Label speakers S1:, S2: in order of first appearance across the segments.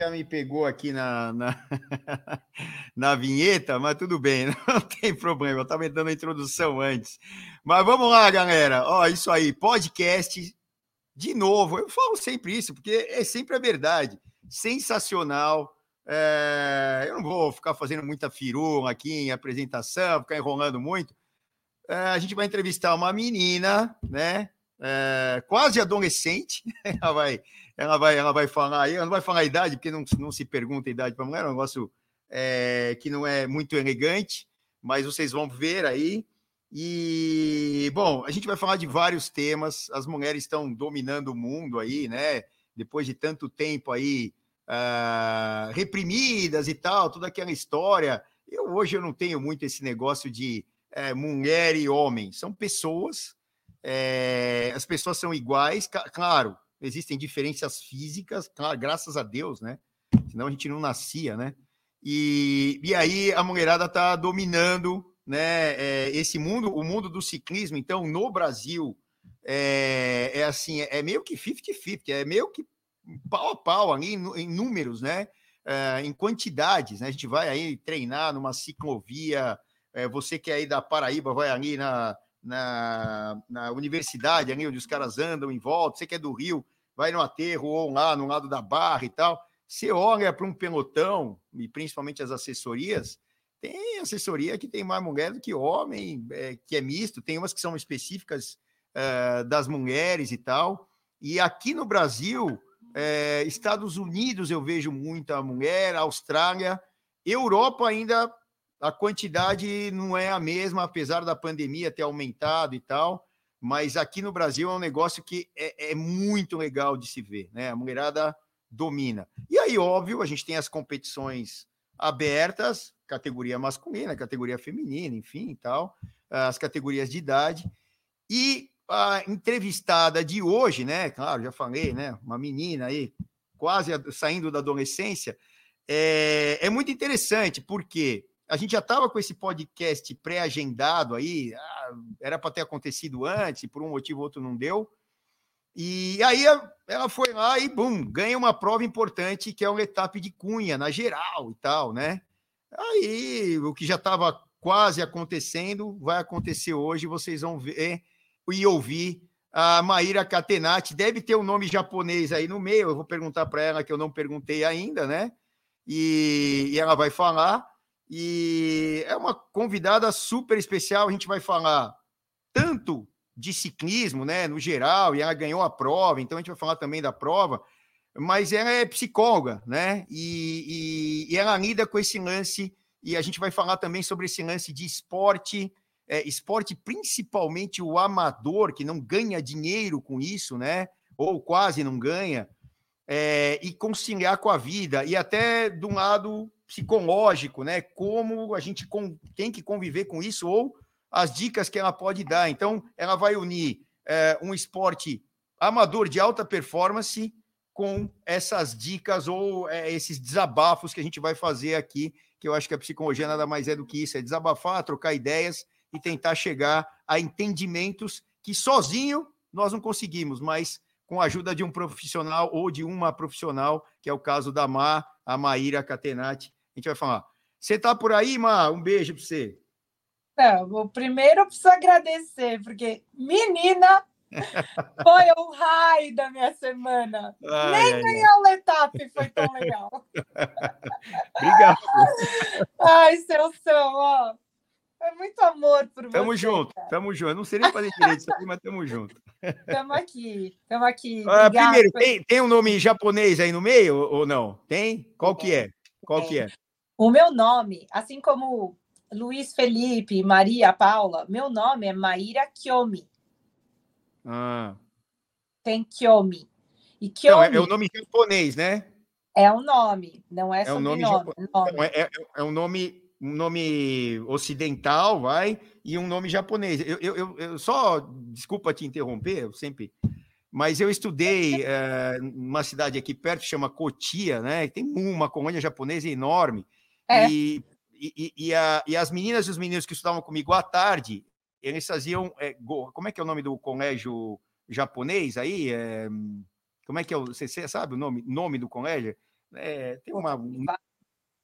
S1: já me pegou aqui na, na, na, vinheta, mas tudo bem, não tem problema. Eu estava dando a introdução antes. Mas vamos lá, galera. Ó, isso aí, podcast. De novo, eu falo sempre isso, porque é sempre a verdade. Sensacional. É, eu não vou ficar fazendo muita firula aqui em apresentação, ficar enrolando muito. É, a gente vai entrevistar uma menina, né? É, quase adolescente. Ela vai ela vai, ela vai falar, ela não vai falar a idade, porque não, não se pergunta a idade para mulher, é um negócio é, que não é muito elegante, mas vocês vão ver aí. E, bom, a gente vai falar de vários temas, as mulheres estão dominando o mundo aí, né? Depois de tanto tempo aí uh, reprimidas e tal, toda aquela história. Eu hoje eu não tenho muito esse negócio de é, mulher e homem, são pessoas, é, as pessoas são iguais, claro, existem diferenças físicas, claro, graças a Deus, né? Senão a gente não nascia, né? E, e aí a mulherada está dominando né, é, esse mundo, o mundo do ciclismo. Então, no Brasil, é, é assim, é, meio que 50-50, é meio que pau a pau ali em, em números, né? É, em quantidades, né? A gente vai aí treinar numa ciclovia, é, você que é aí da Paraíba vai ali na, na, na universidade, ali onde os caras andam em volta, você que é do Rio, vai no aterro ou lá no lado da barra e tal. Você olha para um pelotão, e principalmente as assessorias, tem assessoria que tem mais mulher do que homem, é, que é misto, tem umas que são específicas é, das mulheres e tal. E aqui no Brasil, é, Estados Unidos eu vejo muita mulher, Austrália, Europa ainda a quantidade não é a mesma, apesar da pandemia ter aumentado e tal, mas aqui no Brasil é um negócio que é, é muito legal de se ver, né? A mulherada domina. E aí, óbvio, a gente tem as competições abertas, categoria masculina, categoria feminina, enfim, e tal, as categorias de idade. E a entrevistada de hoje, né? Claro, já falei, né? Uma menina aí, quase saindo da adolescência, é, é muito interessante, porque a gente já estava com esse podcast pré-agendado aí, ah, era para ter acontecido antes, por um motivo ou outro não deu. E aí ela foi lá e, bum, ganha uma prova importante, que é o etapa de Cunha, na geral e tal, né? Aí o que já estava quase acontecendo vai acontecer hoje, vocês vão ver e ouvir a Maíra Catenati. Deve ter um nome japonês aí no meio, eu vou perguntar para ela, que eu não perguntei ainda, né? E, e ela vai falar. E é uma convidada super especial. A gente vai falar tanto de ciclismo, né, no geral, e ela ganhou a prova, então a gente vai falar também da prova, mas ela é psicóloga, né, e, e, e ela lida com esse lance, e a gente vai falar também sobre esse lance de esporte, é, esporte principalmente o amador, que não ganha dinheiro com isso, né, ou quase não ganha, é, e conciliar com a vida, e até de um lado psicológico, né? Como a gente tem que conviver com isso ou as dicas que ela pode dar. Então, ela vai unir é, um esporte amador de alta performance com essas dicas ou é, esses desabafos que a gente vai fazer aqui, que eu acho que a psicologia nada mais é do que isso, é desabafar, trocar ideias e tentar chegar a entendimentos que sozinho nós não conseguimos, mas com a ajuda de um profissional ou de uma profissional, que é o caso da Ma, a Maíra Catenati, gente vai falar. Você está por aí, Má? Um beijo para você.
S2: Não, primeiro eu preciso agradecer, porque, menina, foi o raio da minha semana. Ai, Nem ai, ganhar o Letap foi tão legal. Obrigado. Ai, seu são, ó. É muito amor por
S1: você. Tamo junto, cara. tamo junto. Eu não sei nem fazer direito isso aqui, mas tamo junto.
S2: Tamo aqui, tamo aqui.
S1: Ah, primeiro, tem, tem um nome japonês aí no meio ou não? Tem? Qual que é? Qual que é?
S2: O meu nome, assim como Luiz Felipe, Maria Paula, meu nome é Maíra Kyomi.
S1: Ah.
S2: Tem Kyomi.
S1: E Kyomi então, é, é, o nome japonês, né?
S2: É o nome, não é, é sobrenome.
S1: Um nome, nome. é, é, é, um nome um nome ocidental, vai, e um nome japonês. Eu, eu, eu, eu só, desculpa te interromper, eu sempre mas eu estudei é, numa cidade aqui perto, chama Cotia, né? Tem uma colônia japonesa enorme. É. E, e, e, a, e, as meninas e os meninos que estudavam comigo à tarde, eles faziam. É, go, como é que é o nome do colégio japonês aí? É, como é que é? Você, você sabe o nome, nome do colégio? É, tem uma.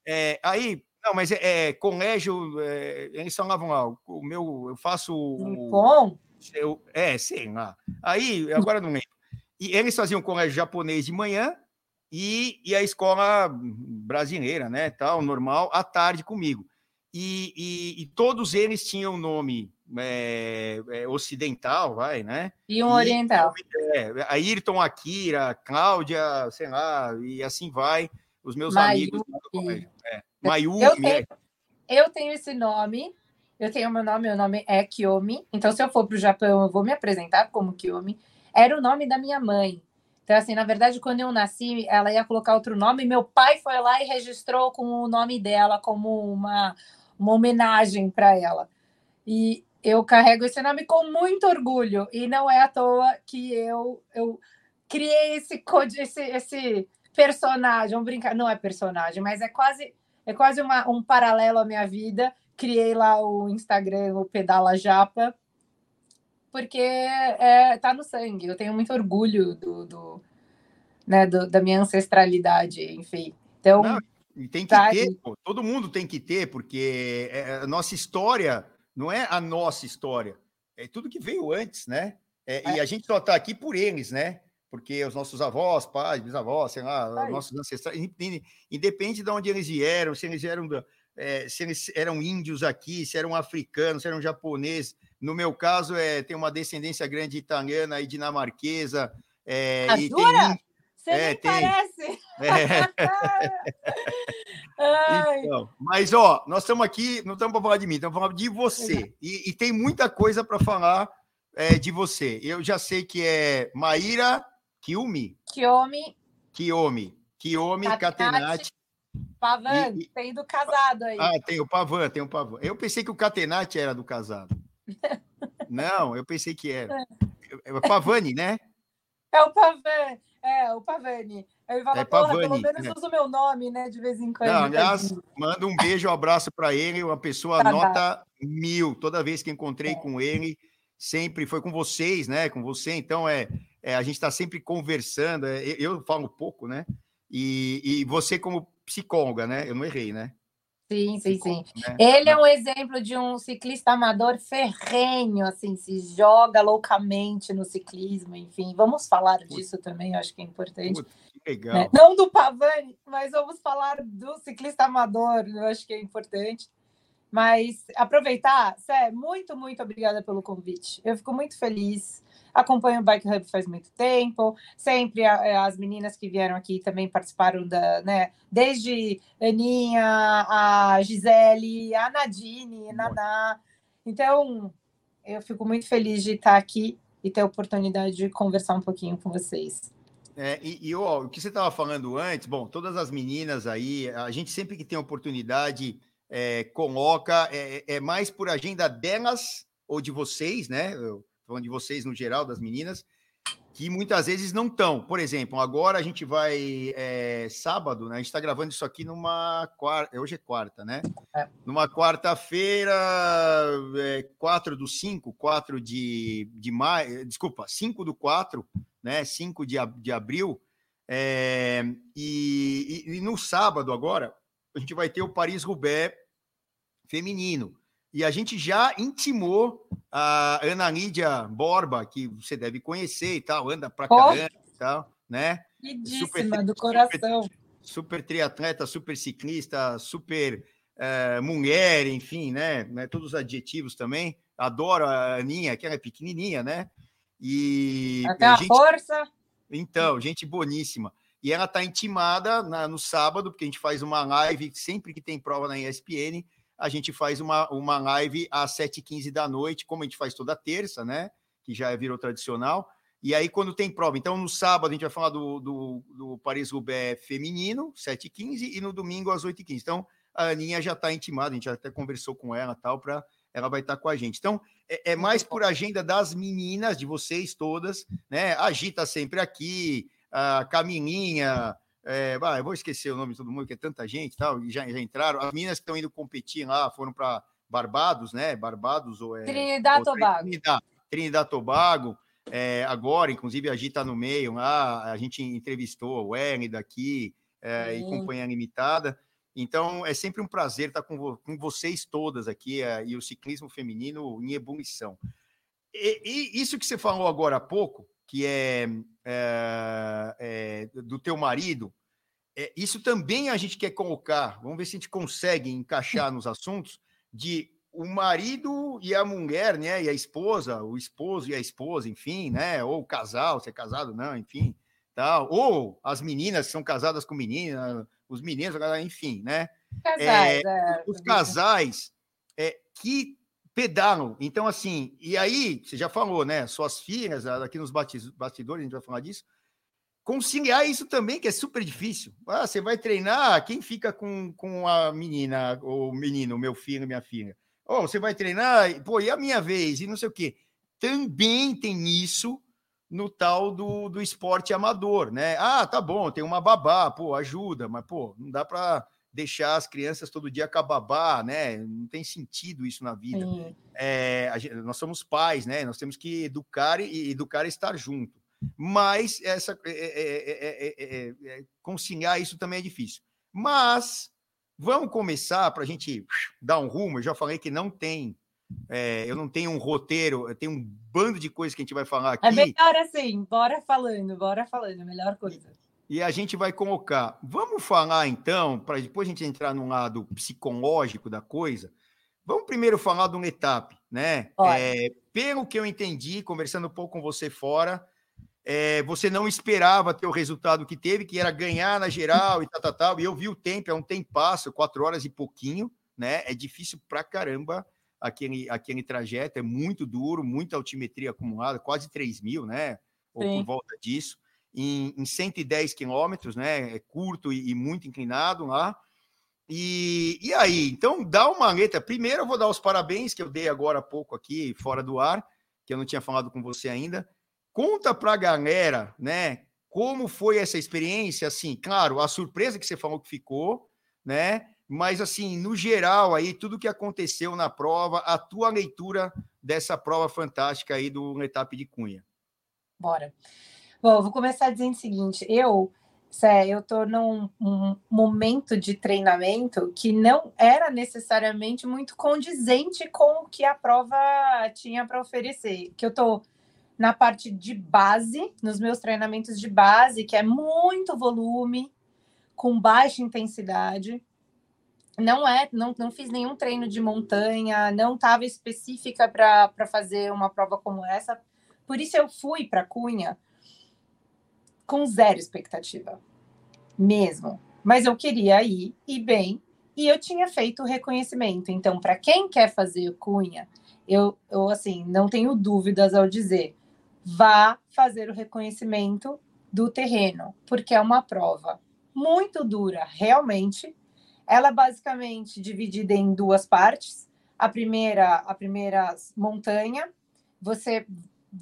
S1: É, aí, não, mas é, é colégio, eles falavam lá, o meu, eu faço.
S2: Bom.
S1: Eu, é, sim, lá. Aí, agora não lembro. E eles faziam colégio japonês de manhã e, e a escola brasileira, né, tal, normal, à tarde comigo. E, e, e todos eles tinham nome é, é, ocidental, vai, né?
S2: E um oriental.
S1: É, Ayrton, Akira, Cláudia, sei lá, e assim vai, os meus amigos. É. Mayumi.
S2: Eu tenho, eu tenho esse nome, eu tenho meu nome, meu nome é Kiyomi, então se eu for para o Japão eu vou me apresentar como Kiyomi. Era o nome da minha mãe. Então, assim, na verdade, quando eu nasci, ela ia colocar outro nome. Meu pai foi lá e registrou com o nome dela como uma, uma homenagem para ela. E eu carrego esse nome com muito orgulho e não é à toa que eu, eu criei esse esse, esse personagem, um brincar, não é personagem, mas é quase é quase uma, um paralelo à minha vida. Criei lá o Instagram, o Pedala Japa, porque é, tá no sangue. Eu tenho muito orgulho do, do né, do, da minha ancestralidade, enfim. Então, não,
S1: tem que tá ter, todo mundo tem que ter, porque é, a nossa história não é a nossa história, é tudo que veio antes, né? É, é. E a gente só está aqui por eles, né? Porque os nossos avós, pais, bisavós, sei lá, nossos ancestrais, independe de onde eles vieram, se eles eram, é, se eles eram índios aqui, se eram africanos, se eram japoneses. No meu caso, é, tem uma descendência grande italiana e dinamarquesa. É,
S2: e tem, você é, nem tem. parece.
S1: É. então, mas, ó, nós estamos aqui, não estamos para falar de mim, estamos para falar de você. E, e tem muita coisa para falar é, de você. Eu já sei que é Maíra Kiumi.
S2: Kiyomi.
S1: Kiyomi. Kiyomi Catenati.
S2: Pavan, e, tem do casado aí.
S1: Ah, tem o Pavan, tem o Pavan. Eu pensei que o Catenati era do casado. Não, eu pensei que era. É, é Pavani, né?
S2: É o Pavan. É, o Pavani. Aí ele fala, é Pavani, pelo menos né? usa o meu nome, né? De vez em quando. Não,
S1: aliás, manda um beijo, um abraço para ele, uma pessoa tá, nota tá. mil. Toda vez que encontrei é. com ele, sempre foi com vocês, né? Com você, então é, é a gente está sempre conversando. É, eu, eu falo pouco, né? E, e você, como psicóloga, né? Eu não errei, né?
S2: Sim, sim, sim. Né? Ele é um exemplo de um ciclista amador ferrenho, assim, se joga loucamente no ciclismo, enfim. Vamos falar disso também, eu acho que é importante. Que legal. Né? Não do Pavani, mas vamos falar do ciclista amador, eu acho que é importante. Mas aproveitar, Sé, muito, muito obrigada pelo convite. Eu fico muito feliz acompanho o Bike Hub faz muito tempo, sempre é, as meninas que vieram aqui também participaram da, né, desde Aninha, a Gisele, a Nadine, a Naná. Então, eu fico muito feliz de estar aqui e ter a oportunidade de conversar um pouquinho com vocês.
S1: É, e, e ó, o que você estava falando antes, bom, todas as meninas aí, a gente sempre que tem oportunidade é, coloca, é, é, mais por agenda delas ou de vocês, né? Eu, falando de vocês no geral, das meninas, que muitas vezes não estão. Por exemplo, agora a gente vai é, sábado, né? A gente está gravando isso aqui numa quarta. Hoje é quarta, né? É. Numa quarta-feira, é, 4 do 5, 4 de, de maio, desculpa, 5 do 4, né? 5 de, de abril. É, e, e, e no sábado agora, a gente vai ter o Paris-Roubaix feminino. E a gente já intimou a Ana Lídia Borba, que você deve conhecer e tal, anda pra oh. caramba e tal, né?
S2: Super, do coração.
S1: Super, super triatleta, super ciclista, super é, mulher, enfim, né? né? Todos os adjetivos também. Adoro a Aninha, que ela é pequenininha, né? E.
S2: Até a gente... força.
S1: Então, gente boníssima. E ela está intimada na, no sábado, porque a gente faz uma live sempre que tem prova na ESPN a gente faz uma, uma live às 7h15 da noite, como a gente faz toda terça, né? Que já virou tradicional. E aí, quando tem prova, então no sábado a gente vai falar do, do, do Paris-Roubaix feminino, 7h15, e no domingo às 8h15. Então, a Aninha já está intimada, a gente até conversou com ela tal, para ela vai estar tá com a gente. Então, é, é, mais por agenda das meninas, de vocês todas, né? Agita sempre aqui, a Camilinha, é, eu vou esquecer o nome de todo mundo, que é tanta gente tal, e já, já entraram. As meninas que estão indo competir lá foram para Barbados, né? Barbados ou é.
S2: Trinidad Tobago.
S1: Trinidad, Trinidad Tobago. É, agora, inclusive, a Gi está no meio lá. A gente entrevistou o Erne daqui, é, e Companhia Limitada. Então, é sempre um prazer estar com, com vocês todas aqui é, e o ciclismo feminino em ebulição. E, e, isso que você falou agora há pouco, que é, é, é do teu marido, é, isso também a gente quer colocar, vamos ver se a gente consegue encaixar nos assuntos, de o marido e a mulher, né, e a esposa, o esposo e a esposa, enfim, né, ou o casal, se é casado, não, enfim, tal, ou as meninas são casadas com meninas, os meninos, enfim, né? Casais, é, é, os casais é, que pedalam. Então, assim, e aí, você já falou, né? Suas filhas, aqui nos bastidores, a gente vai falar disso. Conciliar isso também, que é super difícil. Ah, você vai treinar, quem fica com, com a menina, ou menino, meu filho, minha filha? Oh, você vai treinar, pô, e a minha vez? E não sei o quê. Também tem isso no tal do, do esporte amador, né? Ah, tá bom, tem uma babá, pô, ajuda, mas, pô, não dá para deixar as crianças todo dia com a babá, né? Não tem sentido isso na vida. É, gente, nós somos pais, né? Nós temos que educar e educar e estar junto. Mas essa é, é, é, conciliar isso também é difícil. Mas vamos começar para a gente dar um rumo. Eu já falei que não tem é, eu não tenho um roteiro, eu tenho um bando de coisas que a gente vai falar aqui.
S2: É melhor assim, bora falando, bora falando, melhor coisa.
S1: E, a gente vai colocar. Vamos falar então, para depois a gente entrar no lado psicológico da coisa. Vamos primeiro falar de uma etapa, né? É, pelo que eu entendi, conversando um pouco com você fora, é, você não esperava ter o resultado que teve, que era ganhar na geral e tal, tal, tal. E eu vi o tempo, é um tempasso, quatro horas e pouquinho, né? É difícil pra caramba aquele, aquele trajeto, é muito duro, muita altimetria acumulada, quase 3 mil, né? Ou Sim. por volta disso, em, em 110 quilômetros, né? É curto e, e, muito inclinado lá. E, e aí, então dá uma letra. Primeiro eu vou dar os parabéns que eu dei agora há pouco aqui, fora do ar, que eu não tinha falado com você ainda. Conta para a galera, né? Como foi essa experiência? Assim, claro, a surpresa que você falou que ficou, né? mas assim, no geral aí, tudo que aconteceu na prova, a tua leitura dessa prova fantástica aí do Etapa de Cunha.
S2: Bora. Bom, vou começar dizendo o seguinte, eu, Sé, eu tô num um momento de treinamento que não era necessariamente muito condizente com o que a prova tinha para oferecer, que eu tô na parte de base, nos meus treinamentos de base, que é muito volume, com baixa intensidade, não é, não, não fiz nenhum treino de montanha, não estava específica para fazer uma prova como essa. Por isso eu fui para Cunha com zero expectativa, mesmo. Mas eu queria ir, ir bem, e eu tinha feito o reconhecimento. Então, para quem quer fazer Cunha, eu, eu assim não tenho dúvidas ao dizer, vá fazer o reconhecimento do terreno, porque é uma prova muito dura, realmente ela é basicamente dividida em duas partes. A primeira, a primeira montanha, você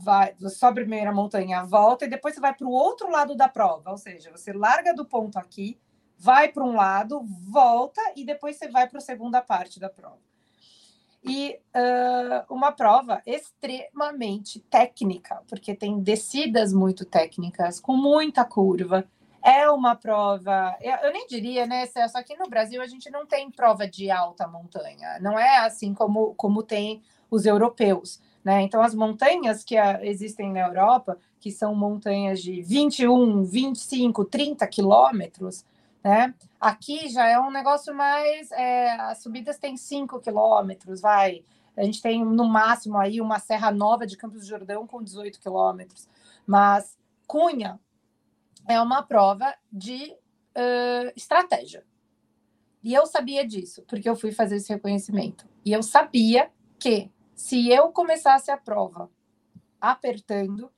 S2: vai, sobe a primeira montanha, volta e depois você vai para o outro lado da prova, ou seja, você larga do ponto aqui, vai para um lado, volta e depois você vai para a segunda parte da prova. E uh, uma prova extremamente técnica, porque tem descidas muito técnicas, com muita curva. É uma prova, eu nem diria, né, Celso, aqui no Brasil a gente não tem prova de alta montanha, não é assim como, como tem os europeus, né? Então, as montanhas que existem na Europa, que são montanhas de 21, 25, 30 quilômetros, né? Aqui já é um negócio mais. É, as subidas têm 5 quilômetros, vai. A gente tem no máximo aí uma Serra Nova de Campos do Jordão com 18 quilômetros. Mas Cunha, é uma prova de uh, estratégia. E eu sabia disso, porque eu fui fazer esse reconhecimento. E eu sabia que se eu começasse a prova apertando,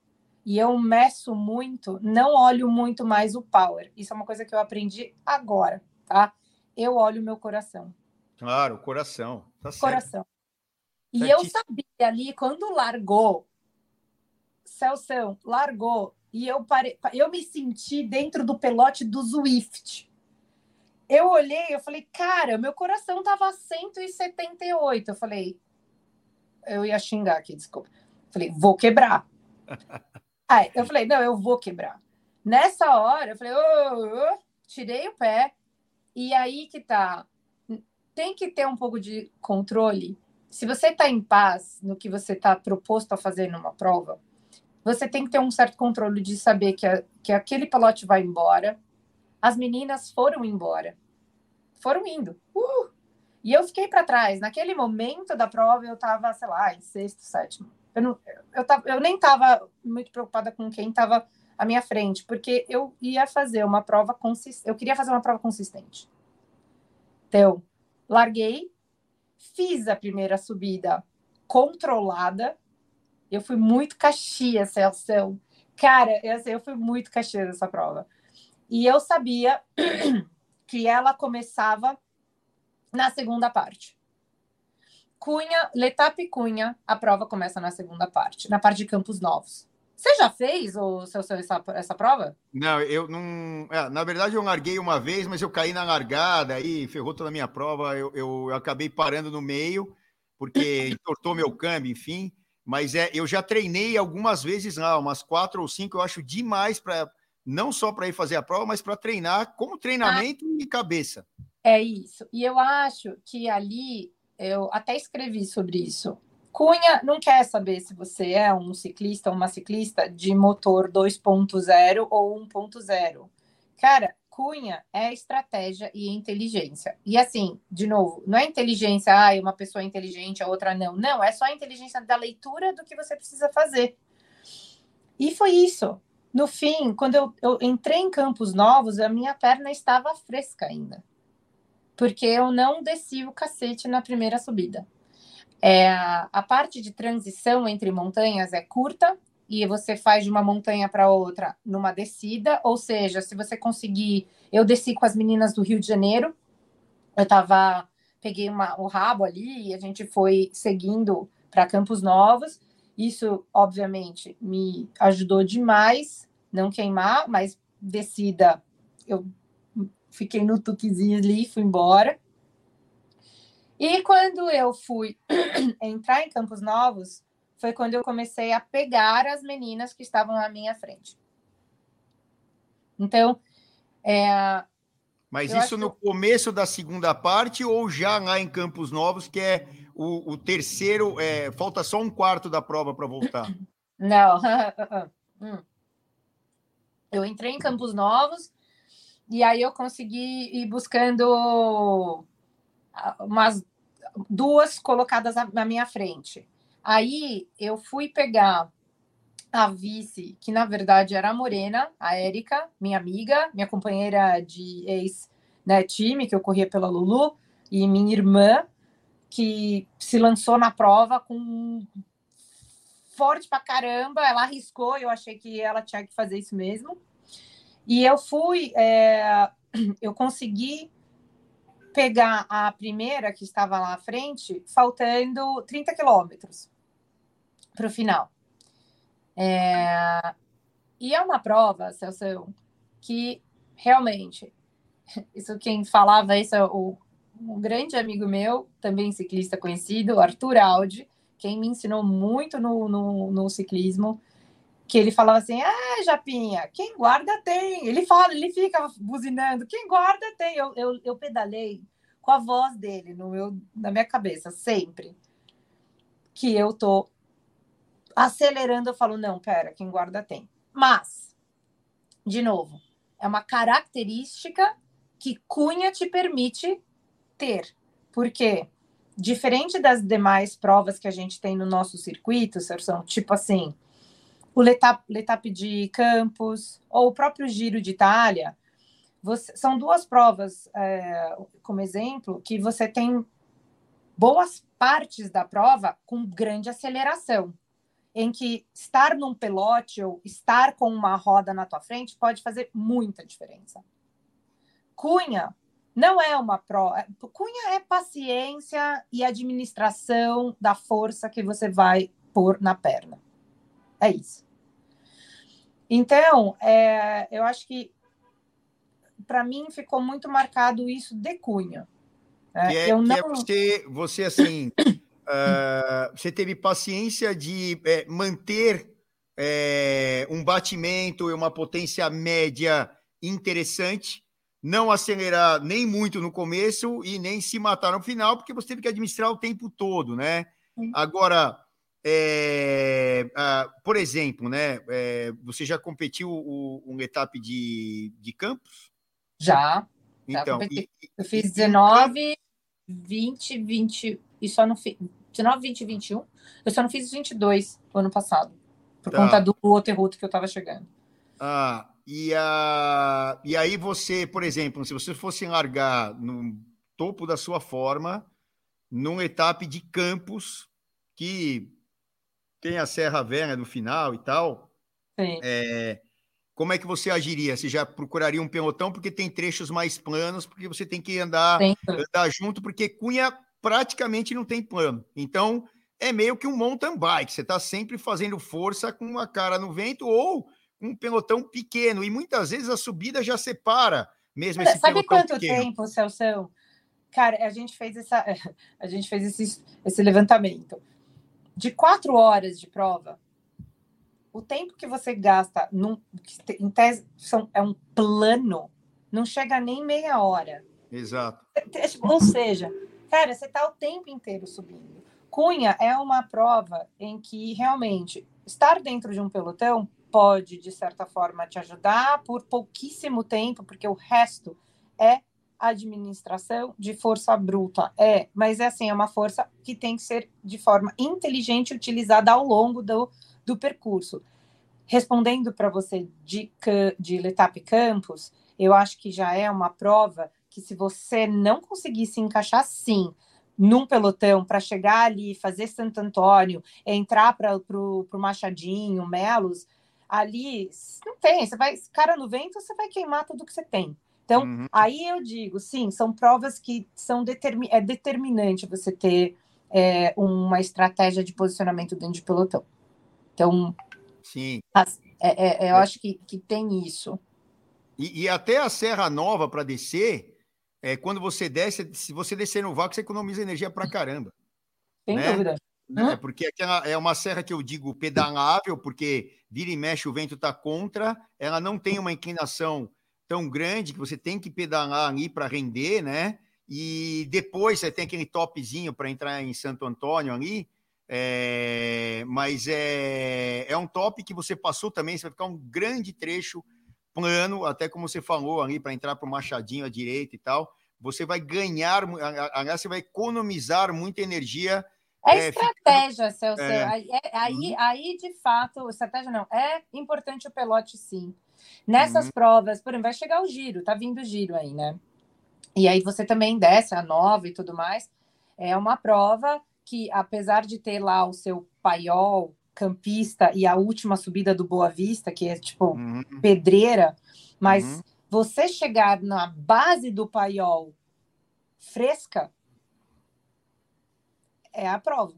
S2: e eu meço muito, não olho muito mais o power. Isso é uma coisa que eu aprendi agora, tá? Eu olho o meu coração.
S1: Claro, o coração.
S2: Tá coração. E Certíssimo. eu sabia ali, quando largou, Celso, largou e eu, pare... eu me senti dentro do pelote do Zwift. Eu olhei, eu falei, cara, meu coração tava 178. Eu falei, eu ia xingar aqui, desculpa. Falei, vou quebrar. Aí eu falei, não, eu vou quebrar. Nessa hora, eu falei, ô, oh, tirei o pé, e aí que tá. Tem que ter um pouco de controle. Se você está em paz no que você está proposto a fazer numa prova, você tem que ter um certo controle de saber que, a, que aquele pilote vai embora. As meninas foram embora. Foram indo. Uh! E eu fiquei para trás. Naquele momento da prova, eu estava, sei lá, em sexto, sétimo. Eu, não, eu, tava, eu nem estava muito preocupada com quem estava à minha frente, porque eu ia fazer uma prova consistente. Eu queria fazer uma prova consistente. Então, larguei, fiz a primeira subida controlada. Eu fui muito caxias, Celso. Cara, eu, eu fui muito caxias nessa prova. E eu sabia que ela começava na segunda parte. Cunha, Letap Cunha, a prova começa na segunda parte, na parte de Campos Novos. Você já fez o seu, seu essa, essa prova?
S1: Não, eu não. É, na verdade, eu larguei uma vez, mas eu caí na largada e ferrou toda a minha prova. Eu, eu, eu acabei parando no meio, porque entortou meu câmbio, enfim. Mas é, eu já treinei algumas vezes lá, umas quatro ou cinco, eu acho demais para não só para ir fazer a prova, mas para treinar como treinamento ah, e cabeça.
S2: É isso. E eu acho que ali eu até escrevi sobre isso. Cunha não quer saber se você é um ciclista ou uma ciclista de motor 2.0 ou 1.0. Cara, Cunha é estratégia e inteligência. E assim, de novo, não é inteligência, ah, uma pessoa é inteligente, a outra não. Não, é só a inteligência da leitura do que você precisa fazer. E foi isso. No fim, quando eu, eu entrei em Campos Novos, a minha perna estava fresca ainda. Porque eu não desci o cacete na primeira subida. É, a parte de transição entre montanhas é curta e você faz de uma montanha para outra numa descida, ou seja, se você conseguir, eu desci com as meninas do Rio de Janeiro, eu tava, peguei uma, o rabo ali e a gente foi seguindo para Campos Novos. Isso, obviamente, me ajudou demais não queimar, mas descida eu fiquei no tuquezinho ali, fui embora. E quando eu fui entrar em Campos Novos, foi quando eu comecei a pegar as meninas que estavam à minha frente. Então, é,
S1: mas isso no que... começo da segunda parte ou já lá em Campos Novos, que é o, o terceiro, é, falta só um quarto da prova para voltar?
S2: Não. Hum. eu entrei em Campos Novos e aí eu consegui ir buscando umas duas colocadas na minha frente. Aí eu fui pegar a vice, que na verdade era a Morena, a Érica, minha amiga, minha companheira de ex-time, né, que eu corria pela Lulu, e minha irmã, que se lançou na prova com forte pra caramba, ela arriscou, eu achei que ela tinha que fazer isso mesmo. E eu fui, é, eu consegui pegar a primeira que estava lá à frente, faltando 30 quilômetros para o final. É... E é uma prova, Celso, que realmente, isso quem falava, isso é o, um grande amigo meu, também ciclista conhecido, Arthur Aldi, quem me ensinou muito no, no, no ciclismo, que ele falava assim: Ah, Japinha, quem guarda tem. Ele fala, ele fica buzinando: quem guarda tem. Eu, eu, eu pedalei com a voz dele no meu, na minha cabeça, sempre. Que eu tô acelerando, eu falo: não, pera, quem guarda tem. Mas, de novo, é uma característica que Cunha te permite ter. Porque, diferente das demais provas que a gente tem no nosso circuito, Serção, tipo assim o Letap, de Campos, ou o próprio Giro de Itália, você, são duas provas, é, como exemplo, que você tem boas partes da prova com grande aceleração, em que estar num pelote ou estar com uma roda na tua frente pode fazer muita diferença. Cunha não é uma prova. Cunha é paciência e administração da força que você vai pôr na perna. É isso. Então, é, eu acho que para mim ficou muito marcado isso de Cunha.
S1: É, que é, eu não... é você, você assim, uh, você teve paciência de é, manter é, um batimento e uma potência média interessante, não acelerar nem muito no começo e nem se matar no final, porque você teve que administrar o tempo todo, né? Agora, é, uh, por exemplo, né? É, você já competiu o, um etapa de, de campos?
S2: Já. Então, já e, eu fiz 19, 20, 20 e só não fiz 19, 20, 21. Eu só não fiz 22 no ano passado, por tá. conta do outro route que eu estava chegando.
S1: Ah, e, a, e aí você, por exemplo, se você fosse largar no topo da sua forma, num etapa de campos que tem a Serra Velha no final e tal, é, como é que você agiria? Você já procuraria um pelotão porque tem trechos mais planos, porque você tem que andar, andar junto, porque Cunha praticamente não tem plano. Então, é meio que um mountain bike. Você está sempre fazendo força com a cara no vento ou um pelotão pequeno. E muitas vezes a subida já separa mesmo esse
S2: Sabe quanto pequeno. tempo, Celso? Cara, a gente fez essa, a gente fez esse, esse levantamento de quatro horas de prova, o tempo que você gasta num, em tese, são, é um plano, não chega nem meia hora.
S1: Exato.
S2: Ou seja, cara, você está o tempo inteiro subindo. Cunha é uma prova em que realmente estar dentro de um pelotão pode, de certa forma, te ajudar por pouquíssimo tempo, porque o resto é administração de força bruta. É, mas é assim, é uma força que tem que ser de forma inteligente utilizada ao longo do, do percurso. Respondendo para você de, de Letap Campos, eu acho que já é uma prova que se você não conseguir se encaixar sim num pelotão para chegar ali, fazer Santo Antônio, entrar para o Machadinho, Melos, ali não tem, você vai, cara no vento, você vai queimar tudo que você tem. Então, uhum. aí eu digo, sim, são provas que são determin, é determinante você ter é, uma estratégia de posicionamento dentro de pelotão. Então,
S1: sim.
S2: As, é, é, eu é. acho que, que tem isso.
S1: E, e até a Serra Nova para descer, é, quando você desce, se você descer no vácuo, você economiza energia para caramba.
S2: Sem né? dúvida.
S1: É, porque é uma serra que eu digo pedalável, porque vira e mexe o vento está contra, ela não tem uma inclinação tão grande que você tem que pedalar ali para render, né? E depois você tem aquele topzinho para entrar em Santo Antônio ali. É, mas é, é um top que você passou também, você vai ficar um grande trecho plano, até como você falou ali, para entrar para o Machadinho à direita e tal. Você vai ganhar, aliás, você vai economizar muita energia.
S2: É, é estratégia, fica... Celso. É. Aí, é, aí, uhum. aí, de fato, estratégia não. É importante o pelote, sim. Nessas uhum. provas, por exemplo, vai chegar o giro, tá vindo o giro aí, né? E aí você também desce a nova e tudo mais. É uma prova que, apesar de ter lá o seu paiol campista e a última subida do Boa Vista, que é tipo uhum. pedreira, mas uhum. você chegar na base do paiol fresca é a prova.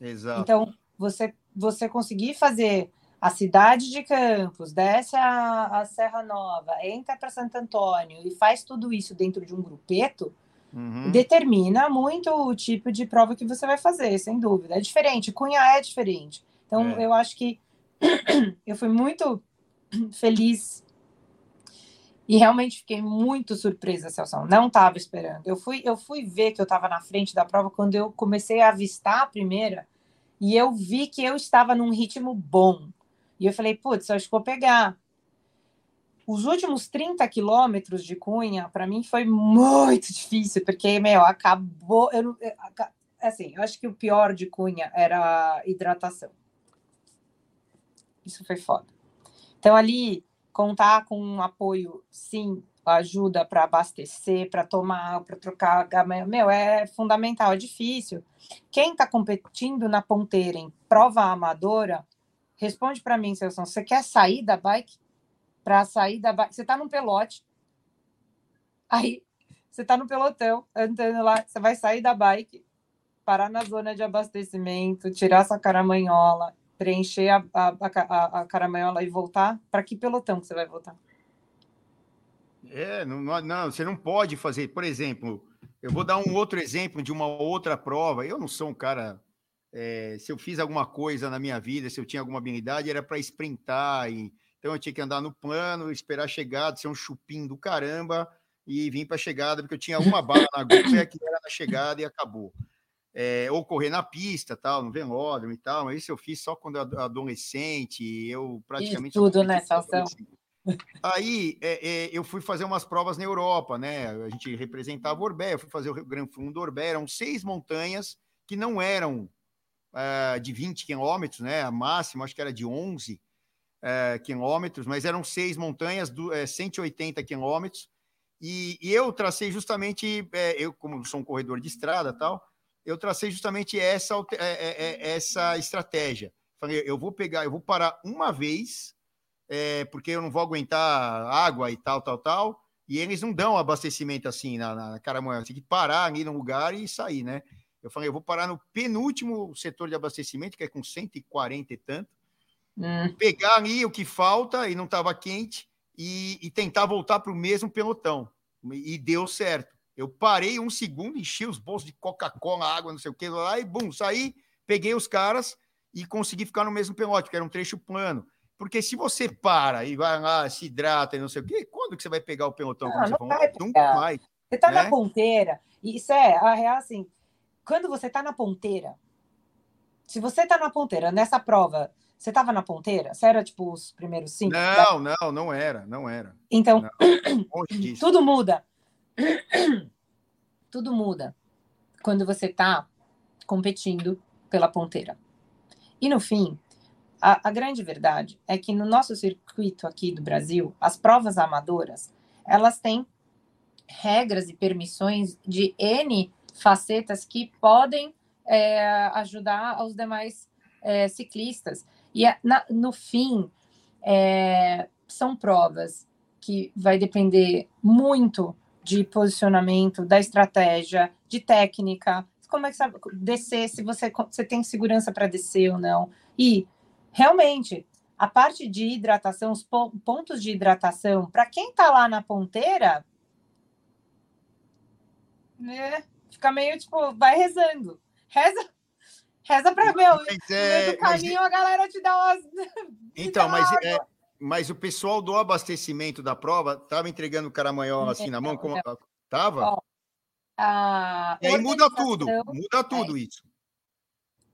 S1: Exato.
S2: Então, você, você conseguir fazer a cidade de Campos, desce a, a Serra Nova, entra para Santo Antônio e faz tudo isso dentro de um grupeto, uhum. determina muito o tipo de prova que você vai fazer, sem dúvida. É diferente, Cunha é diferente. Então, é. eu acho que eu fui muito feliz e realmente fiquei muito surpresa, Celso. Não estava esperando. Eu fui, eu fui ver que eu estava na frente da prova quando eu comecei a avistar a primeira e eu vi que eu estava num ritmo bom. E eu falei, putz, acho que vou pegar. Os últimos 30 quilômetros de Cunha, para mim, foi muito difícil, porque, meu, acabou. Eu, assim, eu acho que o pior de Cunha era a hidratação. Isso foi foda. Então, ali, contar com um apoio, sim, ajuda para abastecer, para tomar, para trocar, meu, é fundamental, é difícil. Quem está competindo na ponteira em prova amadora, Responde para mim, Celso, você quer sair da bike? Para sair da bike, você está num pelote. Aí, você está no pelotão, andando lá, você vai sair da bike, parar na zona de abastecimento, tirar essa caramanhola, preencher a, a, a, a caramanhola e voltar. Para que pelotão que você vai voltar?
S1: É, não, não, você não pode fazer. Por exemplo, eu vou dar um outro exemplo de uma outra prova. Eu não sou um cara é, se eu fiz alguma coisa na minha vida, se eu tinha alguma habilidade, era para sprintar. E, então eu tinha que andar no plano, esperar chegar, ser um chupim do caramba, e vim para a chegada, porque eu tinha uma bala na agulha que era na chegada e acabou. É, ou correr na pista, tal, no velódromo e tal, mas isso eu fiz só quando eu adolescente, eu praticamente...
S2: E tudo, né, Salsão?
S1: Aí é, é, eu fui fazer umas provas na Europa, né? A gente representava o Orbé, eu fui fazer o Gran Fundo do Orbé, eram seis montanhas que não eram uh, de 20 quilômetros, né? A máxima acho que era de 11 uh, quilômetros, mas eram seis montanhas, do, é, 180 quilômetros, e, e, eu tracei justamente, eu como sou um corredor de estrada tal, eu tracei justamente essa, essa estratégia. Falei, eu vou pegar, eu vou parar uma vez, é, porque eu não vou aguentar água e tal, tal, tal. E eles não dão abastecimento assim na, na Caramanhã. Tem que parar ali no lugar e sair, né? Eu falei, eu vou parar no penúltimo setor de abastecimento, que é com 140 e tanto. Hum. Pegar ali o que falta e não estava quente e, e, tentar voltar para o mesmo pelotão. E deu certo. Eu parei um segundo, enchi os bolsos de Coca-Cola, água, não sei o que, lá e bum, saí, peguei os caras e consegui ficar no mesmo pelote, que era um trecho plano. Porque se você para e vai lá, se hidrata e não sei o quê, quando que você vai pegar o pelotão?
S2: Não,
S1: não
S2: vai Nunca mais. Você tá né? na ponteira, e isso é a real assim. Quando você tá na ponteira, se você tá na ponteira, nessa prova, você tava na ponteira? Você era tipo os primeiros cinco?
S1: Não, não, não era, não era.
S2: Então, não, tudo muda. tudo muda quando você tá competindo pela ponteira. E no fim, a, a, grande verdade é que no nosso circuito aqui do Brasil, as provas amadoras, elas têm regras e permissões de N facetas que podem é, ajudar os demais é, ciclistas. E na, no fim, é, são provas que vai depender muito de posicionamento, da estratégia, de técnica, como é que sabe descer, se você, você tem segurança para descer ou não. E realmente, a parte de hidratação, os pontos de hidratação, para quem está lá na ponteira, né, fica meio tipo, vai rezando. Reza, reza para meu. Mas é, no caminho mas... a galera te dá umas.
S1: Então, mas, é, mas o pessoal do abastecimento da prova estava entregando o caramanhola assim na mão? Como, tava? Ó,
S2: a
S1: e aí muda tudo, muda tudo é. isso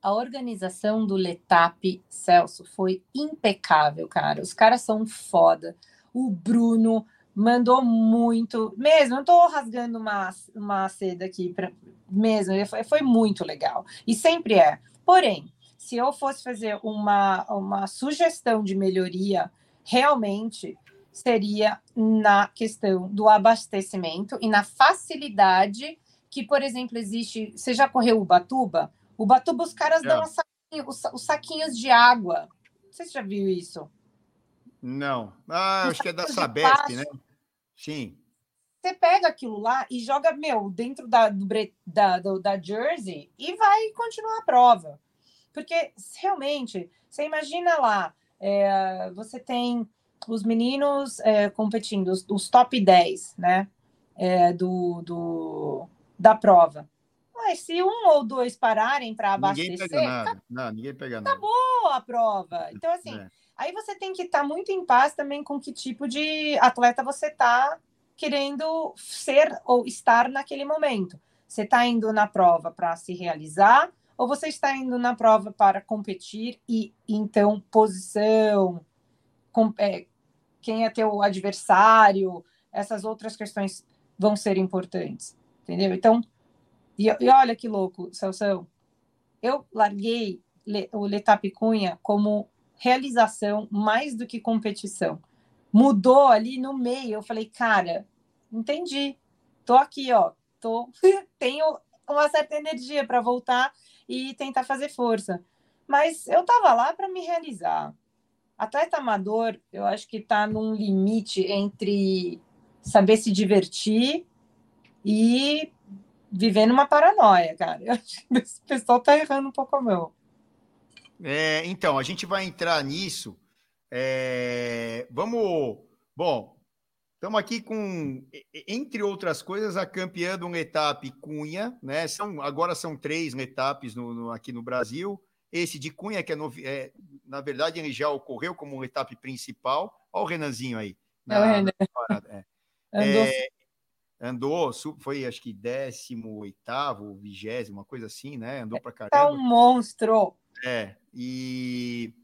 S2: a organização do Letap, Celso, foi impecável, cara. Os caras são foda. O Bruno mandou muito, mesmo, não tô rasgando uma, uma seda aqui, pra, mesmo, foi, foi muito legal. E sempre é. Porém, se eu fosse fazer uma, uma sugestão de melhoria, realmente seria na questão do abastecimento e na facilidade que, por exemplo, existe. Você já correu o Batuba? O Batuba, os caras é. dão saquinho, os, os, saquinhos de água. Você já viu isso.
S1: Não. Ah, acho que é da Sabesp, né? Sim.
S2: Você pega aquilo lá e joga, meu, dentro da, do, da, do, da jersey e vai continuar a prova. Porque, realmente, você imagina lá, é, você tem os meninos é, competindo, os, os, top 10, né? É, do, do, da prova. Mas se um ou dois pararem para abastecer,
S1: ninguém pega nada. Tá, não, ninguém pega nada.
S2: Acabou a prova. Então, assim, é. Aí você tem que estar tá muito em paz também com que tipo de atleta você está querendo ser ou estar naquele momento. Você está indo na prova para se realizar ou você está indo na prova para competir e então posição, com, é, quem é teu adversário, essas outras questões vão ser importantes, entendeu? Então e, e olha que louco, Celso. Eu larguei o Letap Cunha como realização mais do que competição. Mudou ali no meio. Eu falei, cara, entendi. Tô aqui, ó. Tô, tenho uma certa energia para voltar e tentar fazer força. Mas eu tava lá para me realizar. Atleta amador, eu acho que está num limite entre saber se divertir e vivendo uma paranoia, cara. Eu acho que esse pessoal tá errando um pouco a mão.
S1: É, então, a gente vai entrar nisso. É, vamos. Bom, estamos aqui com, entre outras coisas, a campeã do Letap Cunha, né? São, agora são três Letaps no, no, aqui no Brasil. Esse de Cunha, que é, é, na verdade, ele já ocorreu como um etap principal. Olha o Renanzinho aí.
S2: Na, é o Renan. Na, é.
S1: É, andou, foi acho que 18 ou 20, uma coisa assim, né? Andou para
S2: caramba. É um monstro.
S1: É, e,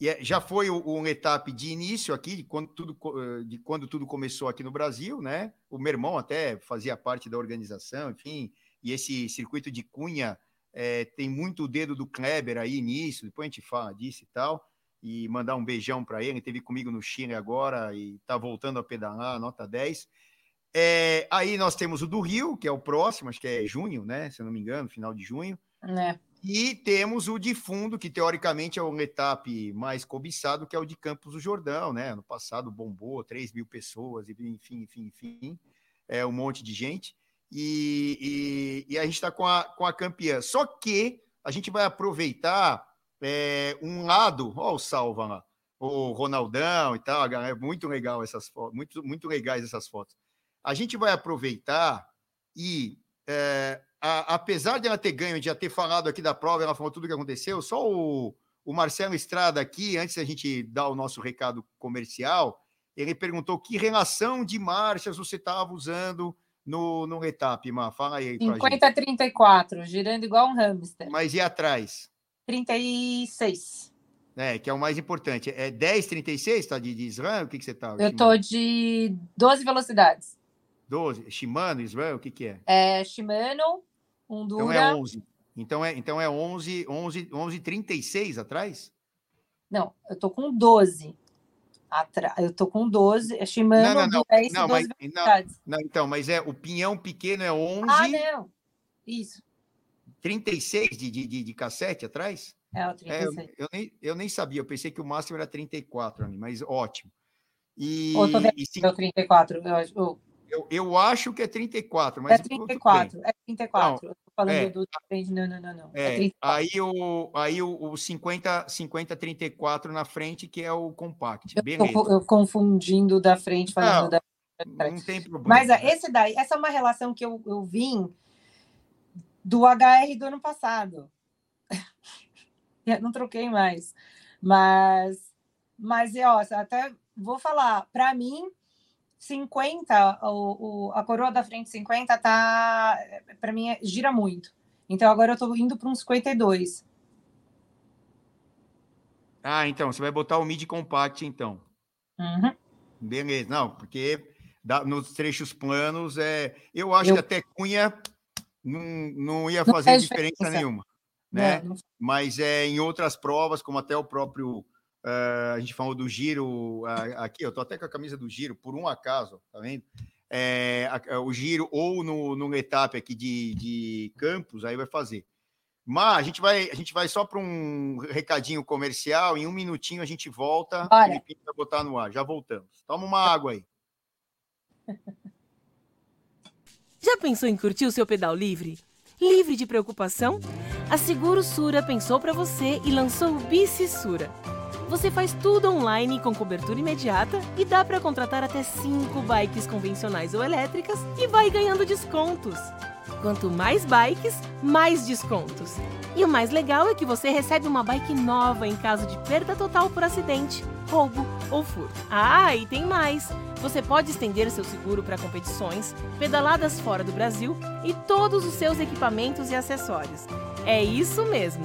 S1: e é, já foi um etapa de início aqui, de quando, tudo, eh, de quando tudo começou aqui no Brasil, né? O meu irmão até fazia parte da organização, enfim, e esse circuito de Cunha é, tem muito o dedo do Kleber aí nisso, depois a gente fala disso e tal, e mandar um beijão para ele, ele esteve comigo no Chile agora e está voltando a pedalar, nota 10. É, aí nós temos o do Rio, que é o próximo, acho que é junho, né? Se eu não me engano, final de junho.
S2: É.
S1: E temos o de fundo, que teoricamente é o etapa mais cobiçado, que é o de Campos do Jordão, né? No passado bombou 3 mil pessoas, enfim, enfim, enfim, é um monte de gente. E, e, e a gente está com a, com a campeã. Só que a gente vai aproveitar é, um lado, ó, o Salva lá, o Ronaldão e tal, é muito legal essas fotos, muito, muito legais essas fotos a gente vai aproveitar e, é, a, apesar de ela ter ganho, de já ter falado aqui da prova, ela falou tudo o que aconteceu, só o, o Marcelo Estrada aqui, antes da gente dar o nosso recado comercial, ele perguntou que relação de marchas você estava usando no, no etapa, Má. Fala aí.
S2: 50 a 34, girando igual um hamster.
S1: Mas e atrás?
S2: 36.
S1: É, que é o mais importante. É 10, 36, tá de, de SRAM? O que, que você tá?
S2: Eu tô de 12 velocidades.
S1: 12. Shimano, Israel, o que, que é?
S2: É Shimano, Honduras.
S1: Então é 11. Então é, então é 11, 11, 11 36 atrás?
S2: Não, eu tô com 12. Atra... Eu tô com 12. É Shimano, não, não, não, 10 não, 12
S1: mas, não, não, então, mas é o pinhão pequeno é 11.
S2: Ah, não. Isso.
S1: 36 de, de, de, de cassete atrás?
S2: É, o 36.
S1: É, eu, eu, nem, eu nem sabia, eu pensei que o máximo era 34, mas ótimo. E,
S2: Ou tô vendo e se... 34. Eu, eu,
S1: eu, eu acho que é 34, mas.
S2: É 34, é 34. Não, eu tô falando é, do. Não, não, não, não.
S1: É, é aí o, aí o, o 50, 50, 34 na frente, que é o compact.
S2: Eu Beleza. Tô, eu confundindo da frente, falando não, da.
S1: Não tem problema.
S2: Mas esse daí, essa é uma relação que eu, eu vim do HR do ano passado. não troquei mais. Mas, mas ó, até vou falar, para mim, 50, o, o, a coroa da frente 50 tá, para mim, gira muito. Então agora eu estou indo para um 52.
S1: Ah, então, você vai botar o mid compact, então.
S2: Uhum.
S1: Beleza, não, porque dá, nos trechos planos, é, eu acho eu... que até Cunha não, não ia fazer não diferença, diferença, nenhuma. Né? Não... Mas é, em outras provas, como até o próprio Uh, a gente falou do giro uh, aqui, eu tô até com a camisa do giro, por um acaso, tá vendo? É, a, o giro ou no, no etapa aqui de, de Campos, aí vai fazer. Mas a gente vai, a gente vai só para um recadinho comercial, em um minutinho a gente volta, o Felipe vai botar no ar, já voltamos. Toma uma água aí.
S3: Já pensou em curtir o seu pedal livre? Livre de preocupação? A Seguro Sura pensou para você e lançou o Bici Sura você faz tudo online com cobertura imediata e dá para contratar até 5 bikes convencionais ou elétricas e vai ganhando descontos. Quanto mais bikes, mais descontos. E o mais legal é que você recebe uma bike nova em caso de perda total por acidente, roubo ou furto. Ah, e tem mais! Você pode estender seu seguro para competições, pedaladas fora do Brasil e todos os seus equipamentos e acessórios. É isso mesmo!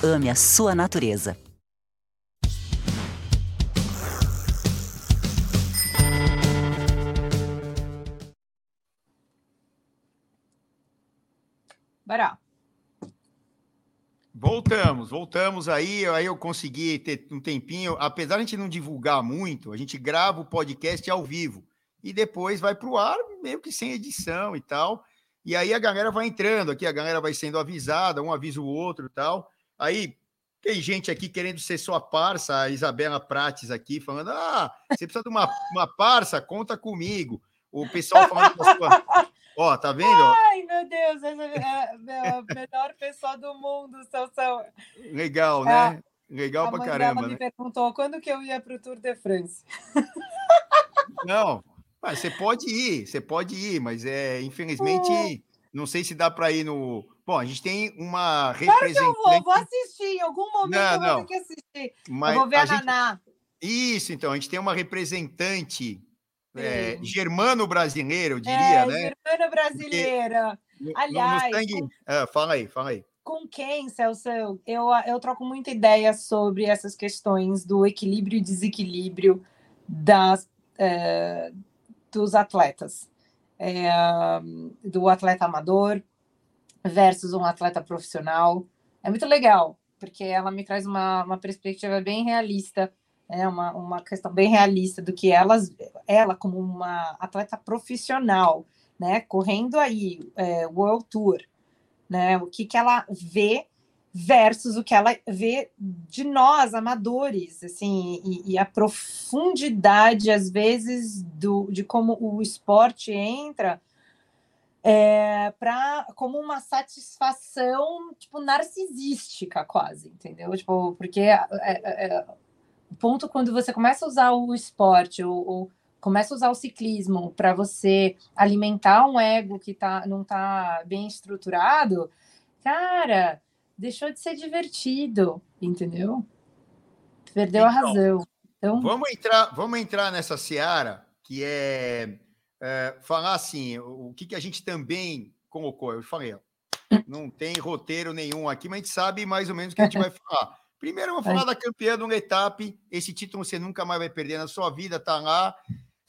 S4: Ame a sua natureza.
S2: Bora.
S1: Voltamos, voltamos aí. Aí eu consegui ter um tempinho. Apesar de a gente não divulgar muito, a gente grava o podcast ao vivo e depois vai para o ar, meio que sem edição e tal. E aí a galera vai entrando aqui, a galera vai sendo avisada, um avisa o outro e tal. Aí tem gente aqui querendo ser sua parça, a Isabela Prates aqui, falando: ah, você precisa de uma, uma parça, conta comigo. O pessoal falando da sua. Ó, tá vendo?
S2: Ai, meu Deus, essa é a melhor pessoa do mundo, são, são...
S1: Legal, né? É, Legal pra caramba.
S2: me
S1: né?
S2: perguntou quando que eu ia para o Tour de France.
S1: Não, mas você pode ir, você pode ir, mas é infelizmente hum. não sei se dá para ir no. Bom, a gente tem uma
S2: representante. Claro que eu vou, vou assistir, em algum momento não, eu vou não. ter que assistir. Mas eu vou ver a, a gente... Naná.
S1: Isso, então, a gente tem uma representante é, germano-brasileira, eu diria, é,
S2: né? Germano-brasileira. Aliás.
S1: Com... ah, fala aí, fala aí.
S2: Com quem, Celso? Eu, eu troco muita ideia sobre essas questões do equilíbrio e desequilíbrio das, é, dos atletas. É, do atleta amador versus um atleta profissional. É muito legal, porque ela me traz uma, uma perspectiva bem realista é uma, uma questão bem realista do que elas, ela como uma atleta profissional, né, correndo aí é, World Tour, né, o que que ela vê versus o que ela vê de nós amadores, assim, e, e a profundidade às vezes do, de como o esporte entra é, para como uma satisfação tipo narcisística quase, entendeu? Tipo, porque é, é, é o ponto quando você começa a usar o esporte ou, ou começa a usar o ciclismo para você alimentar um ego que tá, não está bem estruturado, cara, deixou de ser divertido, entendeu? Perdeu então, a razão.
S1: Então, vamos entrar, vamos entrar nessa seara que é, é falar assim, o que, que a gente também colocou. Eu falei, não tem roteiro nenhum aqui, mas a gente sabe mais ou menos o que a gente vai falar. Primeiro, vamos falar da campeã do Etap. Esse título você nunca mais vai perder na sua vida, tá lá.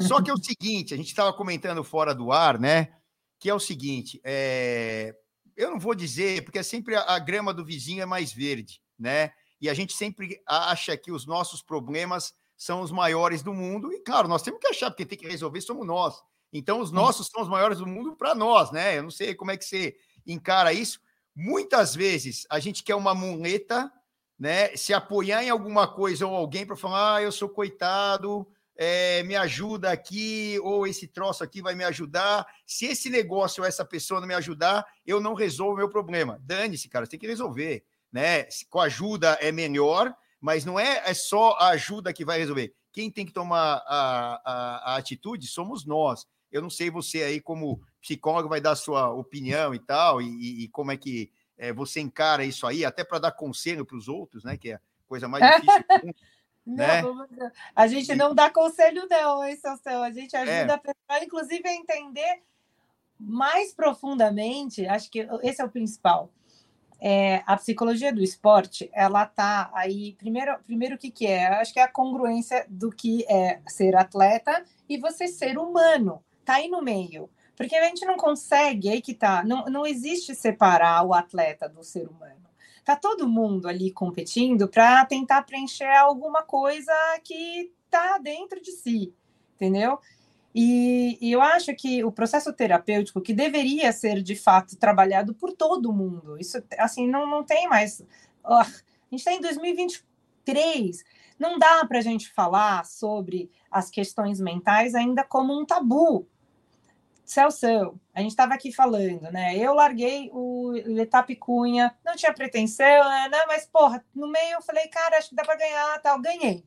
S1: Só que é o seguinte, a gente estava comentando fora do ar, né? Que é o seguinte, é... eu não vou dizer, porque é sempre a, a grama do vizinho é mais verde, né? E a gente sempre acha que os nossos problemas são os maiores do mundo. E claro, nós temos que achar, porque tem que resolver somos nós. Então, os nossos são os maiores do mundo para nós, né? Eu não sei como é que você encara isso. Muitas vezes a gente quer uma muleta né, se apoiar em alguma coisa ou alguém para falar, ah, eu sou coitado, é, me ajuda aqui, ou esse troço aqui vai me ajudar. Se esse negócio ou essa pessoa não me ajudar, eu não resolvo o meu problema. Dane-se, cara, você tem que resolver. Né? Com ajuda é melhor, mas não é, é só a ajuda que vai resolver. Quem tem que tomar a, a, a atitude somos nós. Eu não sei você aí, como psicólogo, vai dar sua opinião e tal, e, e como é que é, você encara isso aí, até para dar conselho para os outros, né? Que é a coisa mais difícil. né?
S2: Não, a gente não dá conselho, não, hein, Celso? A gente ajuda é. a pessoa, inclusive, a entender mais profundamente, acho que esse é o principal. É, a psicologia do esporte, ela tá aí. Primeiro, primeiro o que, que é? Acho que é a congruência do que é ser atleta e você ser humano. Tá aí no meio. Porque a gente não consegue, aí que tá, não, não existe separar o atleta do ser humano. Tá todo mundo ali competindo para tentar preencher alguma coisa que tá dentro de si, entendeu? E, e, eu acho que o processo terapêutico, que deveria ser de fato trabalhado por todo mundo, isso assim, não, não tem mais. A gente está em 2023, não dá para a gente falar sobre as questões mentais ainda como um tabu, Celso, a gente estava aqui falando, né? Eu larguei o Letap Cunha, não tinha pretensão, né? Mas, porra, no meio eu falei, cara, acho que dá para ganhar, tal, ganhei.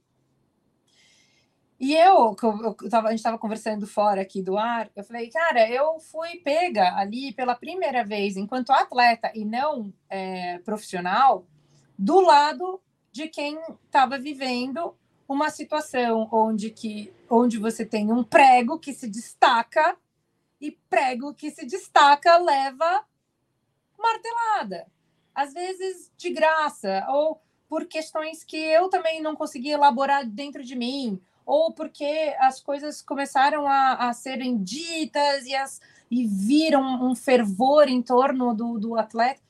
S2: E eu, eu, eu tava, a gente estava conversando fora aqui do ar, eu falei, cara, eu fui pega ali pela primeira vez, enquanto atleta e não é, profissional, do lado de quem estava vivendo uma situação onde, que, onde você tem um prego que se destaca e prego que se destaca leva martelada. Às vezes de graça, ou por questões que eu também não consegui elaborar dentro de mim, ou porque as coisas começaram a, a serem ditas e, as, e vira um, um fervor em torno do, do atleta.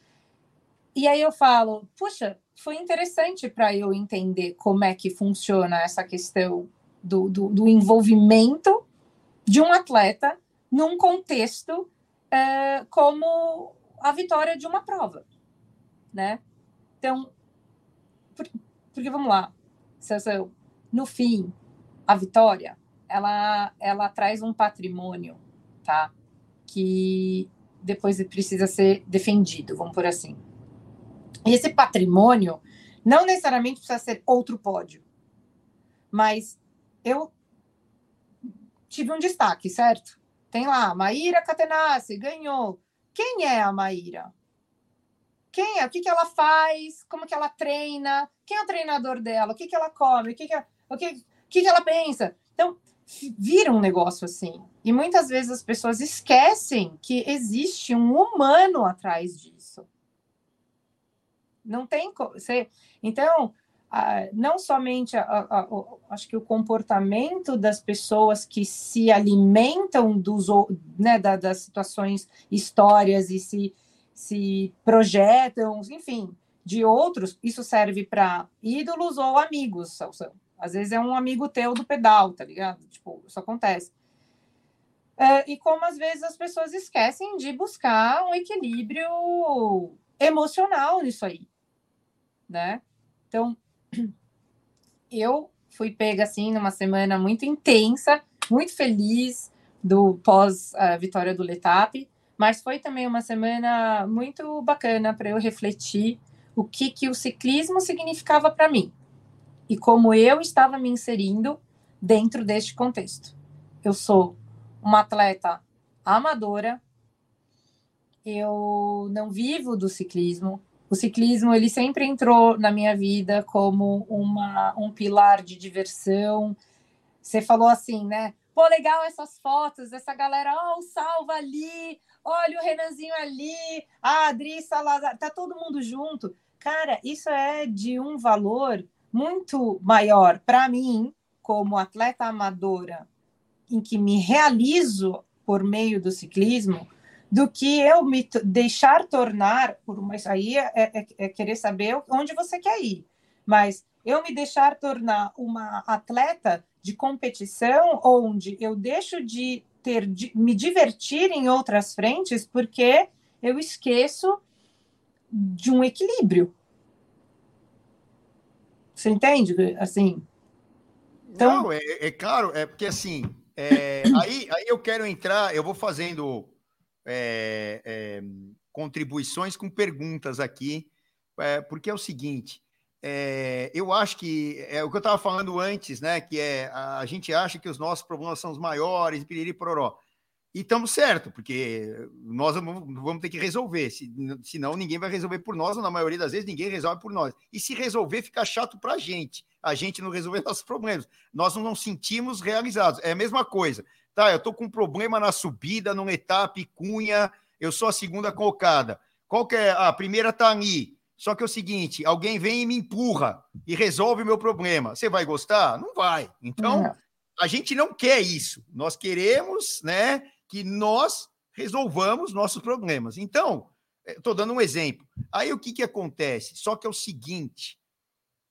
S2: E aí eu falo, puxa, foi interessante para eu entender como é que funciona essa questão do, do, do envolvimento de um atleta num contexto é, como a vitória de uma prova, né? Então, porque vamos lá, no fim, a vitória, ela, ela traz um patrimônio, tá? Que depois precisa ser defendido, vamos por assim. E esse patrimônio não necessariamente precisa ser outro pódio, mas eu tive um destaque, certo? Tem lá, Maíra Catenassi ganhou. Quem é a Maíra? Quem é? O que, que ela faz? Como que ela treina? Quem é o treinador dela? O que, que ela come? O que, que, o que, que, que ela pensa? Então, vira um negócio assim. E muitas vezes as pessoas esquecem que existe um humano atrás disso. Não tem você Então, não somente a, a, a, acho que o comportamento das pessoas que se alimentam dos, né, da, das situações, histórias e se se projetam, enfim, de outros, isso serve para ídolos ou amigos. Às vezes é um amigo teu do pedal, tá ligado? Tipo, isso acontece. Uh, e como às vezes as pessoas esquecem de buscar um equilíbrio emocional nisso aí, né? Então, eu fui pega assim numa semana muito intensa, muito feliz do pós vitória do Letap, mas foi também uma semana muito bacana para eu refletir o que, que o ciclismo significava para mim e como eu estava me inserindo dentro deste contexto. Eu sou uma atleta amadora, eu não vivo do ciclismo. O ciclismo ele sempre entrou na minha vida como uma, um pilar de diversão. Você falou assim, né? Pô, legal essas fotos, essa galera, ó, oh, o Salva ali, olha o Renanzinho ali, a Adri Salazar, tá todo mundo junto. Cara, isso é de um valor muito maior para mim, como atleta amadora, em que me realizo por meio do ciclismo, do que eu me deixar tornar, por uma, aí é, é, é querer saber onde você quer ir, mas eu me deixar tornar uma atleta de competição, onde eu deixo de ter de me divertir em outras frentes porque eu esqueço de um equilíbrio. Você entende? Assim.
S1: Então... Não, é, é claro, é porque assim, é, aí, aí eu quero entrar, eu vou fazendo é, é, contribuições com perguntas aqui, é, porque é o seguinte. É, eu acho que é o que eu estava falando antes, né? Que é a, gente acha que os nossos problemas são os maiores, piriri pororó. E estamos certo, porque nós vamos, vamos ter que resolver, se, senão ninguém vai resolver por nós, ou na maioria das vezes ninguém resolve por nós. E se resolver, fica chato para a gente, a gente não resolver nossos problemas. Nós não nos sentimos realizados. É a mesma coisa. Tá, eu estou com um problema na subida, numa etapa, cunha, eu sou a segunda colocada. Qual que é? A primeira está ali só que é o seguinte: alguém vem e me empurra e resolve o meu problema. Você vai gostar? Não vai. Então, a gente não quer isso. Nós queremos né, que nós resolvamos nossos problemas. Então, estou dando um exemplo. Aí o que, que acontece? Só que é o seguinte: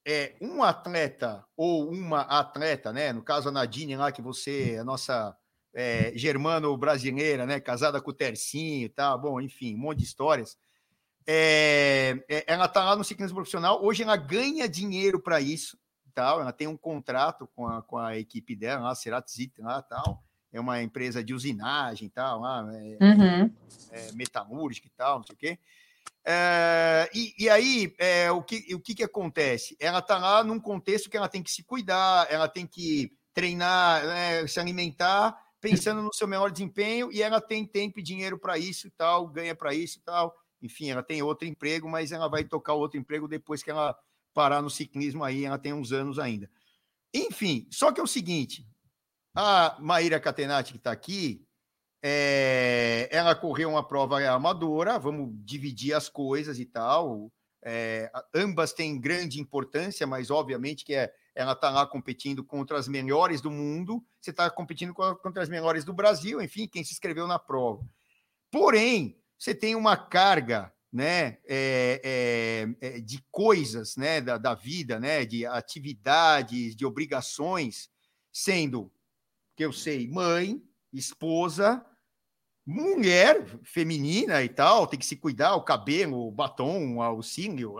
S1: é, um atleta ou uma atleta, né? No caso a Nadine lá, que você, a nossa é, germano-brasileira, né? Casada com o Tercinho e tal, bom, enfim, um monte de histórias. É, ela está lá no ciclismo profissional. Hoje ela ganha dinheiro para isso. Tal. Ela tem um contrato com a, com a equipe dela, lá, Ceratzit, lá tal. É uma empresa de usinagem tal, lá, é, uhum. é, metalúrgica e tal, não sei o quê. E, e, aí, o, que, o que, que acontece? Ela está lá num contexto que ela tem que se cuidar, ela tem que treinar, né, se alimentar, pensando no seu melhor desempenho, e ela tem tempo e dinheiro para isso e tal, ganha para isso e tal enfim, ela tem outro emprego, mas ela vai tocar outro emprego depois que ela parar no ciclismo aí, ela tem uns anos ainda. Enfim, só que é o seguinte, a Maíra Catenati que está aqui, é, ela correu uma prova amadora, vamos dividir as coisas e tal. É, ambas têm grande importância, mas obviamente que é, ela está lá competindo contra as melhores do mundo, você está competindo contra as melhores do Brasil, enfim, quem se inscreveu na prova. Porém, você tem uma carga né, é, é, de coisas né, da, da, vida, né, de atividades, de obrigações, sendo que eu sei, mãe, esposa, mulher feminina e tal, tem que se cuidar, o cabelo, o batom, o cílio,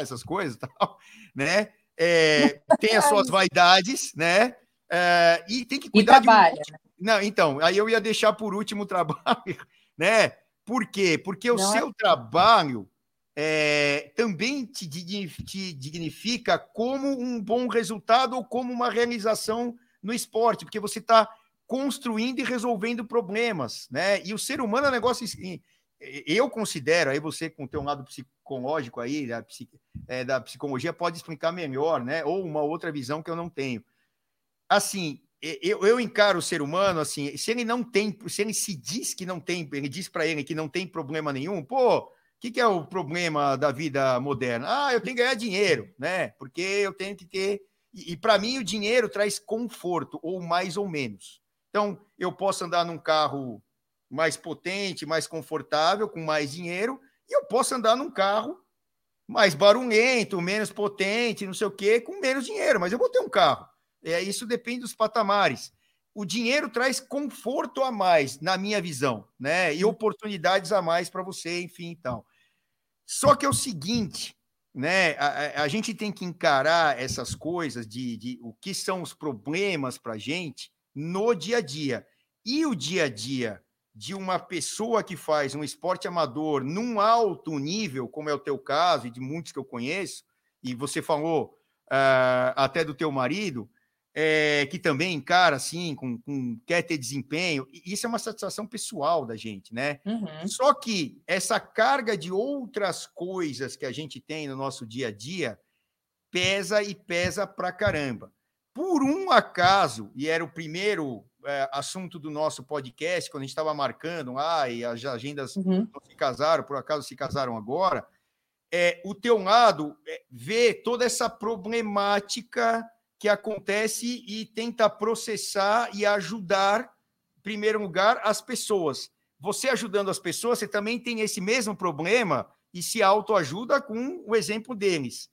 S1: essas coisas tal, né? É, tem as suas vaidades, né? É, e tem que cuidar
S2: e trabalha,
S1: de um... Não, então, aí eu ia deixar por último o trabalho, né? Por quê? Porque o Não é seu é... trabalho é, também te, te dignifica como um bom resultado ou como uma realização no esporte, porque você está construindo e resolvendo problemas, né? E o ser humano é um negócio assim, eu considero, aí você com o teu lado psicológico aí, da, é, da psicologia, pode explicar melhor, né? Ou uma outra visão que eu não tenho. Assim, eu, eu encaro o ser humano assim, se ele não tem, se ele se diz que não tem, ele diz para ele que não tem problema nenhum, pô, o que, que, é o problema da vida moderna? Ah, eu tenho que ganhar dinheiro, né? Porque eu tenho que ter. E, e para mim, o dinheiro traz conforto, ou mais ou menos. Então, eu posso andar num carro mais potente, mais confortável, com mais dinheiro, e eu posso andar num carro mais barulhento, menos potente, não sei o quê, com menos dinheiro, mas eu vou ter um carro. É, isso depende dos patamares. O dinheiro traz conforto a mais, na minha visão, né? E oportunidades a mais para você, enfim, então. Só que é o seguinte, né? A, a, gente tem que encarar essas coisas de, de o que são os problemas para a gente no dia a dia. E o dia a dia de uma pessoa que faz um esporte amador num alto nível, como é o teu caso e de muitos que eu conheço, e você falou uh, até do teu marido, é, que também encara assim, com, com, quer ter desempenho, isso é uma satisfação pessoal da gente, né? Uhum. Só que essa carga de outras coisas que a gente tem no nosso dia a dia pesa e pesa pra caramba. Por um acaso, e era o primeiro é, assunto do nosso podcast, quando a gente estava marcando, ah, e as agendas uhum. não se casaram, por acaso se casaram agora, é, o teu lado é, vê toda essa problemática que acontece e tenta processar e ajudar, em primeiro lugar, as pessoas. Você ajudando as pessoas, você também tem esse mesmo problema e se autoajuda com o exemplo deles.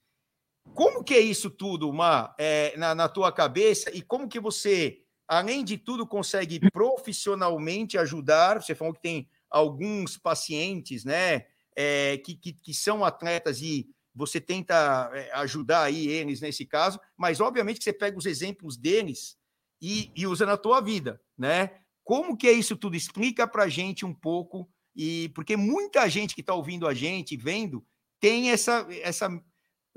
S1: Como que é isso tudo, Mar, é, na, na tua cabeça e como que você, além de tudo, consegue profissionalmente ajudar? Você falou que tem alguns pacientes, né, é, que, que, que, são atletas e você tenta é, ajudar aí eles nesse caso, mas obviamente que você pega os exemplos deles e, e usa na tua vida, né? Como que é isso tudo? Explica para gente um pouco e porque muita gente que está ouvindo a gente, vendo, tem essa essa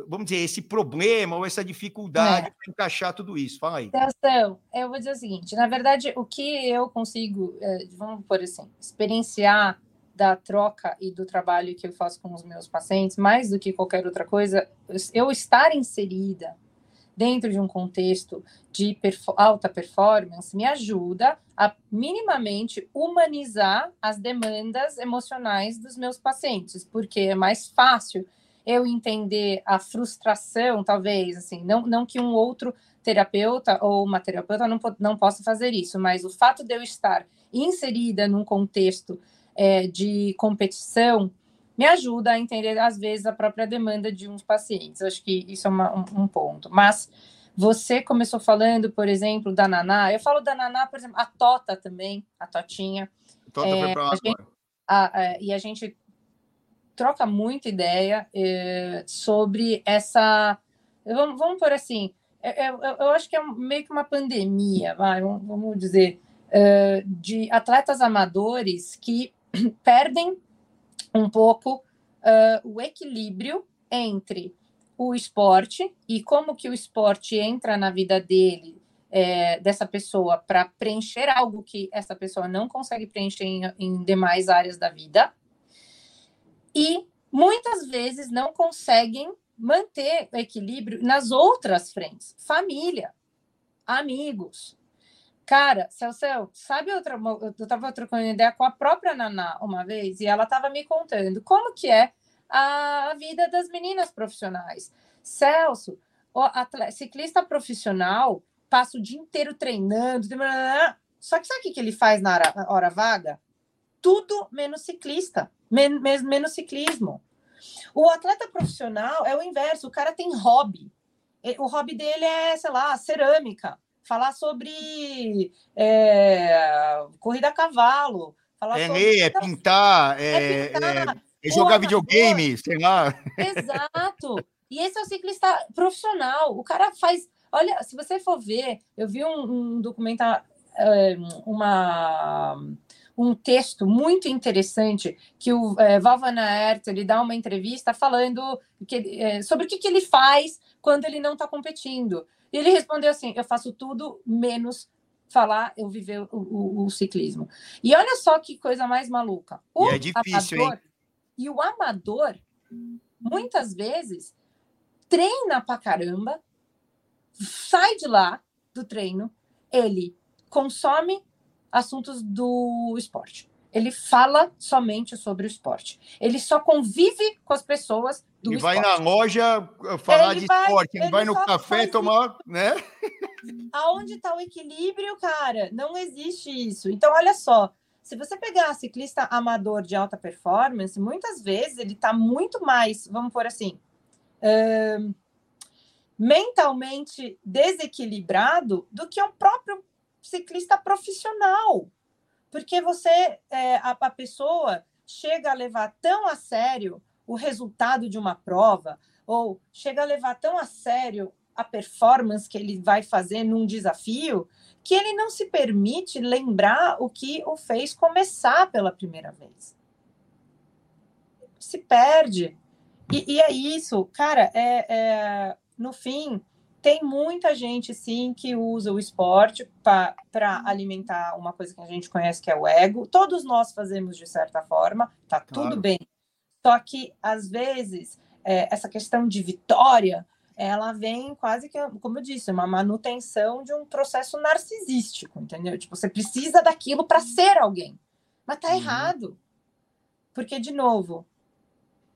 S1: vamos dizer, esse problema ou essa dificuldade é. para encaixar tudo isso? Fala aí.
S2: Então, eu vou dizer o seguinte: na verdade, o que eu consigo, é, vamos por assim, experienciar da troca e do trabalho que eu faço com os meus pacientes, mais do que qualquer outra coisa, eu estar inserida dentro de um contexto de perfor alta performance me ajuda a minimamente humanizar as demandas emocionais dos meus pacientes, porque é mais fácil eu entender a frustração, talvez, assim, não, não que um outro terapeuta ou uma terapeuta não, não possa fazer isso, mas o fato de eu estar inserida num contexto é, de competição me ajuda a entender, às vezes, a própria demanda de uns pacientes. Acho que isso é uma, um, um, ponto. Mas você começou falando, por exemplo, da Naná. Eu falo da Naná, por exemplo, a Tota também, a Totinha.
S1: Tota é, foi para lá
S2: a, a, E a gente troca muita ideia é, sobre essa. Vamos, vamos por assim, é, é, eu, eu, acho que é meio que uma pandemia, vai, vamos dizer, é, de atletas amadores que perdem um pouco o equilíbrio entre o esporte e como que o esporte entra na vida dele, dessa pessoa para preencher algo que essa pessoa não consegue preencher em demais áreas da vida e muitas vezes não conseguem manter o equilíbrio nas outras frentes, família, amigos. Cara, Celcel, sabe outra, eu estava trocando ideia com a própria Naná uma vez e ela estava me contando como que é a vida das meninas profissionais. Celso, atleta, ciclista profissional passa o dia inteiro treinando, só que sabe o que ele faz na hora vaga? Tudo menos ciclista, men menos ciclismo. O atleta profissional é o inverso, o cara tem hobby. O hobby dele é, sei lá, cerâmica, falar sobre é, corrida a cavalo. Falar
S1: é
S2: sobre...
S1: é pintar, é, é, pintar. é, é jogar videogame, sei lá.
S2: Exato. E esse é o ciclista profissional. O cara faz. Olha, se você for ver, eu vi um, um documentário, é, uma um texto muito interessante que o é, Val Van Aert, ele dá uma entrevista falando que, é, sobre o que, que ele faz quando ele não está competindo. E ele respondeu assim: eu faço tudo menos falar, eu viver o, o, o ciclismo. E olha só que coisa mais maluca. O
S1: e é difícil,
S2: amador,
S1: hein?
S2: E o amador, muitas vezes, treina pra caramba, sai de lá do treino, ele consome assuntos do esporte. Ele fala somente sobre o esporte. Ele só convive com as pessoas do
S1: ele
S2: esporte.
S1: vai na loja uh, falar ele de vai, esporte, ele, ele vai no café tomar, né?
S2: Aonde está o equilíbrio, cara? Não existe isso. Então, olha só, se você pegar ciclista amador de alta performance, muitas vezes ele está muito mais, vamos por assim, uh, mentalmente desequilibrado do que o próprio ciclista profissional. Porque você, é, a, a pessoa chega a levar tão a sério o resultado de uma prova, ou chega a levar tão a sério a performance que ele vai fazer num desafio, que ele não se permite lembrar o que o fez começar pela primeira vez. Se perde. E, e é isso, cara, é, é, no fim, tem muita gente, sim, que usa o esporte para alimentar uma coisa que a gente conhece que é o ego. Todos nós fazemos de certa forma, tá claro. tudo bem. Só que, às vezes, é, essa questão de vitória, ela vem quase que, como eu disse, uma manutenção de um processo narcisístico, entendeu? Tipo, você precisa daquilo para ser alguém. Mas tá uhum. errado. Porque, de novo,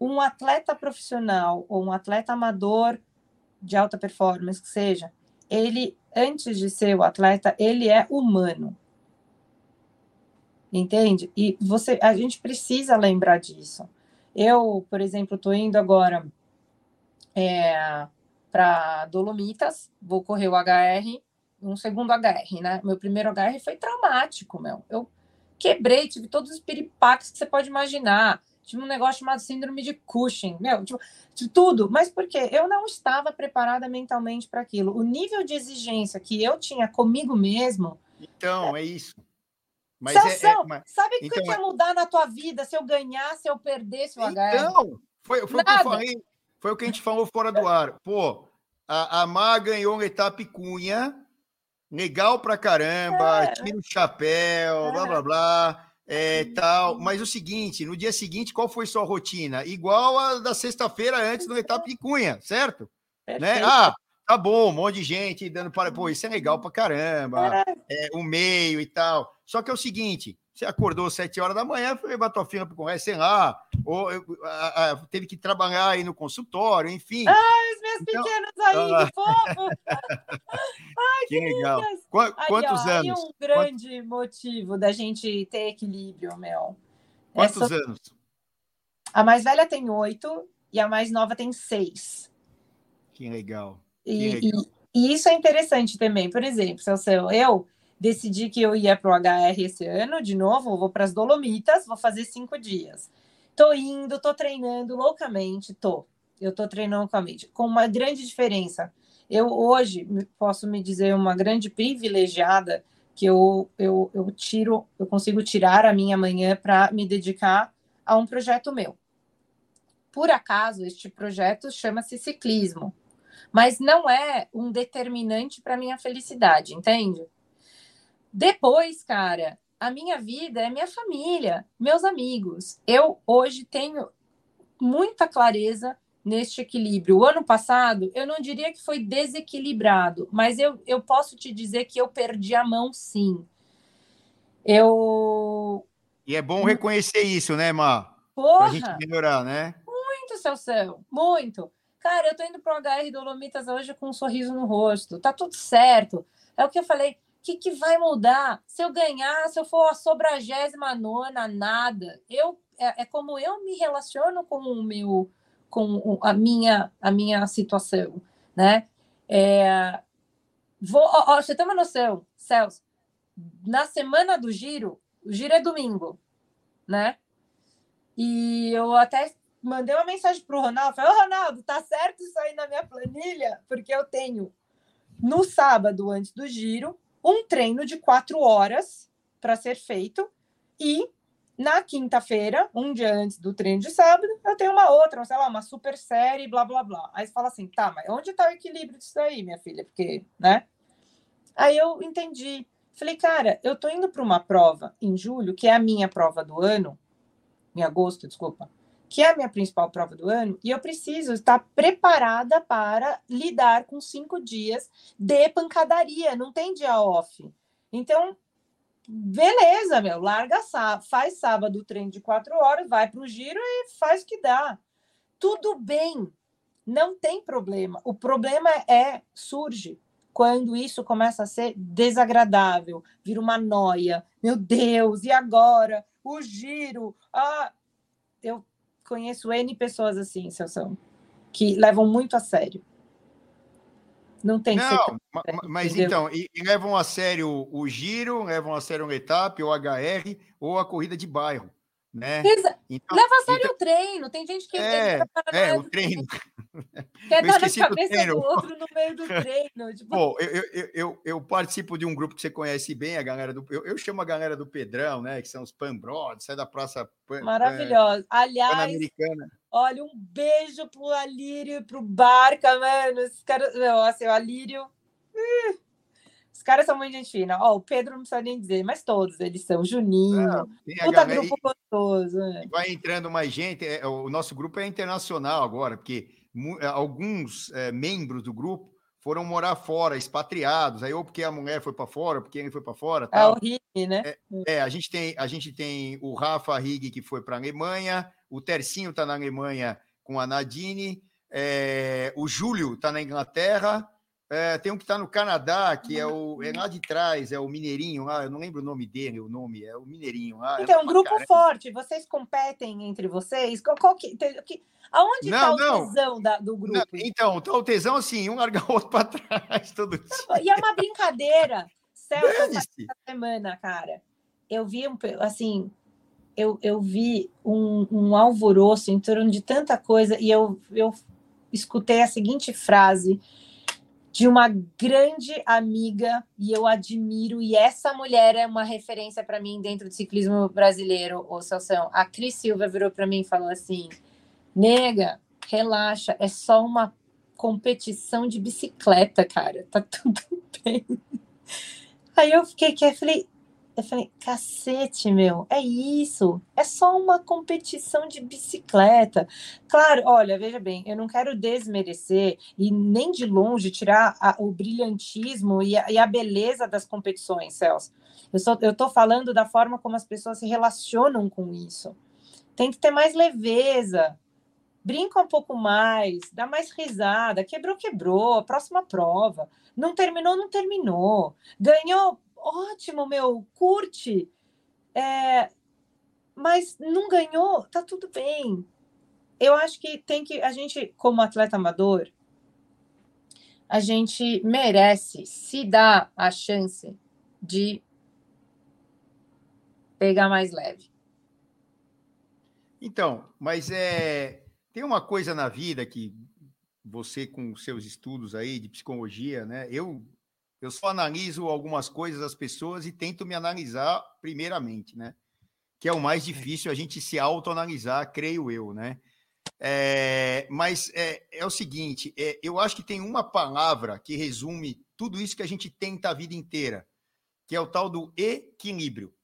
S2: um atleta profissional ou um atleta amador de alta performance que seja, ele, antes de ser o atleta, ele é humano. Entende? E você, a gente precisa lembrar disso. Eu, por exemplo, estou indo agora é, para Dolomitas, vou correr o HR, um segundo HR, né? Meu primeiro HR foi traumático, meu. Eu quebrei, tive todos os piripaques que você pode imaginar tive um negócio chamado síndrome de Cushing, meu, tipo, de tudo. Mas por quê? Eu não estava preparada mentalmente para aquilo. O nível de exigência que eu tinha comigo mesmo.
S1: Então, é, é isso.
S2: Mas Celso, é, é, mas... sabe o que então, ia é mudar na tua vida se eu ganhasse, se eu perdesse o HR?
S1: Então, foi, foi o que eu falei, foi o que a gente falou fora do ar. Pô, a, a Má ganhou uma etapa Cunha, legal pra caramba, é. tira o chapéu, blá blá blá é, tal. Mas o seguinte, no dia seguinte, qual foi sua rotina? Igual a da sexta-feira antes do etapa de Cunha, certo? Né? Ah, tá bom, um monte de gente dando para. Pô, isso é legal pra caramba. É, o meio e tal. Só que é o seguinte: você acordou às sete horas da manhã, foi levar tua filha para o sei lá, ou a, a, teve que trabalhar aí no consultório, enfim.
S2: Ai, os meus então, pequenos aí, ah, que fofo! Ai, que, que legal.
S1: Qu aí, quantos ó, anos?
S2: Aí um grande motivo da gente ter equilíbrio, Mel.
S1: Quantos Essa... anos?
S2: A mais velha tem oito e a mais nova tem seis.
S1: Que legal.
S2: Que e, legal. E, e, isso é interessante também. Por exemplo, se eu, eu decidi que eu ia para o HR esse ano, de novo, vou para as Dolomitas, vou fazer cinco dias. Tô indo, tô treinando loucamente, tô. Eu tô treinando loucamente, com uma grande diferença. Eu hoje posso me dizer uma grande privilegiada que eu, eu, eu tiro, eu consigo tirar a minha manhã para me dedicar a um projeto meu. Por acaso, este projeto chama-se ciclismo, mas não é um determinante para minha felicidade, entende? Depois, cara, a minha vida é minha família, meus amigos. Eu hoje tenho muita clareza neste equilíbrio. O ano passado, eu não diria que foi desequilibrado, mas eu, eu posso te dizer que eu perdi a mão, sim. Eu.
S1: E é bom reconhecer isso, né, Má?
S2: Porra! Pra
S1: gente melhorar, né?
S2: Muito, Celso, muito. Cara, eu tô indo pro HR Dolomitas hoje com um sorriso no rosto. Tá tudo certo. É o que eu falei que, que vai mudar? Se eu ganhar, se eu for a sobragésima nona, nada. Eu é, é como eu me relaciono com o meu, com a minha, a minha situação, né? É, vou, ó, ó, você tem uma noção, Celso? Na semana do giro, o giro é domingo, né? E eu até mandei uma mensagem para o Ronaldo, falei, ô Ronaldo, tá certo isso aí na minha planilha? Porque eu tenho no sábado, antes do giro, um treino de quatro horas para ser feito e na quinta-feira, um dia antes do treino de sábado, eu tenho uma outra, sei lá, uma super série, blá, blá, blá. Aí você fala assim, tá, mas onde está o equilíbrio disso aí, minha filha? Porque, né? Aí eu entendi. Falei, cara, eu tô indo para uma prova em julho, que é a minha prova do ano, em agosto, desculpa, que é a minha principal prova do ano, e eu preciso estar preparada para lidar com cinco dias de pancadaria, não tem dia off. Então, beleza, meu, larga faz sábado o treino de quatro horas, vai para o giro e faz o que dá. Tudo bem, não tem problema. O problema é surge quando isso começa a ser desagradável, vira uma noia. Meu Deus, e agora? O giro. Ah, eu conheço N pessoas assim, Celso, que levam muito a sério. Não tem
S1: Não, mas entendeu? então, e, e, levam a sério o giro, levam a sério o etapa, o HR ou a corrida de bairro, né?
S2: Então, Leva a sério então, o treino. Tem gente que
S1: é, é o treino.
S2: Quer dar na cabeça do, do, outro no meio do treino.
S1: Tipo... Pô, eu, eu, eu, eu, participo de um grupo que você conhece bem, a galera do. Eu, eu chamo a galera do Pedrão, né? Que são os Pan Brothers, sai da Praça
S2: Pan, Maravilhoso. Aliás, olha, um beijo pro Alírio e pro Barca, mano. Os caras, assim, o Alírio. Os caras são muito gente fina. Ó, o Pedro não precisa nem dizer, mas todos eles são. Juninho, não, puta galera, grupo gostoso. Né?
S1: Vai entrando mais gente. É, o nosso grupo é internacional agora, porque alguns é, membros do grupo foram morar fora, expatriados, aí ou porque a mulher foi para fora, ou porque ele foi para fora. É
S2: tal. É o Rig, né?
S1: É, é, a gente tem a gente tem o Rafa Rig que foi para a Alemanha, o Tercinho está na Alemanha com a Nadine, é, o Júlio está na Inglaterra, é, tem um que está no Canadá, que é o é lá de trás, é o Mineirinho lá, eu não lembro o nome dele, o nome é o Mineirinho lá.
S2: Então, um grupo forte, vocês competem entre vocês? Qual, qual que, que, aonde está o tesão da, do grupo? Não,
S1: então, tá o tesão assim, um larga o outro para trás todo
S2: dia. E é uma brincadeira. Celso, essa semana, cara, eu vi um, assim, eu, eu vi um, um alvoroço em torno de tanta coisa e eu, eu escutei a seguinte frase de uma grande amiga e eu admiro, e essa mulher é uma referência para mim dentro do ciclismo brasileiro, ô Celção. A Cris Silva virou para mim e falou assim: nega, relaxa, é só uma competição de bicicleta, cara, tá tudo bem. Aí eu fiquei que falei, eu falei, cacete, meu, é isso. É só uma competição de bicicleta. Claro, olha, veja bem, eu não quero desmerecer e nem de longe tirar a, o brilhantismo e a, e a, beleza das competições, Celso. Eu, só, eu tô falando da forma como as pessoas se relacionam com isso. Tem que ter mais leveza. Brinca um pouco mais, dá mais risada. Quebrou, quebrou. Próxima prova. Não terminou, não terminou. Ganhou, ótimo, meu, curte. É, mas não ganhou, tá tudo bem. Eu acho que tem que, a gente, como atleta amador, a gente merece se dar a chance de pegar mais leve.
S1: Então, mas é tem uma coisa na vida que você com seus estudos aí de psicologia, né? Eu eu só analiso algumas coisas das pessoas e tento me analisar primeiramente, né? Que é o mais difícil a gente se autoanalisar, creio eu, né? É, mas é, é, o seguinte, é, eu acho que tem uma palavra que resume tudo isso que a gente tenta a vida inteira, que é o tal do equilíbrio.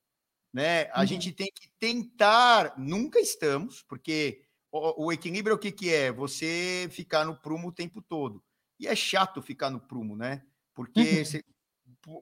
S1: Né? A uhum. gente tem que tentar, nunca estamos, porque o, o, equilíbrio é o que, que é? Você ficar no prumo o tempo todo. E é chato ficar no prumo, né? Porque uhum. você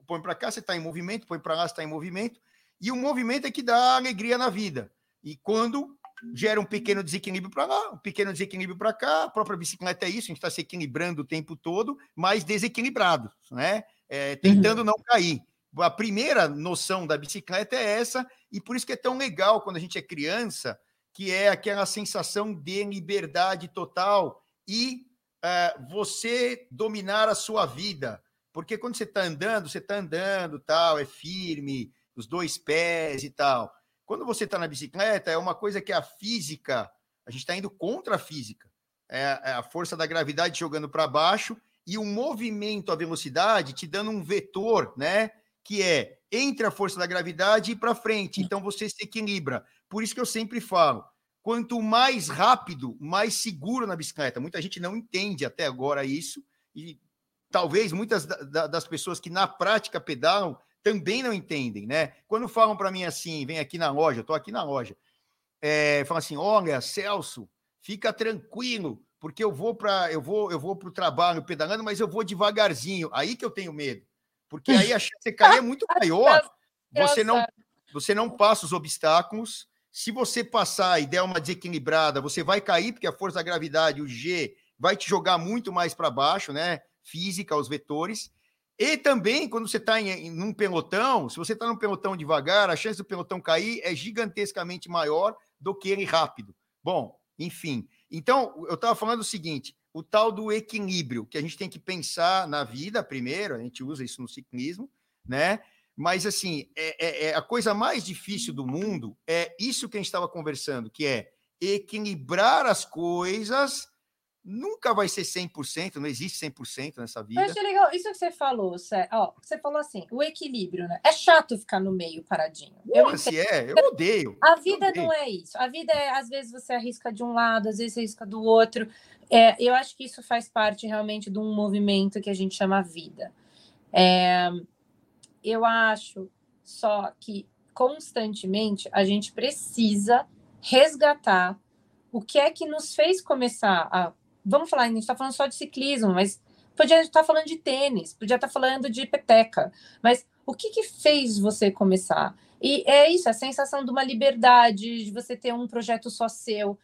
S1: põe para cá, você está em movimento, põe para lá, você está em movimento, e o movimento é que dá alegria na vida. E quando gera um pequeno desequilíbrio para lá, um pequeno desequilíbrio para cá, a própria bicicleta é isso, a gente está se equilibrando o tempo todo, mas desequilibrado, né? É, tentando uhum. não cair. a primeira noção da bicicleta é essa, e por isso que é tão legal quando a gente é criança, que é aquela sensação de liberdade total e uh, você dominar a sua vida. Porque quando você está andando, você está andando, tal, é firme, os dois pés e tal. Quando você está na bicicleta, é uma coisa que a física, a gente está indo contra a física. É, é a força da gravidade jogando para baixo e o movimento, a velocidade, te dando um vetor, né? Que é entre a força da gravidade e para frente. Então você se equilibra. Por isso que eu sempre falo: quanto mais rápido, mais seguro na bicicleta. Muita gente não entende até agora isso, e talvez muitas das pessoas que na prática pedalam também não entendem, né? Quando falam para mim assim, vem aqui na loja, estou aqui na loja, é, falam assim: olha, Celso, fica tranquilo, porque eu vou para eu vou eu vou para o trabalho pedalando, mas eu vou devagarzinho. Aí que eu tenho medo, porque aí a chance de cair é muito maior. Você não você não passa os obstáculos. Se você passar e der uma desequilibrada, você vai cair, porque a força da gravidade, o G, vai te jogar muito mais para baixo, né? Física, os vetores. E também, quando você está em, em um pelotão, se você está num pelotão devagar, a chance do pelotão cair é gigantescamente maior do que ele rápido. Bom, enfim. Então, eu estava falando o seguinte: o tal do equilíbrio, que a gente tem que pensar na vida primeiro, a gente usa isso no ciclismo, né? Mas, assim, é, é, é a coisa mais difícil do mundo é isso que a gente estava conversando, que é equilibrar as coisas nunca vai ser 100%, não existe 100% nessa vida.
S2: Eu achei legal isso que você falou, Cé. Ó, você falou assim, o equilíbrio, né? É chato ficar no meio paradinho.
S1: Porra, se é, eu odeio.
S2: A vida
S1: odeio.
S2: não é isso. A vida é, às vezes você arrisca de um lado, às vezes você arrisca do outro. É, eu acho que isso faz parte realmente de um movimento que a gente chama vida. É, eu acho só que constantemente a gente precisa resgatar o que é que nos fez começar a vamos falar, a gente está falando só de ciclismo, mas podia estar falando de tênis, podia estar falando de peteca, mas o que, que fez você começar? E é isso, a sensação de uma liberdade, de você ter um projeto só seu.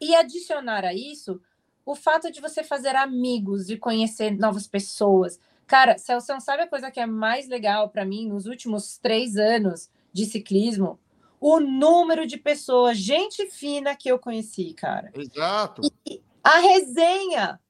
S2: E adicionar a isso o fato de você fazer amigos, de conhecer novas pessoas. Cara, Celso, sabe a coisa que é mais legal para mim nos últimos três anos de ciclismo? O número de pessoas, gente fina que eu conheci, cara.
S1: Exato.
S2: E, a resenha.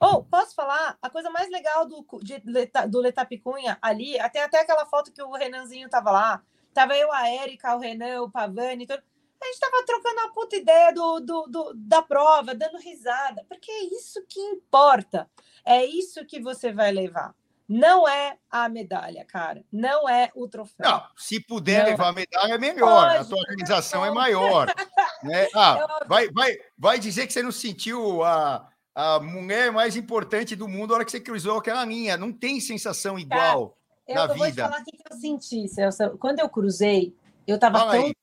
S2: Ou, oh, posso falar? A coisa mais legal do, de, do Letapicunha ali, até, até aquela foto que o Renanzinho tava lá. Tava eu, a Érica, o Renan, o Pavani, todo. A gente tava trocando a puta ideia do, do, do, da prova, dando risada. Porque é isso que importa. É isso que você vai levar. Não é a medalha, cara. Não é o troféu.
S1: Não, se puder não. levar a medalha, é melhor. Pode, a tua organização é maior. né? Ah, vai, vai, vai dizer que você não sentiu a, a mulher mais importante do mundo na hora que você cruzou aquela linha. Não tem sensação igual cara, na
S2: eu,
S1: vida.
S2: Eu vou te falar o que eu senti, Celso. Quando eu cruzei, eu tava Fala tão...
S1: Aí.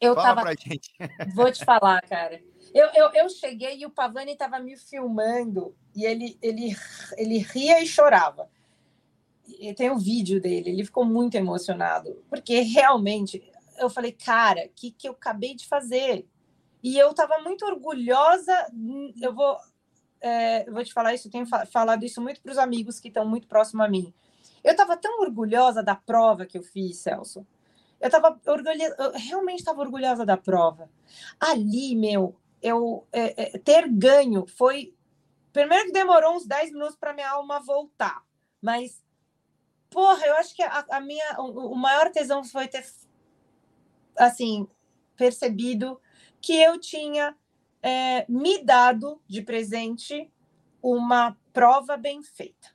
S2: Eu
S1: Fala
S2: tava...
S1: pra gente.
S2: Vou te falar, cara. Eu, eu, eu cheguei e o Pavani estava me filmando e ele, ele, ele ria e chorava tem o um vídeo dele, ele ficou muito emocionado, porque realmente eu falei, cara, o que, que eu acabei de fazer? E eu estava muito orgulhosa. Eu vou, é, eu vou te falar isso, eu tenho falado isso muito para os amigos que estão muito próximos a mim. Eu estava tão orgulhosa da prova que eu fiz, Celso. Eu estava orgulhosa, realmente estava orgulhosa da prova. Ali, meu, eu é, é, ter ganho foi. Primeiro que demorou uns 10 minutos para minha alma voltar, mas porra, eu acho que a, a minha, o, o, maior tesão foi ter, assim, percebido que eu tinha é, me dado de presente uma prova bem feita.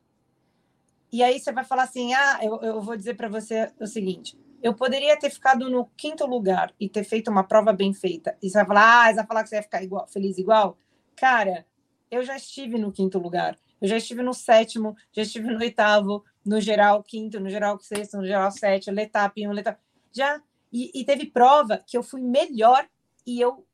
S2: E aí você vai falar assim, ah, eu, eu vou dizer para você o seguinte, eu poderia ter ficado no quinto lugar e ter feito uma prova bem feita. E você vai falar, ah, você vai falar que você vai ficar igual, feliz igual? Cara, eu já estive no quinto lugar. Eu já estive no sétimo, já estive no oitavo, no geral quinto, no geral sexto, no geral sétimo, letap um, letap... Já. E, e teve prova que eu fui melhor e eu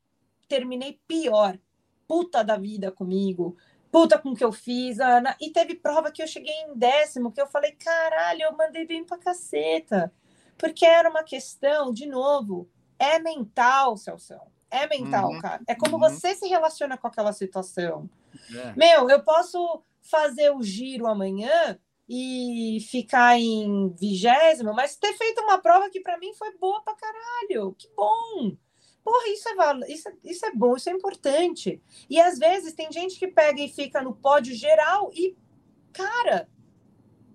S2: terminei pior. Puta da vida comigo, puta com o que eu fiz, Ana. E teve prova que eu cheguei em décimo, que eu falei, caralho, eu mandei bem pra caceta. Porque era uma questão, de novo, é mental, Celso. É mental, uhum, cara. É como uhum. você se relaciona com aquela situação. É. Meu, eu posso fazer o giro amanhã e ficar em vigésimo, mas ter feito uma prova que para mim foi boa para caralho. Que bom! Porra, isso é, isso, é, isso é bom, isso é importante. E às vezes tem gente que pega e fica no pódio geral e, cara,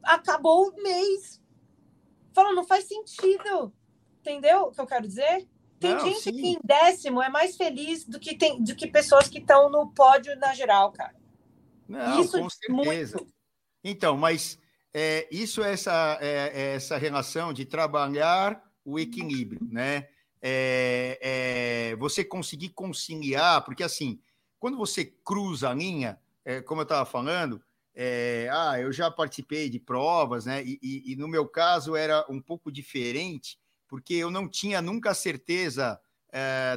S2: acabou o mês. Fala, não faz sentido. Entendeu o que eu quero dizer? Tem não, gente sim. que em décimo é mais feliz do que, tem, do que pessoas que estão no pódio na geral, cara.
S1: Não, isso com certeza. Muito. Então, mas é, isso é essa, é, é essa relação de trabalhar o equilíbrio, né? É, é, você conseguir conciliar, porque assim, quando você cruza a linha, é, como eu estava falando, ah, eu já participei de provas, né? E, e, e, no meu caso era um pouco diferente, porque eu não tinha nunca a certeza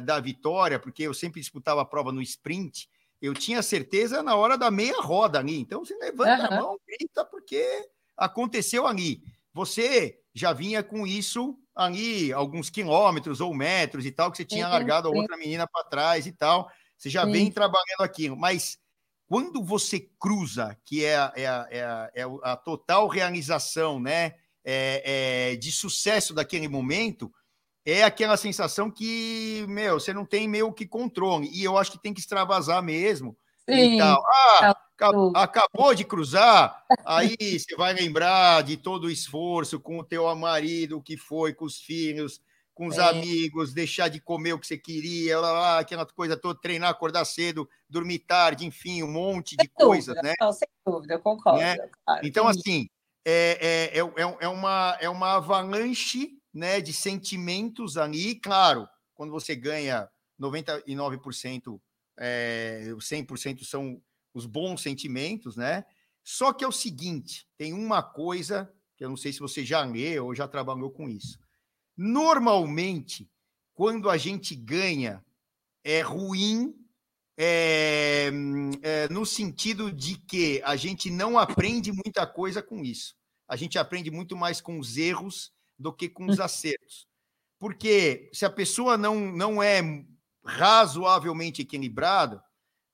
S1: da vitória, porque eu sempre disputava a prova no sprint. Eu tinha certeza na hora da meia roda ali. Então você levanta uhum. a mão, grita, porque aconteceu ali. Você já vinha com isso ali, alguns quilômetros ou metros e tal, que você tinha sim, largado a outra menina para trás e tal. Você já sim. vem trabalhando aquilo. Mas quando você cruza, que é a, é a, é a, é a total realização né, é, é, de sucesso daquele momento, é aquela sensação que, meu, você não tem meio que controle. E eu acho que tem que extravasar mesmo. Sim. E tal. Ah, acabou de cruzar, aí você vai lembrar de todo o esforço com o teu marido, que foi, com os filhos, com os é. amigos, deixar de comer o que você queria, lá, lá, aquela coisa toda, treinar, acordar cedo, dormir tarde, enfim, um monte de sem coisas,
S2: dúvida,
S1: né?
S2: Não, sem dúvida, eu concordo. Né?
S1: Claro, então, assim, é, é, é, é, uma, é uma avalanche né, de sentimentos ali, claro, quando você ganha 99%, é, 100% são os bons sentimentos, né? Só que é o seguinte, tem uma coisa que eu não sei se você já leu ou já trabalhou com isso. Normalmente, quando a gente ganha, é ruim é, é, no sentido de que a gente não aprende muita coisa com isso. A gente aprende muito mais com os erros do que com os acertos. Porque se a pessoa não, não é razoavelmente equilibrada,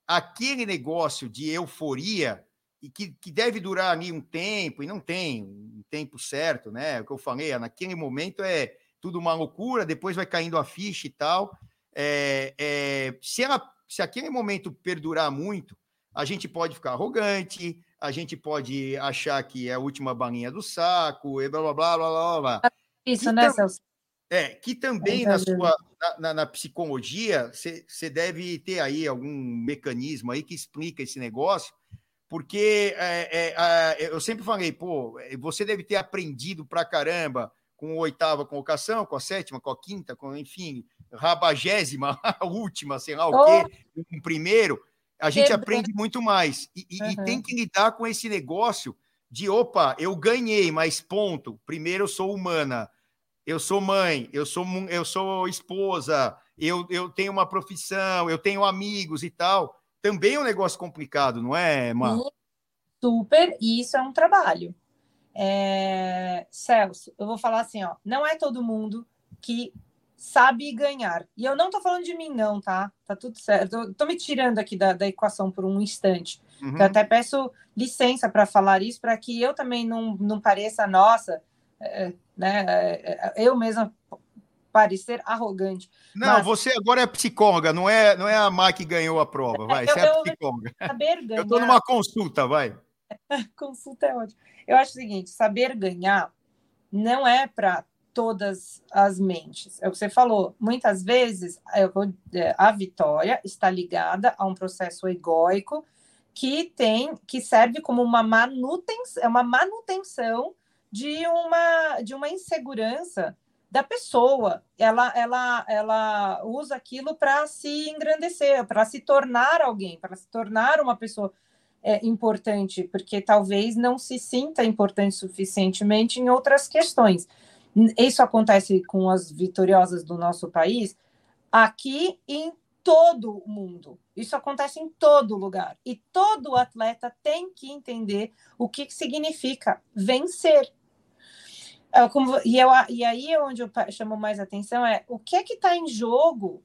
S1: aquele negócio de euforia e que, que deve durar ali um tempo, e não tem um tempo certo, né? O que eu falei, naquele momento é tudo uma loucura, depois vai caindo a ficha e tal. É, é, se, ela, se aquele momento perdurar muito, a gente pode ficar arrogante, a gente pode achar que é a última balinha do saco, e blá blá blá blá blá.
S2: Isso, que né, Celso?
S1: É, que também na sua na, na, na psicologia você deve ter aí algum mecanismo aí que explica esse negócio, porque é, é, eu sempre falei, pô, você deve ter aprendido pra caramba com a oitava colocação, com a sétima, com a quinta, com, enfim, rabagésima, a última, sei lá o oh. quê, um primeiro, a gente aprende muito mais. E, e, uhum. e, tem que lidar com esse negócio de, opa, eu ganhei, mas ponto. Primeiro eu sou humana, eu sou mãe, eu sou, eu sou esposa, eu, eu tenho uma profissão, eu tenho amigos e tal. Também é um negócio complicado, não é, Mar?
S2: Super, e isso é um trabalho. É... Celso, eu vou falar assim, ó, não é todo mundo que sabe ganhar. E eu não tô falando de mim, não, tá? Tá tudo certo. Eu tô me tirando aqui da, da equação por um instante. Uhum. Eu até peço licença para falar isso, para que eu também não, não pareça, nossa, é, né, é, é, eu mesma parecer arrogante.
S1: Não, mas... você agora é psicóloga, não é, não é a Má que ganhou a prova, vai, eu, você é psicóloga. Eu estou numa consulta, vai.
S2: consulta é ótimo. Eu acho o seguinte: saber ganhar não é para todas as mentes. É o que você falou. Muitas vezes é, a vitória está ligada a um processo egóico que tem, que serve como uma manutenção, é uma manutenção de uma de uma insegurança da pessoa. Ela ela ela usa aquilo para se engrandecer, para se tornar alguém, para se tornar uma pessoa é, importante, porque talvez não se sinta importante suficientemente em outras questões. Isso acontece com as vitoriosas do nosso país, aqui em todo o mundo. Isso acontece em todo lugar. E todo atleta tem que entender o que significa vencer. É, como, e, eu, e aí onde eu chamo mais atenção é o que é que está em jogo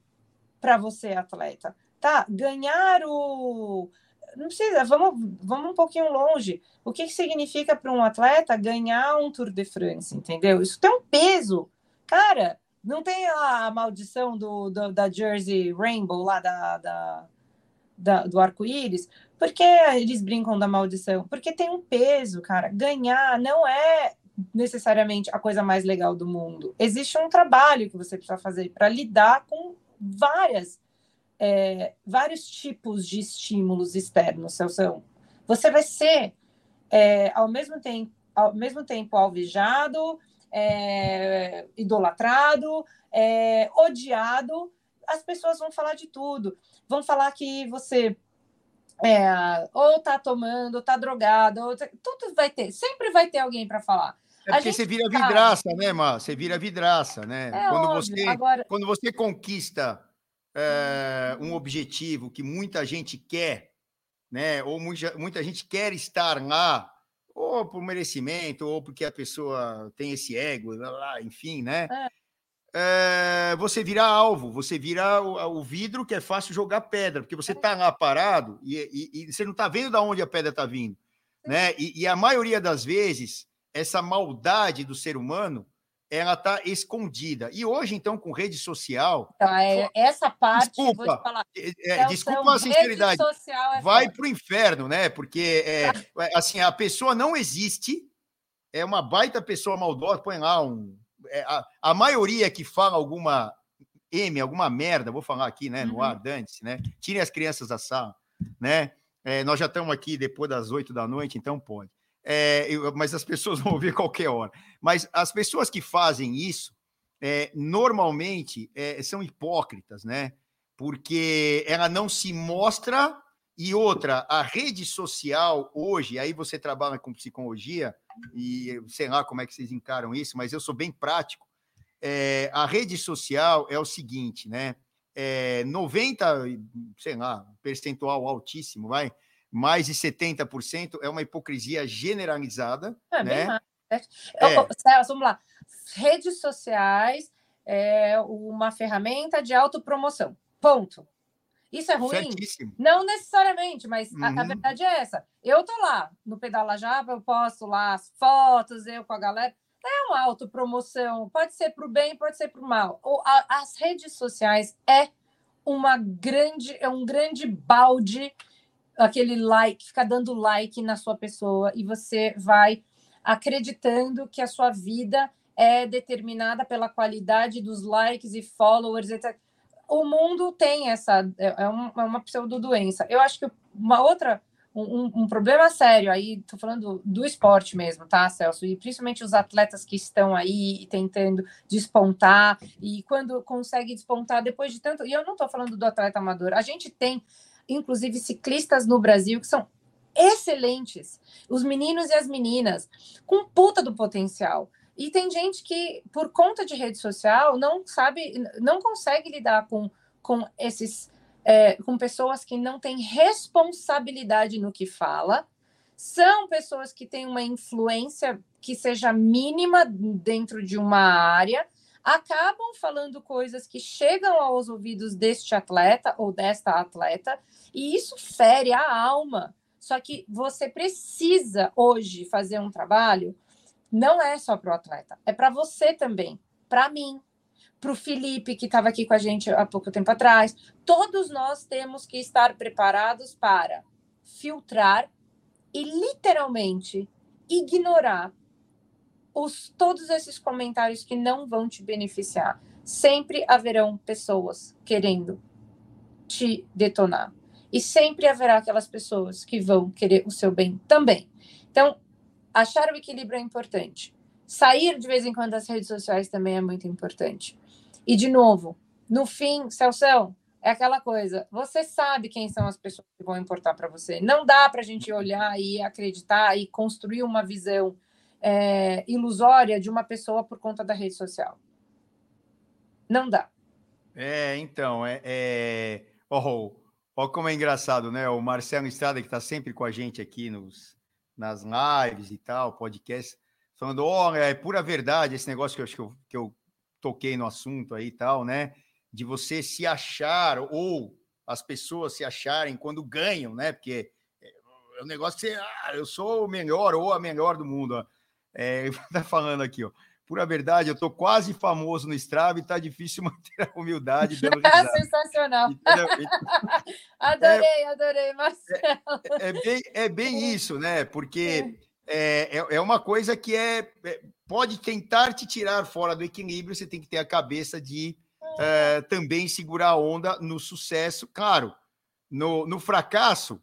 S2: para você, atleta? Tá, ganhar o não precisa, vamos, vamos um pouquinho longe. O que, que significa para um atleta ganhar um Tour de France, entendeu? Isso tem um peso. Cara, não tem a maldição do, do, da Jersey Rainbow lá da, da, da do arco-íris? Por que eles brincam da maldição? Porque tem um peso, cara. Ganhar não é necessariamente a coisa mais legal do mundo. Existe um trabalho que você precisa fazer para lidar com várias é, vários tipos de estímulos externos. Você vai ser, é, ao, mesmo tempo, ao mesmo tempo alvejado, é, idolatrado, é, odiado. As pessoas vão falar de tudo. Vão falar que você é, ou tá tomando, ou tá drogado, ou tá, tudo vai ter. Sempre vai ter alguém para falar.
S1: É porque você vira vidraça, né, Mar? Você vira vidraça, né?
S2: É quando, óbvio.
S1: você,
S2: Agora...
S1: quando você conquista é, um objetivo que muita gente quer, né? Ou muita, muita gente quer estar lá, ou por merecimento, ou porque a pessoa tem esse ego, lá, enfim, né? É. É, você vira alvo, você vira o, o, vidro que é fácil jogar pedra, porque você está lá parado e, e, e, você não está vendo de onde a pedra está vindo, né? E, e, a maioria das vezes essa maldade do ser humano ela está escondida. E hoje, então, com rede social.
S2: Tá, é, essa parte,
S1: desculpa, falar, é, é então, desculpa a sinceridade. É vai para o inferno, né? Porque é, é, assim, a pessoa não existe, é uma baita pessoa maldosa, põe lá um. É, a, a maioria que fala alguma M, alguma merda, vou falar aqui, né? No uhum. ar, dante né? Tirem as crianças da sala, né? nós já estamos aqui depois das oito da noite, então pode é, mas as pessoas vão ouvir qualquer hora. Mas as pessoas que fazem isso, é, normalmente, é, são hipócritas, né? Porque ela não se mostra. E outra, a rede social hoje, aí você trabalha com psicologia, e sei lá como é que vocês encaram isso, mas eu sou bem prático. É, a rede social é o seguinte, né? É, 90, sei lá, percentual altíssimo, vai, mais de 70% é uma hipocrisia generalizada. É, né? bem
S2: É. Oh, Celso, vamos lá. Redes sociais é uma ferramenta de autopromoção. Ponto. Isso é ruim?
S1: Certíssimo.
S2: Não necessariamente, mas uhum. a, a, uhum. verdade é essa. Eu tô lá no Pedala Java, eu posto lá as fotos, eu com a galera. É uma autopromoção, pode ser para o bem, pode ser para o mal. Ou a, as redes sociais é uma grande, é um grande balde aquele like, ficar dando like na sua pessoa e você vai acreditando que a sua vida é determinada pela qualidade dos likes e followers, etc. O mundo tem essa, é, é uma, é uma pseudo-doença. Eu acho que uma outra, um, um problema sério aí, estou falando do esporte mesmo, tá, Celso? E principalmente os atletas que estão aí tentando despontar, e quando consegue despontar depois de tanto. E eu não estou falando do atleta amador, a gente tem inclusive ciclistas no Brasil que são excelentes, os meninos e as meninas, com puta do potencial. E tem gente que, por conta de rede social, não sabe, não consegue lidar com, com esses, é, com pessoas que não têm responsabilidade no que fala, são pessoas que têm uma influência que seja mínima dentro de uma área, acabam falando coisas que chegam aos ouvidos deste atleta ou desta atleta, e isso fere a alma. Só que você precisa hoje fazer um trabalho, não é só para o atleta, é para você também, para mim, para o Felipe, que estava aqui com a gente há pouco tempo atrás. Todos nós temos que estar preparados para filtrar e literalmente ignorar os, todos esses comentários que não vão te beneficiar. Sempre haverão pessoas querendo te detonar. E sempre haverá aquelas pessoas que vão querer o seu bem também. Então, achar o equilíbrio é importante. Sair de vez em quando das redes sociais também é muito importante. E, de novo, no fim, Celso, é aquela coisa. Você sabe quem são as pessoas que vão importar para você. Não dá para a gente olhar e acreditar e construir uma visão é, ilusória de uma pessoa por conta da rede social. Não dá.
S1: É, então, é. é... Oh, oh, como é engraçado, né? O Marcelo Estrada, que está sempre com a gente aqui nos, nas lives e tal, podcast, falando: olha, é pura verdade esse negócio que eu, que eu, que eu toquei no assunto aí e tal, né? De você se achar ou as pessoas se acharem quando ganham, né? Porque é um negócio que você, ah, eu sou o melhor ou a melhor do mundo. Ó. É, tá falando aqui, ó. Pura verdade, eu tô quase famoso no Strava e tá difícil manter a humildade.
S2: Sensacional. adorei, é, adorei, Marcelo.
S1: É, é, bem, é bem isso, né? Porque é, é, é uma coisa que é, é, pode tentar te tirar fora do equilíbrio, você tem que ter a cabeça de é, também segurar a onda no sucesso. Claro, no, no fracasso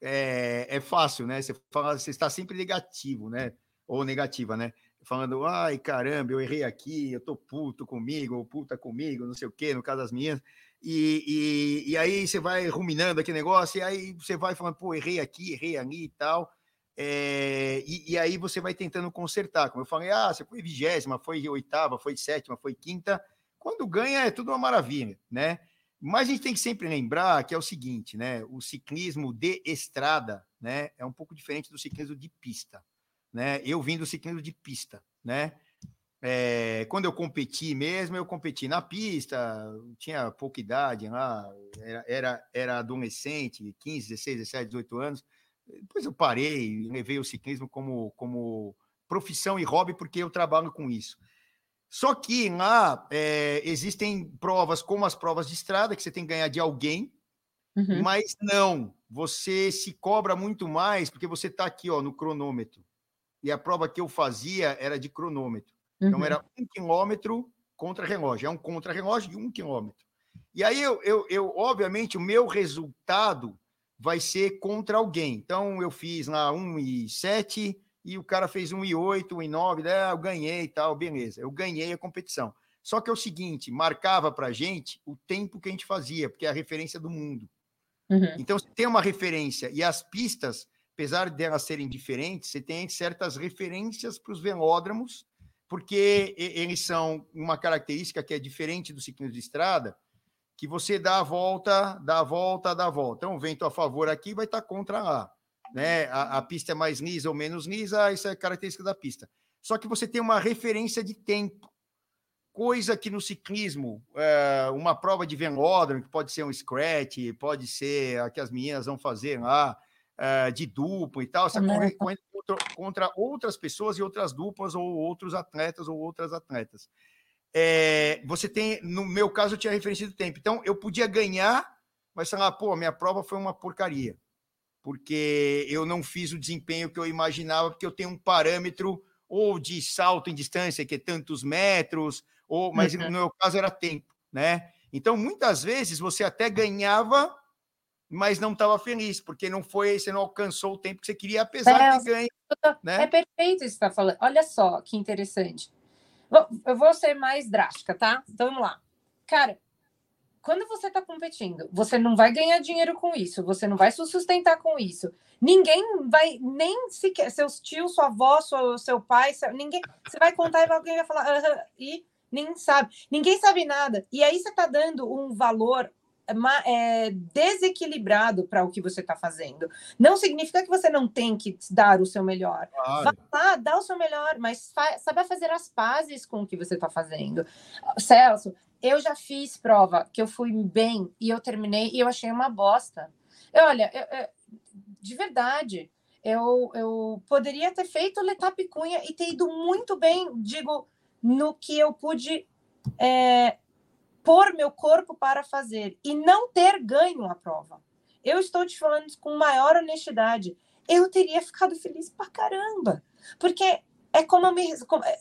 S1: é, é fácil, né? Você, fala, você está sempre negativo, né? Ou negativa, né? Falando, ai caramba, eu errei aqui, eu tô puto comigo, ou puta comigo, não sei o quê, no caso das minhas. E, e, e aí você vai ruminando aquele negócio, e aí você vai falando, pô, errei aqui, errei ali e tal. É, e, e, aí você vai tentando consertar. Como eu falei, ah, você foi vigésima, foi oitava, foi sétima, foi quinta. Quando ganha é tudo uma maravilha, né? Mas a gente tem que sempre lembrar que é o seguinte, né? O ciclismo de estrada, né, é um pouco diferente do ciclismo de pista, né? Eu vim do ciclismo de pista, né? É, quando eu competi mesmo, eu competi na pista, tinha pouca idade lá, era, era, era adolescente, 15, 16, 17, 18 anos. Depois eu parei, levei o ciclismo como, como profissão e hobby, porque eu trabalho com isso. Só que lá é, existem provas como as provas de estrada, que você tem que ganhar de alguém, uhum. mas não, você se cobra muito mais, porque você está aqui ó, no cronômetro. E a prova que eu fazia era de cronômetro. Então, uhum. Então era um quilômetro contra relógio, é um contra-relógio de um quilômetro. E aí eu, eu, eu, obviamente, o meu resultado vai ser contra alguém. Então eu fiz lá 1 e 7 e o cara fez um e oito, um e nove, né? eu ganhei e tal, beleza. Eu ganhei a competição. Só que é o seguinte, marcava para gente o tempo que a gente fazia, porque é a referência do mundo. Uhum. Então, você tem uma referência, e as pistas, apesar de elas serem diferentes, você tem certas referências para os velódromos, porque eles são uma característica que é diferente do ciclismo de estrada, que você dá a volta, dá a volta, dá a volta. Então, o vento a favor aqui vai estar contra lá né? A, a, pista é mais lisa ou menos lisa, isso é característica da pista. Só que você tem uma referência de tempo, coisa que no ciclismo, é, uma prova de velódromo, que pode ser um scratch, pode ser a que as meninas vão fazer lá, é, de duplo e tal, você corre contra, contra outras pessoas e outras duplas, ou outros atletas, ou outras atletas. É, você tem, no meu caso, eu tinha referência do tempo. Então, eu podia ganhar, mas falar, pô, minha prova foi uma porcaria porque eu não fiz o desempenho que eu imaginava, porque eu tenho um parâmetro ou de salto em distância, que é tantos metros, ou mas uhum. no meu caso era tempo, né? Então, muitas vezes você até ganhava, mas não estava feliz, porque não foi, você não alcançou o tempo que você queria, apesar é, de ganhar.
S2: Né? É perfeito isso que você está falando. Olha só que interessante. Eu vou ser mais drástica, tá? Então vamos lá. Cara, quando você está competindo, você não vai ganhar dinheiro com isso, você não vai se sustentar com isso. Ninguém vai, nem sequer, seus tios, sua avó, seu, seu pai, seu, ninguém. Você vai contar e alguém vai falar, -huh, e nem sabe. Ninguém sabe nada. E aí você está dando um valor é, desequilibrado para o que você está fazendo. Não significa que você não tem que dar o seu melhor. Claro. Vá lá, dá o seu melhor, mas fa saiba fazer as pazes com o que você está fazendo. Celso, eu já fiz prova que eu fui bem e eu terminei e eu achei uma bosta. Olha, eu, eu, de verdade, eu, eu poderia ter feito Letap Cunha e ter ido muito bem, digo, no que eu pude é, pôr meu corpo para fazer e não ter ganho a prova. Eu estou te falando com maior honestidade. Eu teria ficado feliz pra caramba. Porque é como me,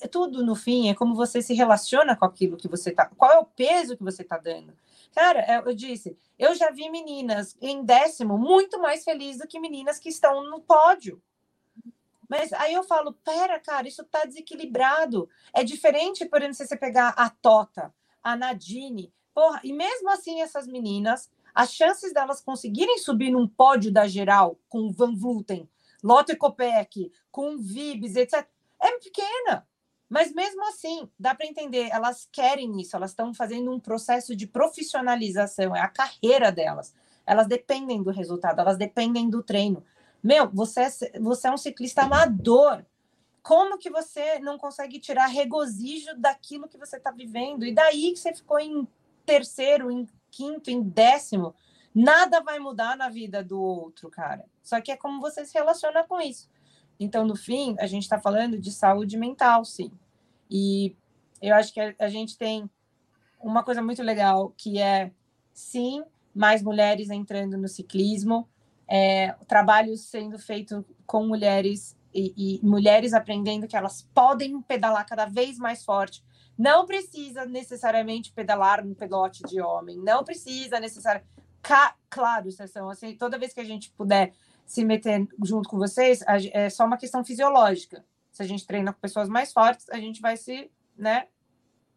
S2: é tudo no fim, é como você se relaciona com aquilo que você tá, qual é o peso que você tá dando. Cara, é, eu disse, eu já vi meninas em décimo muito mais felizes do que meninas que estão no pódio. Mas aí eu falo, pera, cara, isso tá desequilibrado. É diferente, por exemplo, se você pegar a Tota, a Nadine, porra, e mesmo assim essas meninas, as chances delas conseguirem subir num pódio da geral com Van Vluten, Lotte Kopeck, com Vibes, etc é pequena. Mas mesmo assim, dá para entender, elas querem isso, elas estão fazendo um processo de profissionalização, é a carreira delas. Elas dependem do resultado, elas dependem do treino. Meu, você é, você é um ciclista amador. Como que você não consegue tirar regozijo daquilo que você está vivendo? E daí que você ficou em terceiro, em quinto, em décimo. Nada vai mudar na vida do outro, cara. Só que é como você se relaciona com isso. Então, no fim, a gente está falando de saúde mental, sim. E eu acho que a, gente tem uma coisa muito legal que é, sim, mais mulheres entrando no ciclismo, é, sendo feito com mulheres e, e, mulheres aprendendo que elas podem pedalar cada vez mais forte. Não precisa necessariamente pedalar no pelote de homem, não precisa necessariamente. Claro, sessão, assim, toda vez que a gente puder se meter junto com vocês, é só uma questão fisiológica. Se a gente treina com pessoas mais fortes, a gente vai se, né,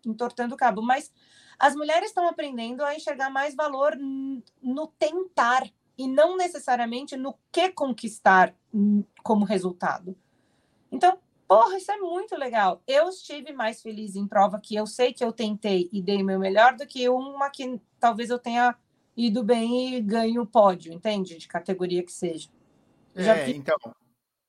S2: entortando o cabo. Mas as mulheres estão aprendendo a enxergar mais valor no tentar e não necessariamente no que conquistar como resultado. Então, porra, isso é muito legal. Eu estive mais feliz em prova que eu sei que eu tentei e dei o meu melhor do que uma que talvez eu tenha ido bem e ganho o pódio, entende? De categoria que seja.
S1: é, vi... então,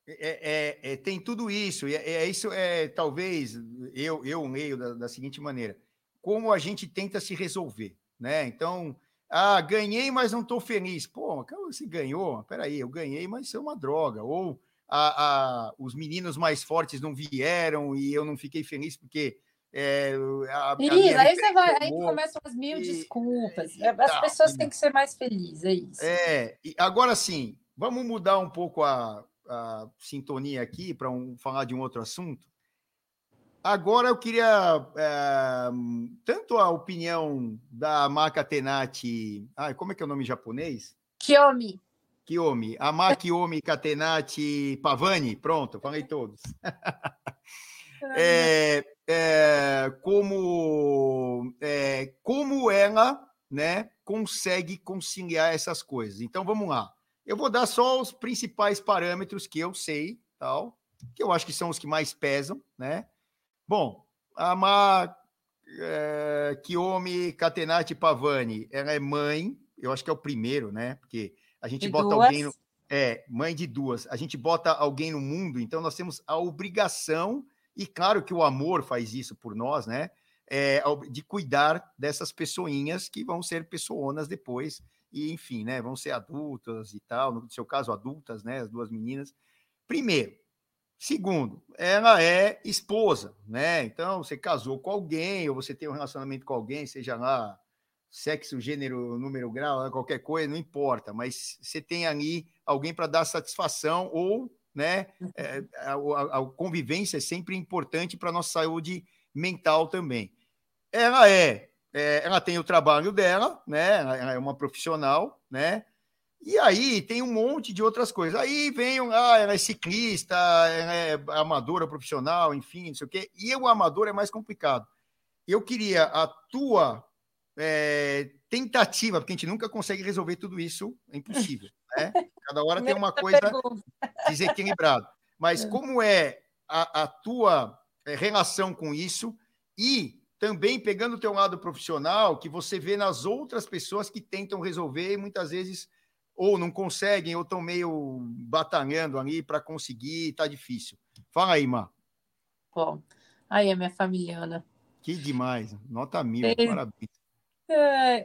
S1: é, é, é, tem tudo isso. É, é, isso é talvez eu eu leio da, da seguinte maneira: como a gente tenta se resolver, né? Então, ah, ganhei, mas não estou feliz. Pô, você ganhou? Peraí, eu ganhei, mas isso é uma droga. Ou a, a, os meninos mais fortes não vieram e eu não fiquei feliz porque. É,
S2: a, isso, aí você vai, aí começam as mil e, desculpas. E, as tá, pessoas têm que ser mais felizes, é isso.
S1: É, e agora sim, vamos mudar um pouco a, a sintonia aqui para um, falar de um outro assunto. Agora eu queria é, tanto a opinião da marca Tenati. Ah, como é que é o nome japonês?
S2: Kiyomi.
S1: Kiyomi. A marca Kiyomi Catenati Pavani. Pronto, falei todos. é, é, como, é, como ela né, consegue conciliar essas coisas. Então vamos lá. Eu vou dar só os principais parâmetros que eu sei, tal, que eu acho que são os que mais pesam, né? Bom, a Ma é, Kiyomi Catenati Pavani, ela é mãe, eu acho que é o primeiro, né? Porque a gente de bota duas. alguém no, é, mãe de duas. A gente bota alguém no mundo, então nós temos a obrigação, e claro que o amor faz isso por nós, né? É, de cuidar dessas pessoinhas que vão ser pessoas depois, e enfim, né? Vão ser adultas e tal, no seu caso, adultas, né? As duas meninas. Primeiro, Segundo, ela é esposa, né? Então, você casou com alguém, ou você tem um relacionamento com alguém, seja lá sexo, gênero, número, grau, qualquer coisa, não importa, mas você tem ali alguém para dar satisfação ou, né? É, a, a, a, convivência é sempre importante para nossa saúde mental também. Ela é, é, ela tem o trabalho dela, né? Ela é uma profissional, né? E aí tem um monte de outras coisas. Aí vem, ah, ela é ciclista, ela é amadora profissional, enfim, não sei o quê. E o amador é mais complicado. Eu queria a tua é, tentativa, porque a gente nunca consegue resolver tudo isso, é impossível. Né? Cada hora tem uma coisa desequilibrada. Mas é. como é a, a tua é, relação com isso e também pegando o teu lado profissional, que você vê nas outras pessoas que tentam resolver e muitas vezes ou não conseguem, ou estão meio batalhando ali para conseguir, tá difícil. Fala aí, Má.
S2: Bom, aí a minha familiana.
S1: Que demais, nota mil, Ei. parabéns.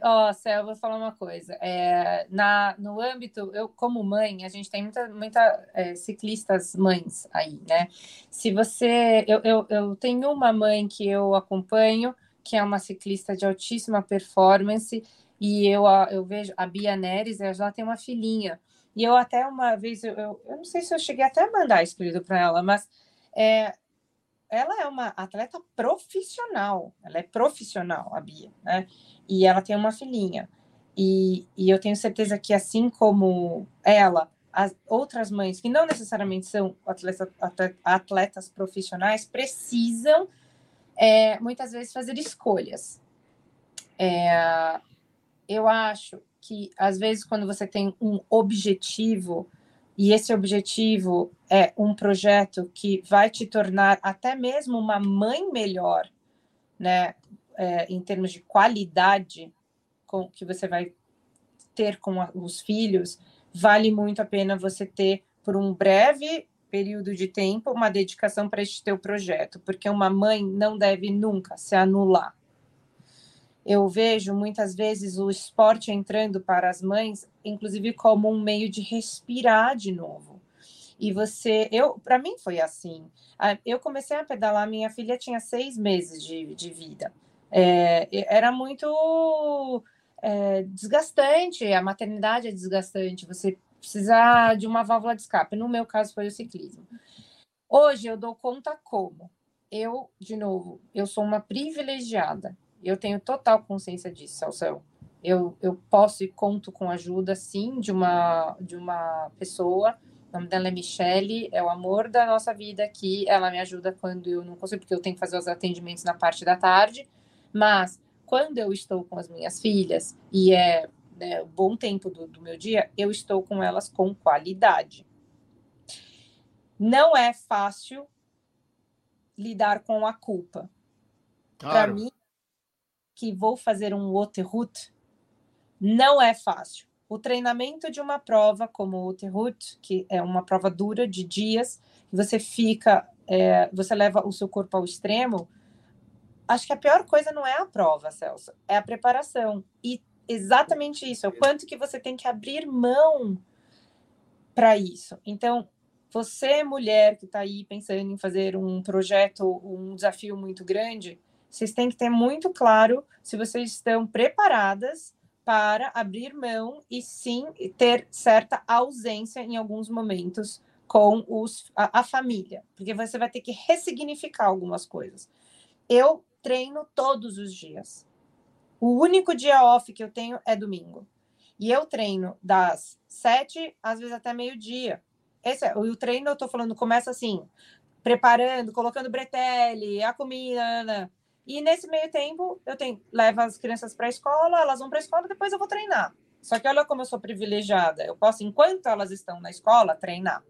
S2: Ó, oh, Céu, vou falar uma coisa. É, na, no âmbito, eu como mãe, a gente tem muita, muita é, ciclistas mães aí, né? Se você, eu, eu, eu tenho uma mãe que eu acompanho, que é uma ciclista de altíssima performance, e eu, eu vejo a Bia Neres, ela tem uma filhinha. E eu até uma vez, eu, eu, eu não sei se eu cheguei até a mandar isso para ela, mas é, ela é uma atleta profissional. Ela é profissional, a Bia, né? E ela tem uma filhinha. E, e eu tenho certeza que, assim como ela, as outras mães que não necessariamente são atletas, atletas profissionais precisam é, muitas vezes fazer escolhas. É, eu acho que às vezes quando você tem um objetivo e esse objetivo é um projeto que vai te tornar até mesmo uma mãe melhor, né, é, em termos de qualidade com que você vai ter com a, os filhos, vale muito a pena você ter por um breve período de tempo uma dedicação para este teu projeto, porque uma mãe não deve nunca se anular. Eu vejo muitas vezes o esporte entrando para as mães, inclusive como um meio de respirar de novo. E você, eu, para mim foi assim. Eu comecei a pedalar, minha filha tinha seis meses de, de vida. É, era muito é, desgastante, a maternidade é desgastante, você precisa de uma válvula de escape. No meu caso, foi o ciclismo. Hoje eu dou conta como? Eu, de novo, eu sou uma privilegiada. Eu tenho total consciência disso, Celso. Eu, eu posso e conto com ajuda, sim, de uma, de uma pessoa. O nome dela é Michele, é o amor da nossa vida aqui. Ela me ajuda quando eu não consigo, porque eu tenho que fazer os atendimentos na parte da tarde. Mas quando eu estou com as minhas filhas, e é né, um bom tempo do, do meu dia, eu estou com elas com qualidade. Não é fácil lidar com a culpa. Claro. Para mim, que vou fazer um Waterhoot, não é fácil. O treinamento de uma prova como o Waterhoot, que é uma prova dura de dias, você fica, é, você leva o seu corpo ao extremo, acho que a pior coisa não é a prova, Celso, é a preparação. E exatamente isso, é o quanto que você tem que abrir mão para isso. Então, você, mulher que está aí pensando em fazer um projeto, um desafio muito grande, vocês têm que ter muito claro se vocês estão preparadas para abrir mão e sim ter certa ausência em alguns momentos com os, a, a família, porque você vai ter que ressignificar algumas coisas. Eu treino todos os dias. O único dia off que eu tenho é domingo. E eu treino das sete, às vezes até meio-dia. Esse é, o treino, eu tô falando, começa assim, preparando, colocando bretelle, a comida, né? E nesse meio tempo, eu tenho, levo as crianças para a escola, elas vão para a escola, depois eu vou treinar. Só que olha como eu sou privilegiada. Eu posso, enquanto elas estão na escola, treinar.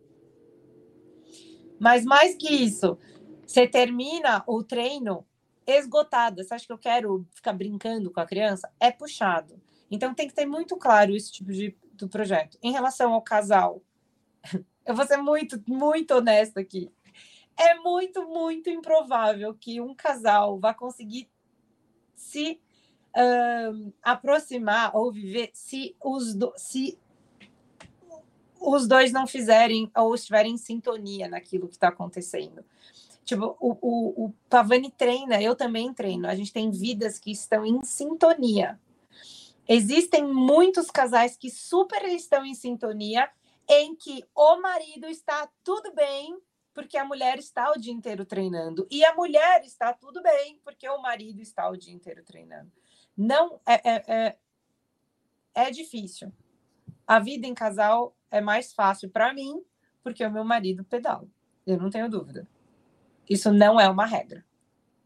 S2: Mas mais que isso, você termina o treino esgotada. Você acha que eu quero ficar brincando com a criança? É puxado. Então tem que ter muito claro esse tipo de do projeto. Em relação ao casal, eu vou ser muito, muito honesta aqui. É muito, muito improvável que um casal vá conseguir se uh, aproximar ou viver se os, do, se os dois não fizerem ou estiverem em sintonia naquilo que está acontecendo. Tipo, o, o, o Pavani treina, eu também treino. A gente tem vidas que estão em sintonia. Existem muitos casais que super estão em sintonia, em que o marido está tudo bem, porque a mulher está o dia inteiro treinando. E a mulher está tudo bem, porque o marido está o dia inteiro treinando. Não é, é, é, é difícil. A vida em casal é mais fácil para mim, porque o meu marido pedala. Eu não tenho dúvida. Isso não é uma regra.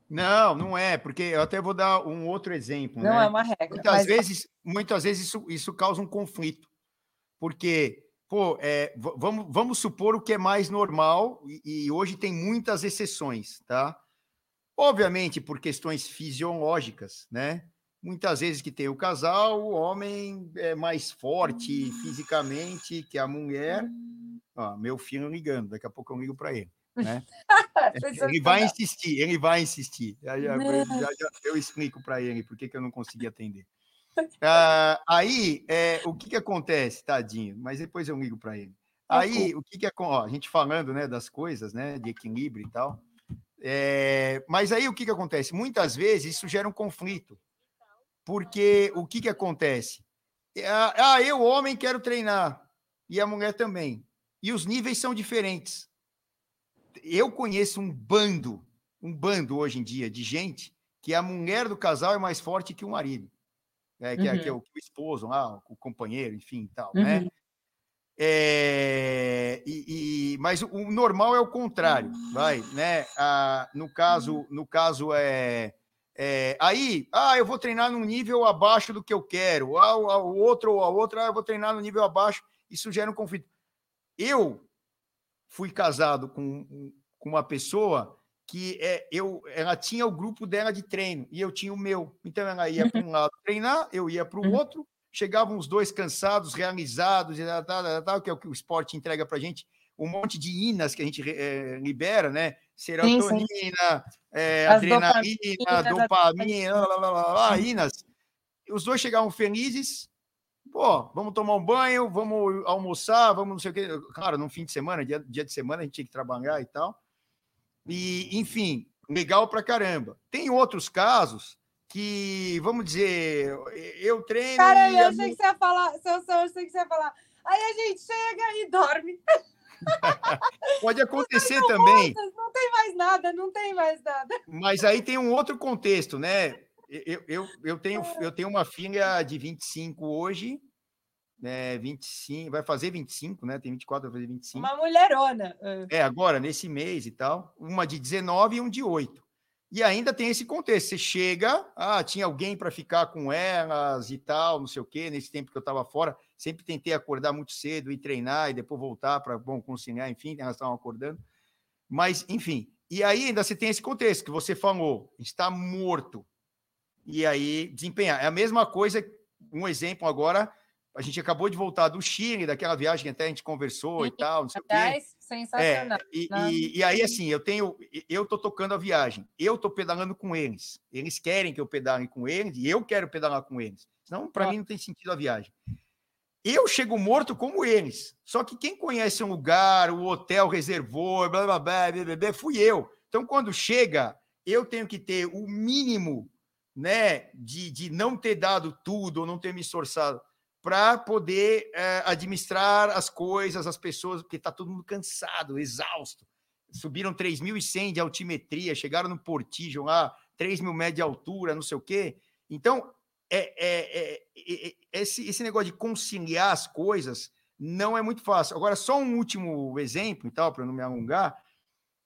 S1: Não, não é, porque eu até vou dar um outro exemplo.
S2: Não
S1: né?
S2: é uma regra.
S1: Muitas mas... vezes, muitas vezes isso, isso causa um conflito, porque, pô, é, vamos, vamos supor o que é mais normal, e, e hoje tem muitas exceções, tá? Obviamente, por questões fisiológicas, né? Muitas vezes que tem o casal, o homem é mais forte fisicamente que a mulher. Ó, meu filho ligando, daqui a pouco eu ligo para ele. Né? ele vai insistir, ele vai insistir. Já, já, já, eu explico para ele por que, que eu não consegui atender. Uh, aí, é, o que, que acontece, tadinho? Mas depois eu ligo para ele. Aí, o que, que é a gente falando né, das coisas, né, de equilíbrio e tal. É, mas aí o que, que acontece? Muitas vezes isso gera um conflito. Porque o que, que acontece? Ah, eu, homem, quero treinar, e a mulher também. E os níveis são diferentes eu conheço um bando, um bando hoje em dia de gente que a mulher do casal é mais forte que o marido. Né? Que, uhum. é, que, é, o, que, é, o, esposo, lá, o companheiro, enfim, tal, né? uhum. né? É, e, e, mas o normal é o contrário, vai, né? Ah, no caso, no caso é, é, aí, ah, eu vou treinar num nível abaixo do que eu quero, ah, o outro ou a outra, ah, eu vou treinar no nível abaixo, isso gera um conflito. Eu fui casado com, com uma pessoa que é, eu, ela tinha o grupo dela de treino e eu tinha o meu. Então ela ia para um lado treinar, eu ia para o uhum. outro, chegavam os dois cansados, realizados, e tal, tal, tal, que é o que o esporte entrega para gente. um monte de inas que a gente é, libera, né? Serotonina, sim, sim. É, adrenalina, dopamina, lá, lá, lá, lá, inas. Os dois chegaram felizes. Pô, vamos tomar um banho, vamos almoçar, vamos não sei o quê. Claro, num fim de semana, dia, dia de semana, a gente tinha que trabalhar e tal. E, enfim, legal pra caramba. Tem outros casos que, vamos dizer, eu treino.
S2: Cara, eu achei que você ia falar, seu eu achei que você ia falar. Aí a gente chega e dorme.
S1: Pode acontecer não também.
S2: não tem mais nada, não tem mais nada.
S1: Mas aí tem um outro contexto, né? Eu, eu, eu, tenho, eu tenho uma filha de 25 hoje, né? 25, vai fazer 25, né? Tem 24, vai fazer 25.
S2: Uma mulherona.
S1: É, agora, nesse mês e tal. Uma de 19 e um de 8. E ainda tem esse contexto. Você chega, ah, tinha alguém para ficar com elas e tal, não sei o quê, nesse tempo que eu estava fora. Sempre tentei acordar muito cedo e treinar e depois voltar para, bom, conciliar, enfim, elas estavam acordando. Mas, enfim. E aí ainda você tem esse contexto que você falou, está morto. E aí desempenhar. É a mesma coisa, um exemplo agora, a gente acabou de voltar do Chile, daquela viagem que até a gente conversou e tal, não sei Aliás, o quê.
S2: sensacional.
S1: É, e, e, e, aí, assim, eu tenho, eu tô tocando a viagem, eu tô pedalando com eles. Eles querem que eu pedale com eles e eu quero pedalar com eles. Senão, para mim, não tem sentido a viagem. Eu chego morto como eles. Só que quem conhece um lugar, o hotel reservou, blá, blá, blá, blá, blá, fui eu. Então, quando chega, eu tenho que ter o mínimo né, de, de não ter dado tudo ou não ter me esforçado para poder é, administrar as coisas, as pessoas, porque está todo mundo cansado, exausto. Subiram 3.100 de altimetria, chegaram no Portijo lá, 3 mil metros de altura, não sei o quê. Então, é, é, é, é, esse, esse negócio de conciliar as coisas não é muito fácil. Agora, só um último exemplo, tal, para não me alongar.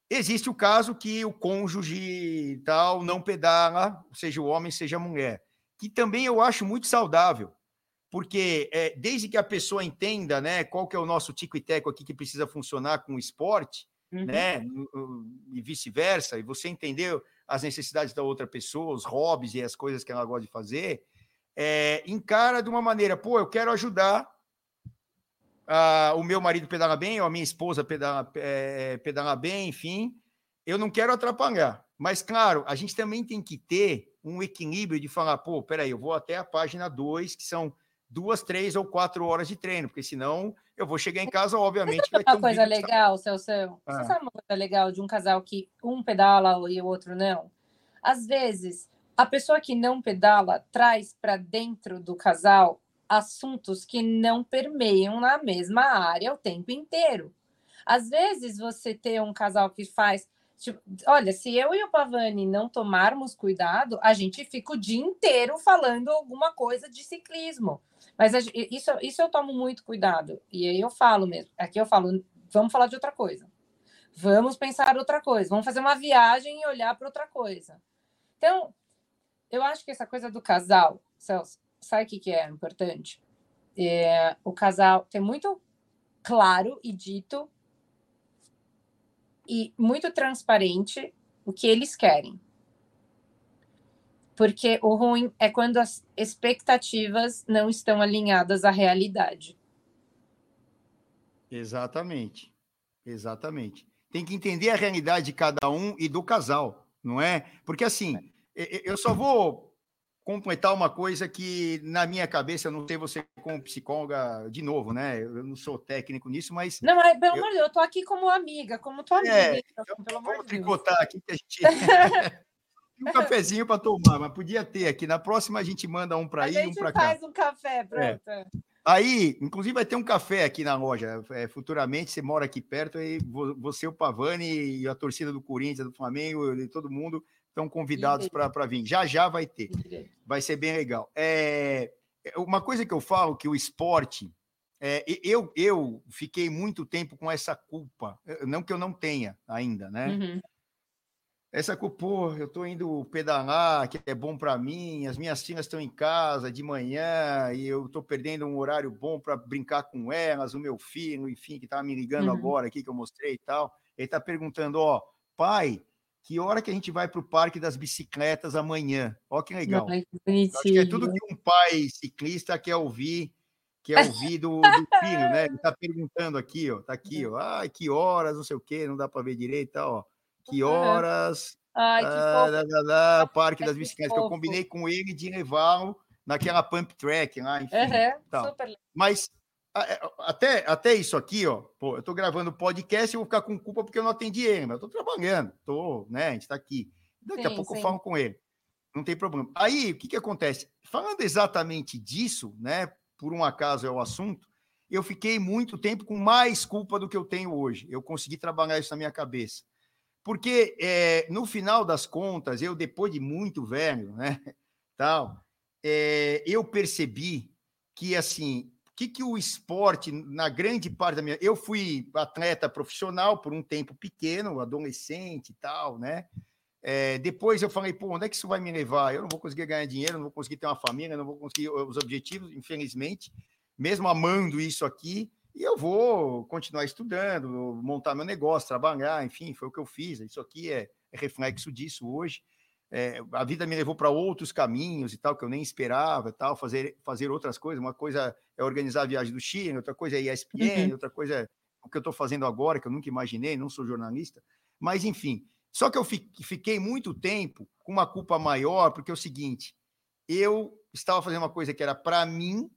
S1: Existe o caso que o cônjuge tal não pedala, seja o homem, seja a mulher, que também eu acho muito saudável porque é, desde que a pessoa entenda né, qual que é o nosso tico e teco aqui que precisa funcionar com o esporte, uhum. né, e vice-versa, e você entendeu as necessidades da outra pessoa, os hobbies e as coisas que ela gosta de fazer, é, encara de uma maneira, pô, eu quero ajudar o meu marido pedalar bem, ou a minha esposa pedalar, é, pedalar bem, enfim, eu não quero atrapalhar. Mas, claro, a gente também tem que ter um equilíbrio de falar, pô, peraí, eu vou até a página 2, que são duas, três ou quatro horas de treino, porque senão eu vou chegar em casa, obviamente.
S2: Você sabe uma coisa legal, Celso? Ah. Você sabe uma coisa legal de um casal que um pedala e o outro não? Às vezes, a pessoa que não pedala traz para dentro do casal assuntos que não permeiam na mesma área o tempo inteiro. Às vezes, você ter um casal que faz Tipo, olha, se eu e o Pavani não tomarmos cuidado, a gente fica o dia inteiro falando alguma coisa de ciclismo. Mas isso, isso eu tomo muito cuidado. E aí eu falo mesmo. Aqui eu falo, vamos falar de outra coisa. Vamos pensar outra coisa. Vamos fazer uma viagem e olhar para outra coisa. Então, eu acho que essa coisa do casal, Celso, sabe o que, que é importante? É, o casal tem muito claro e dito e muito transparente o que eles querem. Porque o ruim é quando as expectativas não estão alinhadas à realidade.
S1: Exatamente. Exatamente. Tem que entender a realidade de cada um e do casal, não é? Porque assim, eu só vou completar uma coisa que na minha cabeça, eu não sei você como psicóloga de novo, né? Eu não sou técnico nisso, mas.
S2: Não, mas pelo amor de Deus, eu tô aqui como amiga, como tua amiga. É,
S1: então, pelo vamos tricotar aqui que a gente. um cafezinho para tomar, mas podia ter aqui. Na próxima a gente manda um para aí, um para cá.
S2: A gente faz um café, pronto. É.
S1: Aí, inclusive, vai ter um café aqui na loja. É, futuramente, você mora aqui perto, e você, o Pavani e a torcida do Corinthians, do Flamengo, e todo mundo estão convidados para vir. Já já vai ter. Vai ser bem legal. É, é, uma coisa que eu falo que o esporte. É, eu, eu fiquei muito tempo com essa culpa, não que eu não tenha ainda, né? Uhum. Essa culpa, pô, eu tô indo pedalar, que é bom para mim, as minhas filhas estão em casa de manhã e eu tô perdendo um horário bom para brincar com elas, o meu filho, enfim, que tá me ligando uhum. agora aqui, que eu mostrei e tal. Ele tá perguntando, ó, pai, que hora que a gente vai para o Parque das Bicicletas amanhã? Olha que legal. Ai, que Acho que é tudo que um pai ciclista quer ouvir, que é ouvir do, do filho, né? Ele está perguntando aqui, ó, tá aqui, ó, ah, que horas, não sei o quê, não dá para ver direito, tá, ó, que horas,
S2: Ai, que
S1: ah, da, da, da, Parque das Bicicletas, que eu combinei com ele de levá-lo naquela pump track lá, enfim.
S2: Uhum.
S1: Mas é, até, até isso aqui, ó, pô, eu tô gravando podcast e vou ficar com culpa porque eu não atendi ele, mas eu tô trabalhando, tô, né, a gente tá aqui. Daqui sim, a pouco sim. eu falo com ele. Não tem problema. Aí, o que que acontece? Falando exatamente disso, né, por um acaso é o assunto, eu fiquei muito tempo com mais culpa do que eu tenho hoje. Eu consegui trabalhar isso na minha cabeça. Porque, é, no final das contas, eu, depois de muito velho, né, tal, é, eu percebi que, assim, que, que o esporte, na grande parte da minha. Eu fui atleta profissional por um tempo pequeno, adolescente e tal, né? É, depois eu falei, pô, onde é que isso vai me levar? Eu não vou conseguir ganhar dinheiro, não vou conseguir ter uma família, não vou conseguir os objetivos, infelizmente, mesmo amando isso aqui, e eu vou continuar estudando, montar meu negócio, trabalhar, enfim, foi o que eu fiz. Isso aqui é, é reflexo disso hoje é, a vida me levou para outros caminhos e tal, que eu nem esperava, tal, fazer, fazer outras coisas. Uma coisa é organizar a viagem do Chile, outra coisa é ESPN, uhum. outra coisa é o que eu estou fazendo agora, que eu nunca imaginei, não sou jornalista. Mas, enfim, só que eu fiquei muito tempo com uma culpa maior, porque é o seguinte, eu estava fazendo uma coisa que era para mim,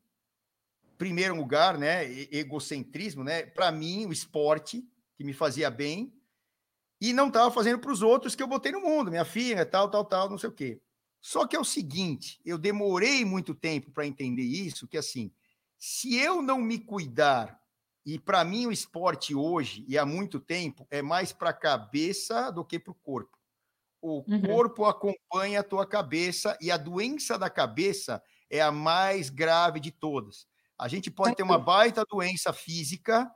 S1: primeiro lugar, né, egocentrismo, né, para mim, o esporte, que me fazia bem, e não estava fazendo para os outros que eu botei no mundo, minha filha, tal, tal, tal, não sei o quê. Só que é o seguinte, eu demorei muito tempo para entender isso, que assim, se eu não me cuidar, e para mim o esporte hoje, e há muito tempo, é mais para a cabeça do que para o corpo. O uhum. corpo acompanha a tua cabeça e a doença da cabeça é a mais grave de todas. A gente pode ter uma baita doença física,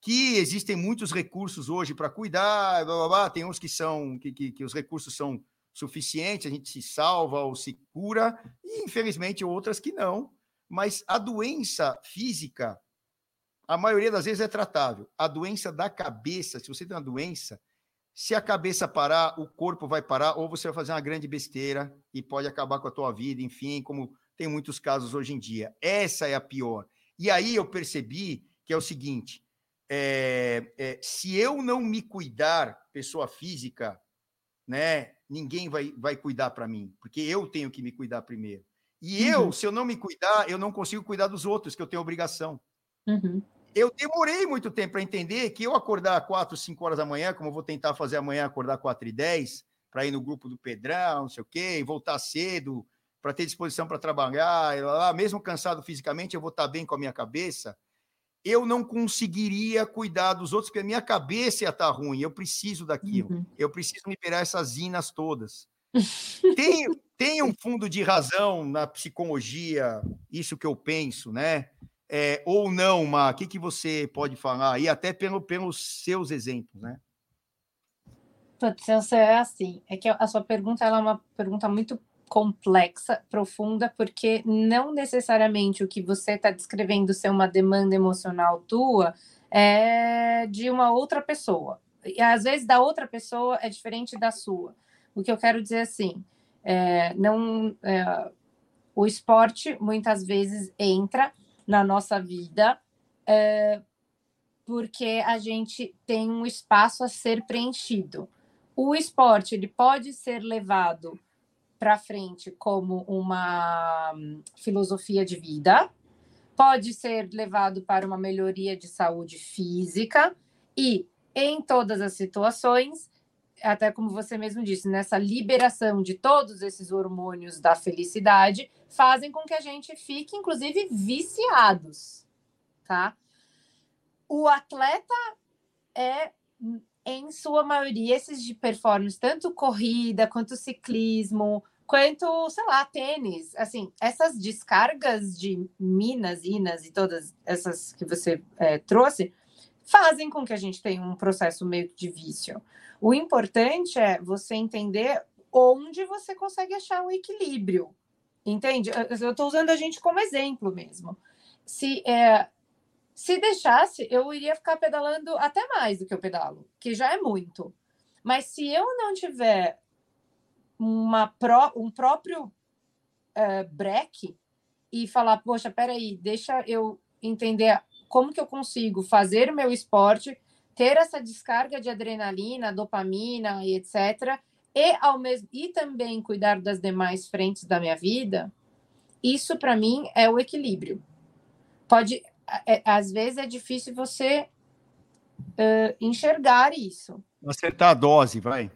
S1: que existem muitos recursos hoje para cuidar, blá, blá, blá. tem uns que são que, que, que, os recursos são suficientes, a gente se salva ou se cura, e infelizmente outras que não. Mas a doença física, a maioria das vezes é tratável. A doença da cabeça, se você tem uma doença, se a cabeça parar, o corpo vai parar, ou você vai fazer uma grande besteira e pode acabar com a tua vida, enfim, como tem muitos casos hoje em dia. Essa é a pior. E aí eu percebi que é o seguinte: é, é, se eu não me cuidar, pessoa física, né, ninguém vai, vai cuidar para mim, porque eu tenho que me cuidar primeiro. E uhum. eu, se eu não me cuidar, eu não consigo cuidar dos outros, que eu tenho obrigação.
S2: Uhum.
S1: Eu demorei muito tempo para entender que eu acordar 4, 5 horas da manhã, como eu vou tentar fazer amanhã, acordar 4 e 10, para ir no grupo do Pedrão, não sei o quê, voltar cedo, para ter disposição para trabalhar, lá, lá, mesmo cansado fisicamente, eu vou estar bem com a minha cabeça eu não conseguiria cuidar dos outros, porque a minha cabeça ia estar ruim, eu preciso daquilo, uhum. eu preciso liberar essas inas todas. tem, tem um fundo de razão na psicologia, isso que eu penso, né? É, ou não, Má, o que, que você pode falar? E até pelo, pelos seus exemplos, né?
S2: Putz, é assim, é que a sua pergunta ela é uma pergunta muito complexa, profunda, porque não necessariamente o que você está descrevendo ser uma demanda emocional tua é de uma outra pessoa. E às vezes da outra pessoa é diferente da sua. O que eu quero dizer assim, é, não, é, o esporte muitas vezes entra na nossa vida é, porque a gente tem um espaço a ser preenchido. O esporte ele pode ser levado para frente como uma hum, filosofia de vida, pode ser levado para uma melhoria de saúde física e, em todas as situações, até como você mesmo disse, nessa liberação de todos esses hormônios da felicidade, fazem com que a gente fique, inclusive, viciados, tá? O atleta é, em sua maioria, esses de performance, tanto corrida quanto ciclismo, quanto, sei lá, tênis. Assim, essas descargas de minas, inas e todas essas que você é, trouxe fazem com que a gente tenha um processo meio de vício. O importante é você entender onde você consegue achar o equilíbrio. Entende? Eu estou usando a gente como exemplo mesmo. Se, é, se deixasse, eu iria ficar pedalando até mais do que eu pedalo, que já é muito. Mas se eu não tiver uma pró, um próprio uh, break e falar, poxa, peraí, deixa eu entender como que eu consigo fazer o meu esporte, ter essa descarga de adrenalina, dopamina e etc. E ao mesmo e também cuidar das demais frentes da minha vida. Isso para mim é o equilíbrio. Pode, é, às vezes é difícil você uh, enxergar isso.
S1: Acertar a dose, vai.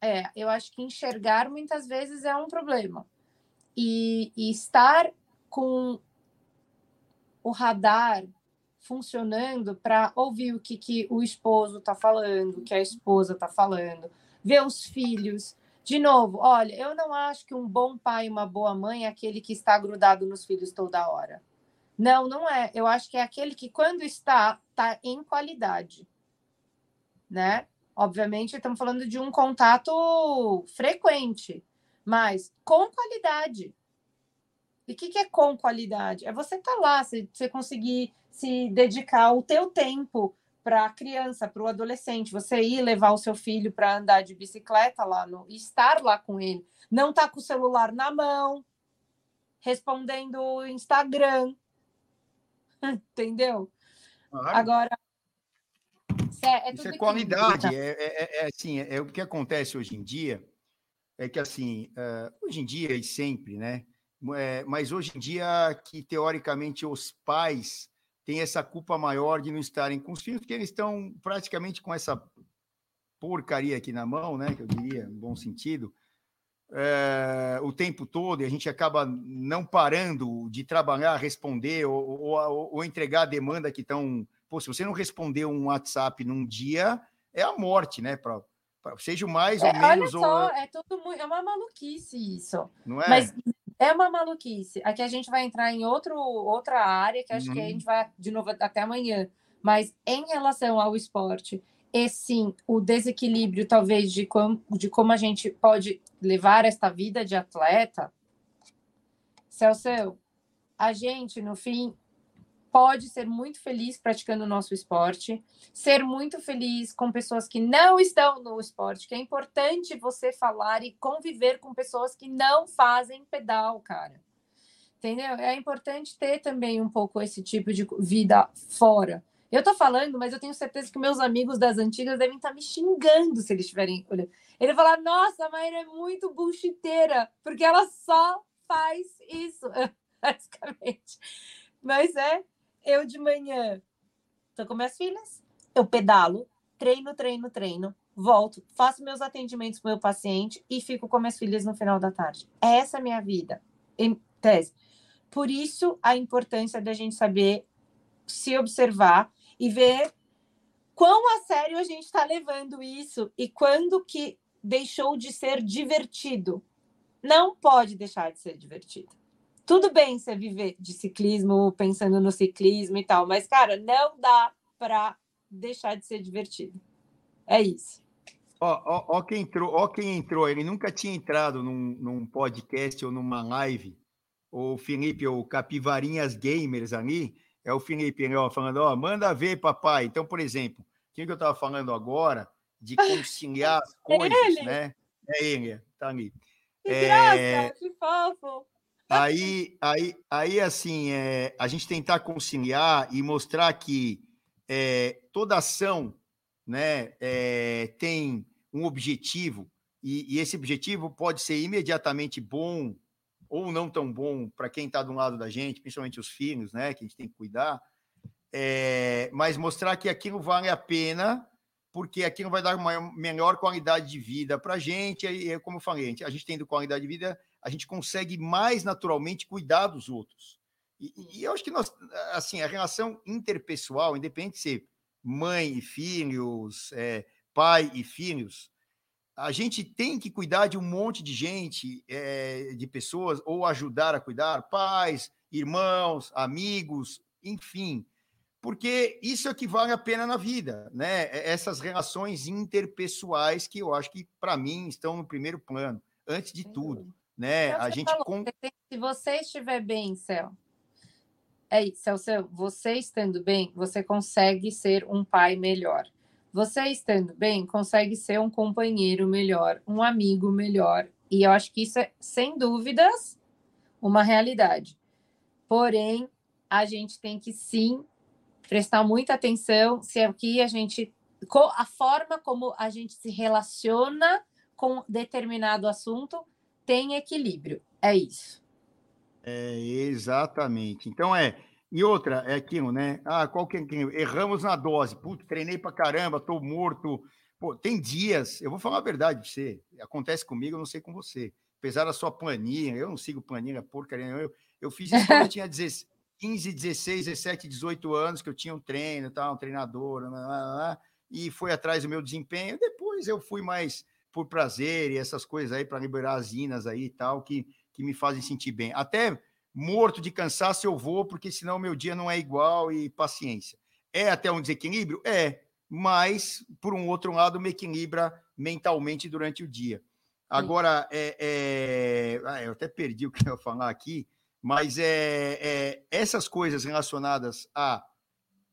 S2: É, eu acho que enxergar muitas vezes é um problema. E, e estar com o radar funcionando para ouvir o que, que o esposo está falando, o que a esposa está falando, ver os filhos. De novo, olha, eu não acho que um bom pai e uma boa mãe é aquele que está grudado nos filhos toda hora. Não, não é. Eu acho que é aquele que, quando está, está em qualidade. Né? Obviamente, estamos falando de um contato frequente, mas com qualidade. E o que, que, é com qualidade? É você estar tá lá, você, você conseguir se dedicar o teu tempo para a criança, para o adolescente, você ir levar o seu filho para andar de bicicleta lá, no, estar lá com ele, não estar tá com o celular na mão, respondendo o Instagram, entendeu? Claro. Agora,
S1: é, é Isso é qualidade, é, é, é, assim, é, o que acontece hoje em dia, é que assim, uh, hoje em dia e sempre, né? mas hoje em dia que teoricamente os pais têm essa culpa maior de não estarem com os filhos, porque eles estão praticamente com essa porcaria aqui na mão, né? Que eu diria, em bom sentido, é, o tempo todo e a gente acaba não parando de trabalhar, responder ou, ou, ou entregar a demanda que estão. Pô, se você não responder um WhatsApp num dia, é a morte, né? Pra, pra seja o mais ou
S2: é,
S1: menos.
S2: Olha só, ou... é tudo é uma maluquice isso. Não é? Mas é uma maluquice. Aqui a gente vai entrar em outro, outra área que acho uhum. que a uhum. gente vai de novo até amanhã. Mas em relação ao esporte, e sim o desequilíbrio, talvez, de, com, de como a gente pode levar esta vida de atleta, Celso, a gente, no fim, pode ser muito feliz praticando o nosso esporte, ser muito feliz com pessoas que não estão no esporte, que é importante você falar e conviver com pessoas que não fazem pedal, cara. Entendeu? É importante ter também um pouco esse tipo de vida fora. Eu tô falando, mas eu tenho certeza que meus amigos das antigas devem estar tá me xingando se eles estiverem olhando. Ele falar: Nossa, a Maíra é muito bullshiteira, porque ela só faz isso, basicamente. Mas é, eu de manhã tô com minhas filhas, eu pedalo, treino, treino, treino, volto, faço meus atendimentos com meu paciente e fico com minhas filhas no final da tarde. Essa é a minha vida, em tese. Por isso, a importância da gente saber se observar e ver quão a sério a gente está levando isso e quando que deixou de ser divertido. Não pode deixar de ser divertido. Tudo bem você viver de ciclismo, pensando no ciclismo e tal, mas, cara, não dá para deixar de ser divertido. É isso.
S1: Ó, ó, ó, quem entrou, ó quem entrou, ele nunca tinha entrado num, num podcast ou numa live. O Felipe, o Capivarinhas Gamers ali, é o Felipe ó, falando, ó, manda ver, papai. Então, por exemplo, quem que eu estava falando agora de conciliar as é coisas, ele? né? É ele, tá ali.
S2: Que é... graça, que fofo.
S1: Aí, aí, aí assim, é, a gente tentar conciliar e mostrar que é, toda ação né, é, tem um objetivo, e, e, esse objetivo pode ser imediatamente bom ou não tão bom para quem está do lado da gente, principalmente os filhos, né, que a gente tem que cuidar, é, mas mostrar que aquilo vale a pena, porque aquilo vai dar uma melhor qualidade de vida para a gente, e como eu falei, a gente, a gente tendo qualidade de vida, a gente consegue mais naturalmente cuidar dos outros. E, e eu acho que nós, assim, a relação interpessoal, independente de ser mãe e filhos, é, pai e filhos, a gente tem que cuidar de um monte de gente, é, de pessoas, ou ajudar a cuidar, pais, irmãos, amigos, enfim, porque isso é que vale a pena na vida, né? Essas relações interpessoais que eu acho que, para mim, estão no primeiro plano, antes de tudo, né? Então, a gente. Falou,
S2: Se você estiver bem, Céu, é isso, Celso, você estando bem, você consegue ser um pai melhor. Você estando bem, consegue ser um companheiro melhor, um amigo melhor. E eu acho que isso é, sem dúvidas, uma realidade. Porém, a gente tem que sim prestar muita atenção se aqui a gente a forma como a gente se relaciona com determinado assunto tem equilíbrio. É isso.
S1: É, exatamente. Então é. E outra, é aquilo, né? Ah, qual que é? Erramos na dose. Putz, treinei pra caramba, tô morto. Pô, tem dias, eu vou falar a verdade de você. Acontece comigo, eu não sei com você. Apesar da sua planilha, eu não sigo planilha porcaria. Eu, eu fiz isso quando eu tinha 16, 15, 16, 17, 18 anos, que eu tinha um treino, tal, um treinador, lá, lá, lá, e foi atrás do meu desempenho. Depois eu fui mais por prazer e essas coisas aí para liberar as inas aí e tal, que, que me fazem sentir bem. Até morto de cansaço eu vou, porque senão meu dia não é igual e paciência. É até um desequilíbrio? É, mas por um outro lado me equilibra mentalmente durante o dia. Agora, é, é... Ah, eu até perdi o que eu ia falar aqui, mas é, é essas coisas relacionadas a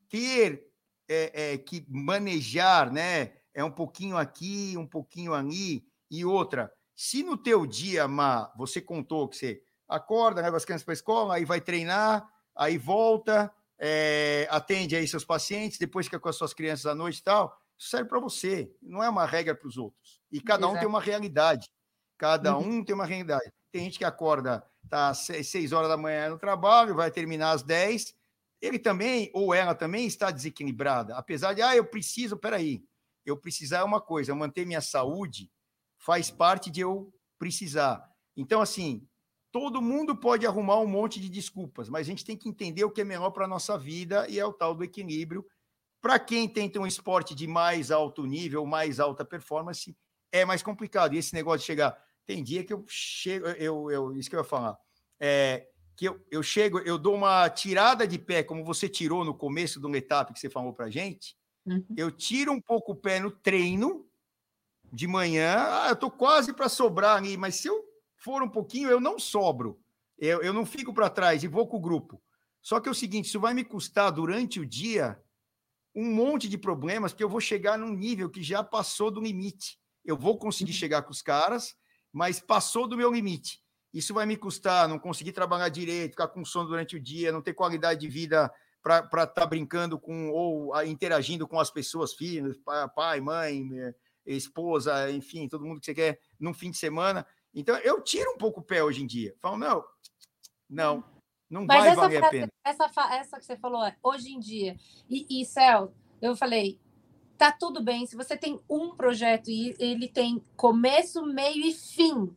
S1: ter é, é, que manejar, né? É um pouquinho aqui, um pouquinho ali, e outra. Se no teu dia, Má, você contou que você acorda, leva as crianças para a escola, aí vai treinar, aí volta, é, atende aí seus pacientes, depois fica com as suas crianças à noite e tal, isso serve para você, não é uma regra para os outros. E cada Exato. um tem uma realidade. Cada uhum. um tem uma realidade. Tem gente que acorda, tá às seis horas da manhã no trabalho, vai terminar às dez. Ele também, ou ela também, está desequilibrada. Apesar de, ah, eu preciso, peraí, eu precisar é uma coisa, manter minha saúde faz parte de eu precisar. Então, assim, todo mundo pode arrumar um monte de desculpas, mas a gente tem que entender o que é melhor para a nossa vida e é o tal do equilíbrio. Para quem tenta um esporte de mais alto nível, mais alta performance, é mais complicado. E esse negócio de chegar. Tem dia que eu chego, eu, eu, isso que eu ia falar. É, que eu, eu chego, eu dou uma tirada de pé, como você tirou no começo do etapa que você falou para gente. Uhum. Eu tiro um pouco o pé no treino de manhã. Ah, eu tô quase para sobrar ali, mas se eu for um pouquinho, eu não sobro. Eu, eu não fico para trás e vou com o grupo. Só que é o seguinte, isso vai me custar durante o dia um monte de problemas, porque eu vou chegar num nível que já passou do limite. Eu vou conseguir uhum. chegar com os caras, mas passou do meu limite. Isso vai me custar não conseguir trabalhar direito, ficar com sono durante o dia, não ter qualidade de vida para estar tá brincando com ou a, interagindo com as pessoas, filhos, pai, mãe, eh, esposa, enfim, todo mundo que você quer num fim de semana. Então, eu tiro um pouco o pé hoje em dia. Falo, não, não, não Mas vai valer frase, a pena.
S2: Essa, essa que você falou, hoje em dia. E, e Céu, eu falei, tá tudo bem. Se você tem um projeto e ele tem começo, meio e fim.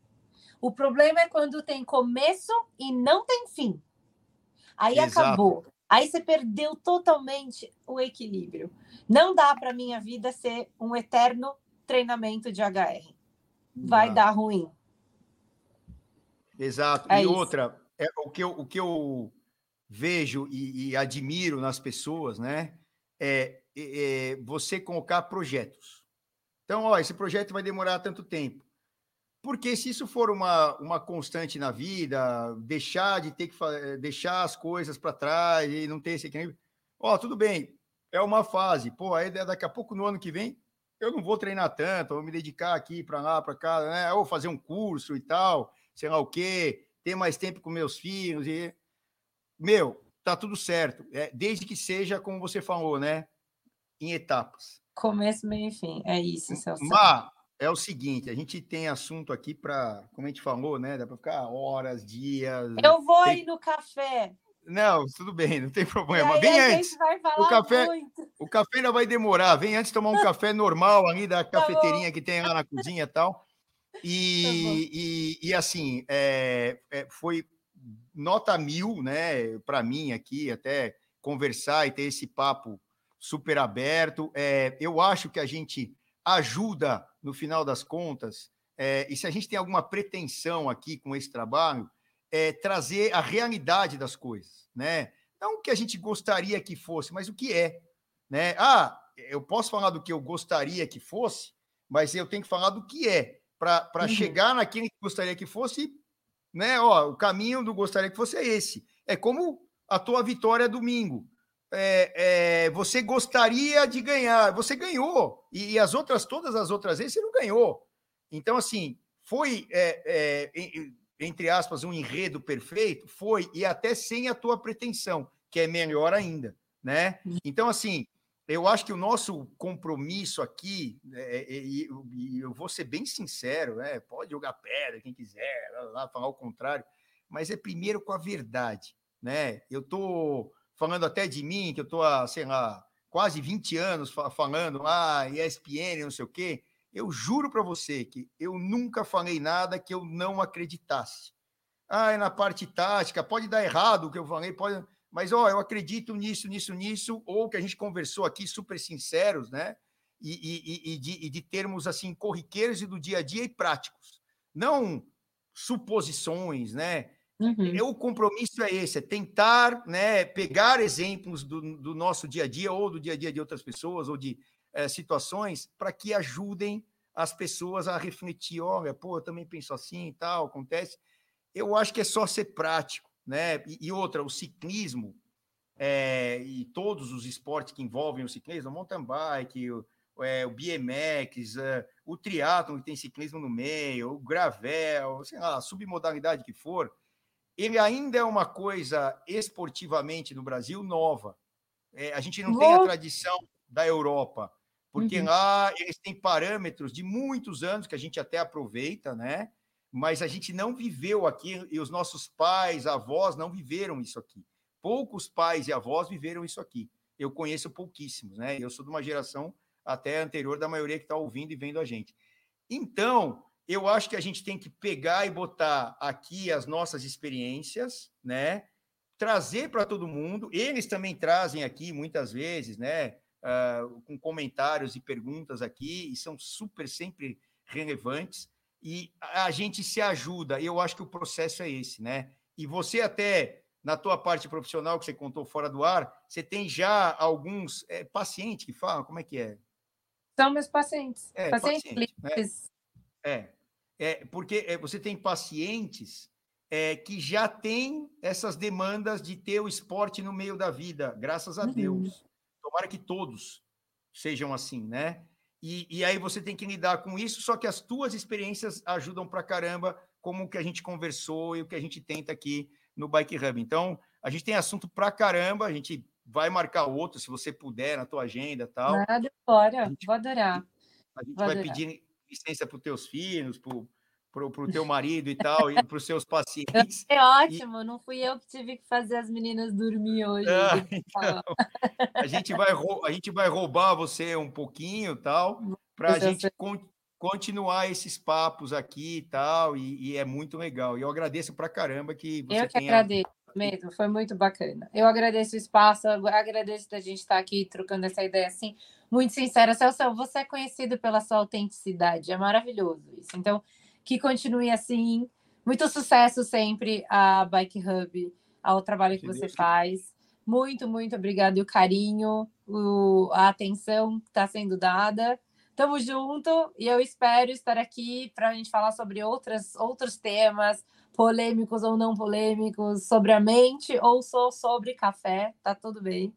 S2: O problema é quando tem começo e não tem fim. Aí Exato. acabou. Aí você perdeu totalmente o equilíbrio. Não dá para minha vida ser um eterno treinamento de HR. Vai dar ruim.
S1: Exato. É e isso. outra, é, o, que eu, o que eu vejo e, e admiro nas pessoas, né? É, é, é, você colocar projetos. Então, ó, esse projeto vai demorar tanto tempo. Porque se isso for uma, uma constante na vida, deixar de ter que eh, deixar as coisas para trás e não ter esse equilíbrio, ó, tudo bem, é uma fase. Pô, aí daqui a pouco no ano que vem eu não vou treinar tanto, vou me dedicar aqui para lá, para cá, né? Ou fazer um curso e tal sei lá o quê, ter mais tempo com meus filhos e meu, tá tudo certo, é, desde que seja como você falou, né, em etapas.
S2: Começo, meio e fim, é isso, Celso.
S1: Mas é o seguinte, a gente tem assunto aqui para, como a gente falou, né, dá para ficar horas, dias.
S2: Eu vou tem... aí no café.
S1: Não, tudo bem, não tem problema. Vem antes. o café, muito. o café ainda vai demorar. Vem antes tomar um café normal ali da tá cafeteirinha que tem lá na cozinha e tal. E, tá e, e, assim, é, é, foi nota mil, né, para mim aqui, até conversar e ter esse papo super aberto. É, eu acho que a gente ajuda, no final das contas, é, e se a gente tem alguma pretensão aqui com esse trabalho, é trazer a realidade das coisas, né? Não o que a gente gostaria que fosse, mas o que é, né? Ah, eu posso falar do que eu gostaria que fosse, mas eu tenho que falar do que é para uhum. chegar naquilo que gostaria que fosse, né? Ó, o caminho do gostaria que fosse é esse. É como a tua vitória domingo. É, é, você gostaria de ganhar, você ganhou, e, e, as outras, todas as outras vezes, você não ganhou. Então, assim, foi, é, é entre aspas, um enredo perfeito, foi, e até sem a tua pretensão, que é melhor ainda, né? Uhum. Então, assim, eu acho que o nosso compromisso aqui, é, é, e, eu vou ser bem sincero, né? pode jogar pedra quem quiser, lá, falar o contrário, mas é primeiro com a verdade. Né? Eu estou falando até de mim, que eu estou há, sei lá, quase 20 anos falando, ah, ESPN, não sei o quê. Eu juro para você que eu nunca falei nada que eu não acreditasse. Ah, é na parte tática, pode dar errado o que eu falei, pode mas ó, eu acredito nisso, nisso, nisso, ou que a gente conversou aqui super sinceros, né? E, e, e, de, e de termos assim corriqueiros e do dia a dia e práticos, não suposições, né? Uhum. O compromisso é esse, é tentar né, pegar exemplos do, do, nosso dia a dia ou do dia a dia de outras pessoas ou de é, situações para que ajudem as pessoas a refletir, olha, pô, eu também penso assim e tal, acontece. Eu acho que é só ser prático né? E, e outra, o ciclismo é, e todos os esportes que envolvem o ciclismo, o mountain bike, o, é, o BMX, é, o triatlo que tem ciclismo no meio, o gravel, sei lá, a submodalidade que for, ele ainda é uma coisa esportivamente no Brasil nova. É, a gente não tem a tradição da Europa, porque uhum. lá eles têm parâmetros de muitos anos que a gente até aproveita, né? Mas a gente não viveu aqui, e os nossos pais, avós não viveram isso aqui. Poucos pais e avós viveram isso aqui. Eu conheço pouquíssimos, né? Eu sou de uma geração até anterior da maioria que está ouvindo e vendo a gente. Então, eu acho que a gente tem que pegar e botar aqui as nossas experiências, né? Trazer para todo mundo. Eles também trazem aqui muitas vezes, né? Uh, com comentários e perguntas aqui, e são super sempre relevantes e a gente se ajuda. Eu acho que o processo é esse, né? E você até na tua parte profissional que você contou fora do ar, você tem já alguns é, pacientes que falam, como é que é?
S2: São meus pacientes.
S1: É, pacientes, pacientes né? é, é, porque é, você tem pacientes é, que já têm essas demandas de ter o esporte no meio da vida, graças a uhum. Deus. Tomara que todos sejam assim, né? E, e, aí você tem que lidar com isso, só que as tuas experiências ajudam para caramba, como o que a gente conversou e o que a gente tenta aqui no Bike Hub. Então, a gente tem assunto para caramba, a gente vai marcar outro, se você puder, na tua agenda tal.
S2: Nada fora, vou adorar.
S1: A gente vou vai adorar. pedir licença para os teus filhos, para para o teu marido e tal, e para os seus pacientes.
S2: É ótimo, e... não fui eu que tive que fazer as meninas dormir hoje. Ah,
S1: então, a, gente vai, a gente vai roubar você um pouquinho tal, para a gente con continuar esses papos aqui e tal, e, e, é muito legal. E eu agradeço para caramba que
S2: você Eu que tenha... agradeço mesmo, foi muito bacana. Eu agradeço o espaço, agradeço da gente estar aqui trocando essa ideia assim, muito sincera. Celso, você é conhecido pela sua autenticidade, é maravilhoso isso. Então, que continue assim. Muito sucesso sempre a Bike Hub, ao trabalho que você faz. Muito, muito obrigado e o carinho, o, a atenção que está sendo dada. Tamo junto e eu espero estar aqui para a gente falar sobre outras, outros temas, polêmicos ou não polêmicos, sobre a mente ou só sobre café, tá tudo bem.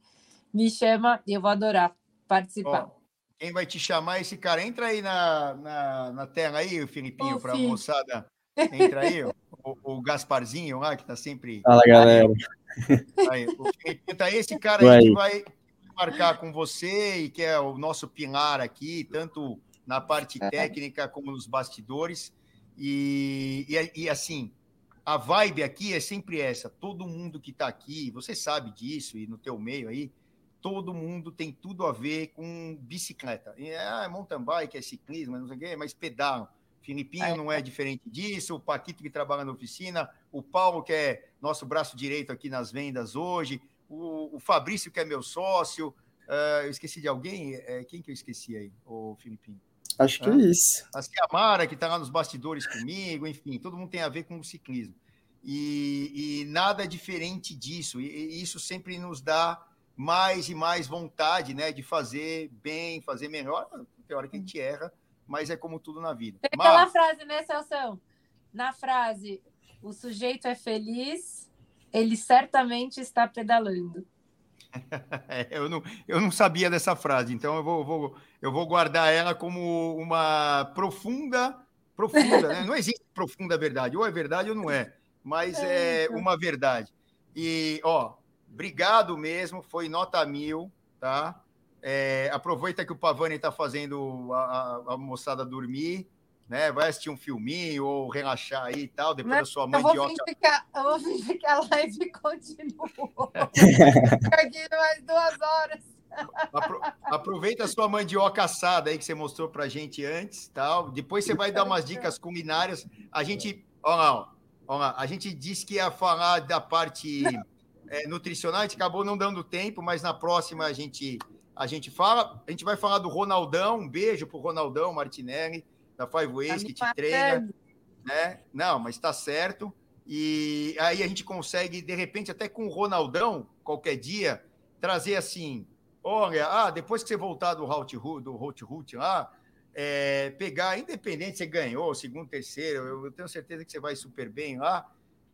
S2: Me chama e eu vou adorar participar. Oh.
S1: Quem vai te chamar esse cara? Entra aí na, na, na tela aí, o Filipinho, para a moçada. Entra aí, o, o, Gasparzinho lá, que está sempre.
S5: Fala, galera.
S1: Aí, o Filipinho tá esse cara aí que vai marcar com você e que é o nosso pilar aqui, tanto na parte é. técnica como nos bastidores. E, e, e, assim, a vibe aqui é sempre essa. Todo mundo que está aqui, você sabe disso e no teu meio aí, todo mundo tem tudo a ver com bicicleta. E, ah, é mountain bike, é ciclismo, não sei o quê, mas pedal. Filipinho é. não é diferente disso, o Paquito que trabalha na oficina, o Paulo que é nosso braço direito aqui nas vendas hoje, o, o Fabrício que é meu sócio, uh, eu esqueci de alguém, é, quem que eu esqueci aí, o Filipinho?
S5: Acho que é isso.
S1: A Ciamara, que está lá nos bastidores comigo, enfim, todo mundo tem a ver com o ciclismo. E, e nada diferente disso, e, e isso sempre nos dá mais e mais vontade, né, de fazer bem, fazer melhor. Tem hora que a gente erra, mas é como tudo na vida.
S2: Tem aquela mas... frase, né, Celso? Na frase, o sujeito é feliz, ele certamente está pedalando.
S1: É, eu, não, eu não sabia dessa frase, então eu vou, vou, eu vou guardar ela como uma profunda, profunda, né? Não existe profunda verdade, ou é verdade ou não é, mas é, é uma verdade. E, ó, obrigado mesmo, foi nota mil, tá? É, aproveita que o Pavani está fazendo a, a, a, moçada dormir, né? Vai assistir um filminho ou relaxar aí e tal, depois Mas, da sua mandioca. Eu vou fingir
S2: que a, eu vou fingir que a live continua. aqui mais duas horas.
S1: Apro aproveita a sua mandioca assada aí que você mostrou para gente antes, tal. Depois você vai dar umas dicas culinárias. A gente, ó lá, ó lá, a gente disse que ia falar da parte é, nutricional, a gente acabou não dando tempo, mas na próxima a gente a gente fala. A gente vai falar do Ronaldão. Um beijo pro Ronaldão Martinelli da Five Ways tá que te treina, né? Não, mas está certo. E aí a gente consegue de repente até com o Ronaldão qualquer dia trazer assim Olha, ah, depois que você voltar do Hot do Hot Root lá, é, pegar, independente se você ganhou, segundo, terceiro, eu tenho certeza que você vai super bem lá.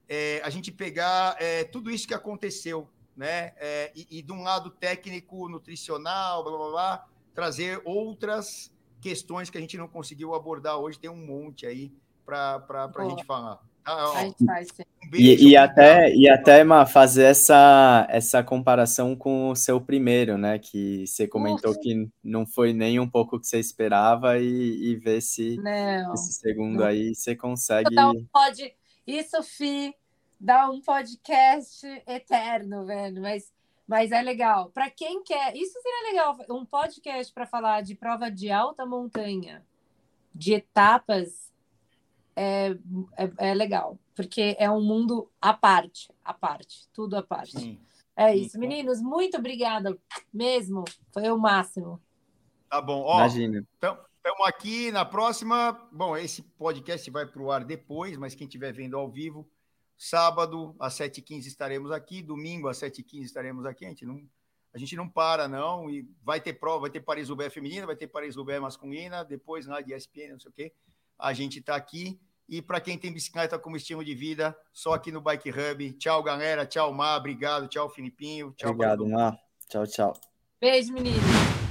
S1: É, a gente pegar é, tudo isso que aconteceu, né? É, e, e, de um lado técnico, nutricional, blá blá blá, trazer outras questões que a gente não conseguiu abordar hoje. Tem um monte aí para a gente falar.
S5: Ah, a gente sim. E, e, até, e até, Emma, fazer essa, essa comparação com o seu primeiro, né? Que você comentou Ufa. que não foi nem um pouco o que você esperava e, e ver se não. esse segundo não. aí você consegue.
S2: Um pod... Isso, Fi, dá um podcast eterno, velho, mas, mas é legal. Para quem quer, isso seria legal, um podcast para falar de prova de alta montanha, de etapas é, é, é, legal, porque é um mundo à parte, à parte, tudo à parte. Sim. É isso, Sim. meninos, muito obrigada mesmo, foi o máximo.
S1: Tá bom, ó, Imagina. Então, estamos aqui na próxima. Bom, esse podcast vai para o ar depois, mas quem estiver vendo ao vivo, sábado às 7h15 estaremos aqui, domingo às 7h15 estaremos aqui. A gente não, a gente não para, não, e vai ter prova, vai ter Paris-Roubaix feminina, vai ter Paris-Roubaix masculina, depois na de ESPN, não sei o quê a gente está aqui. E para quem tem bicicleta como estilo de vida, só aqui no Bike Hub. Tchau, galera. Tchau, Mar. Obrigado. Tchau, Filipinho. Tchau,
S5: Obrigado, Mar. Tchau, tchau.
S2: Beijo, menino.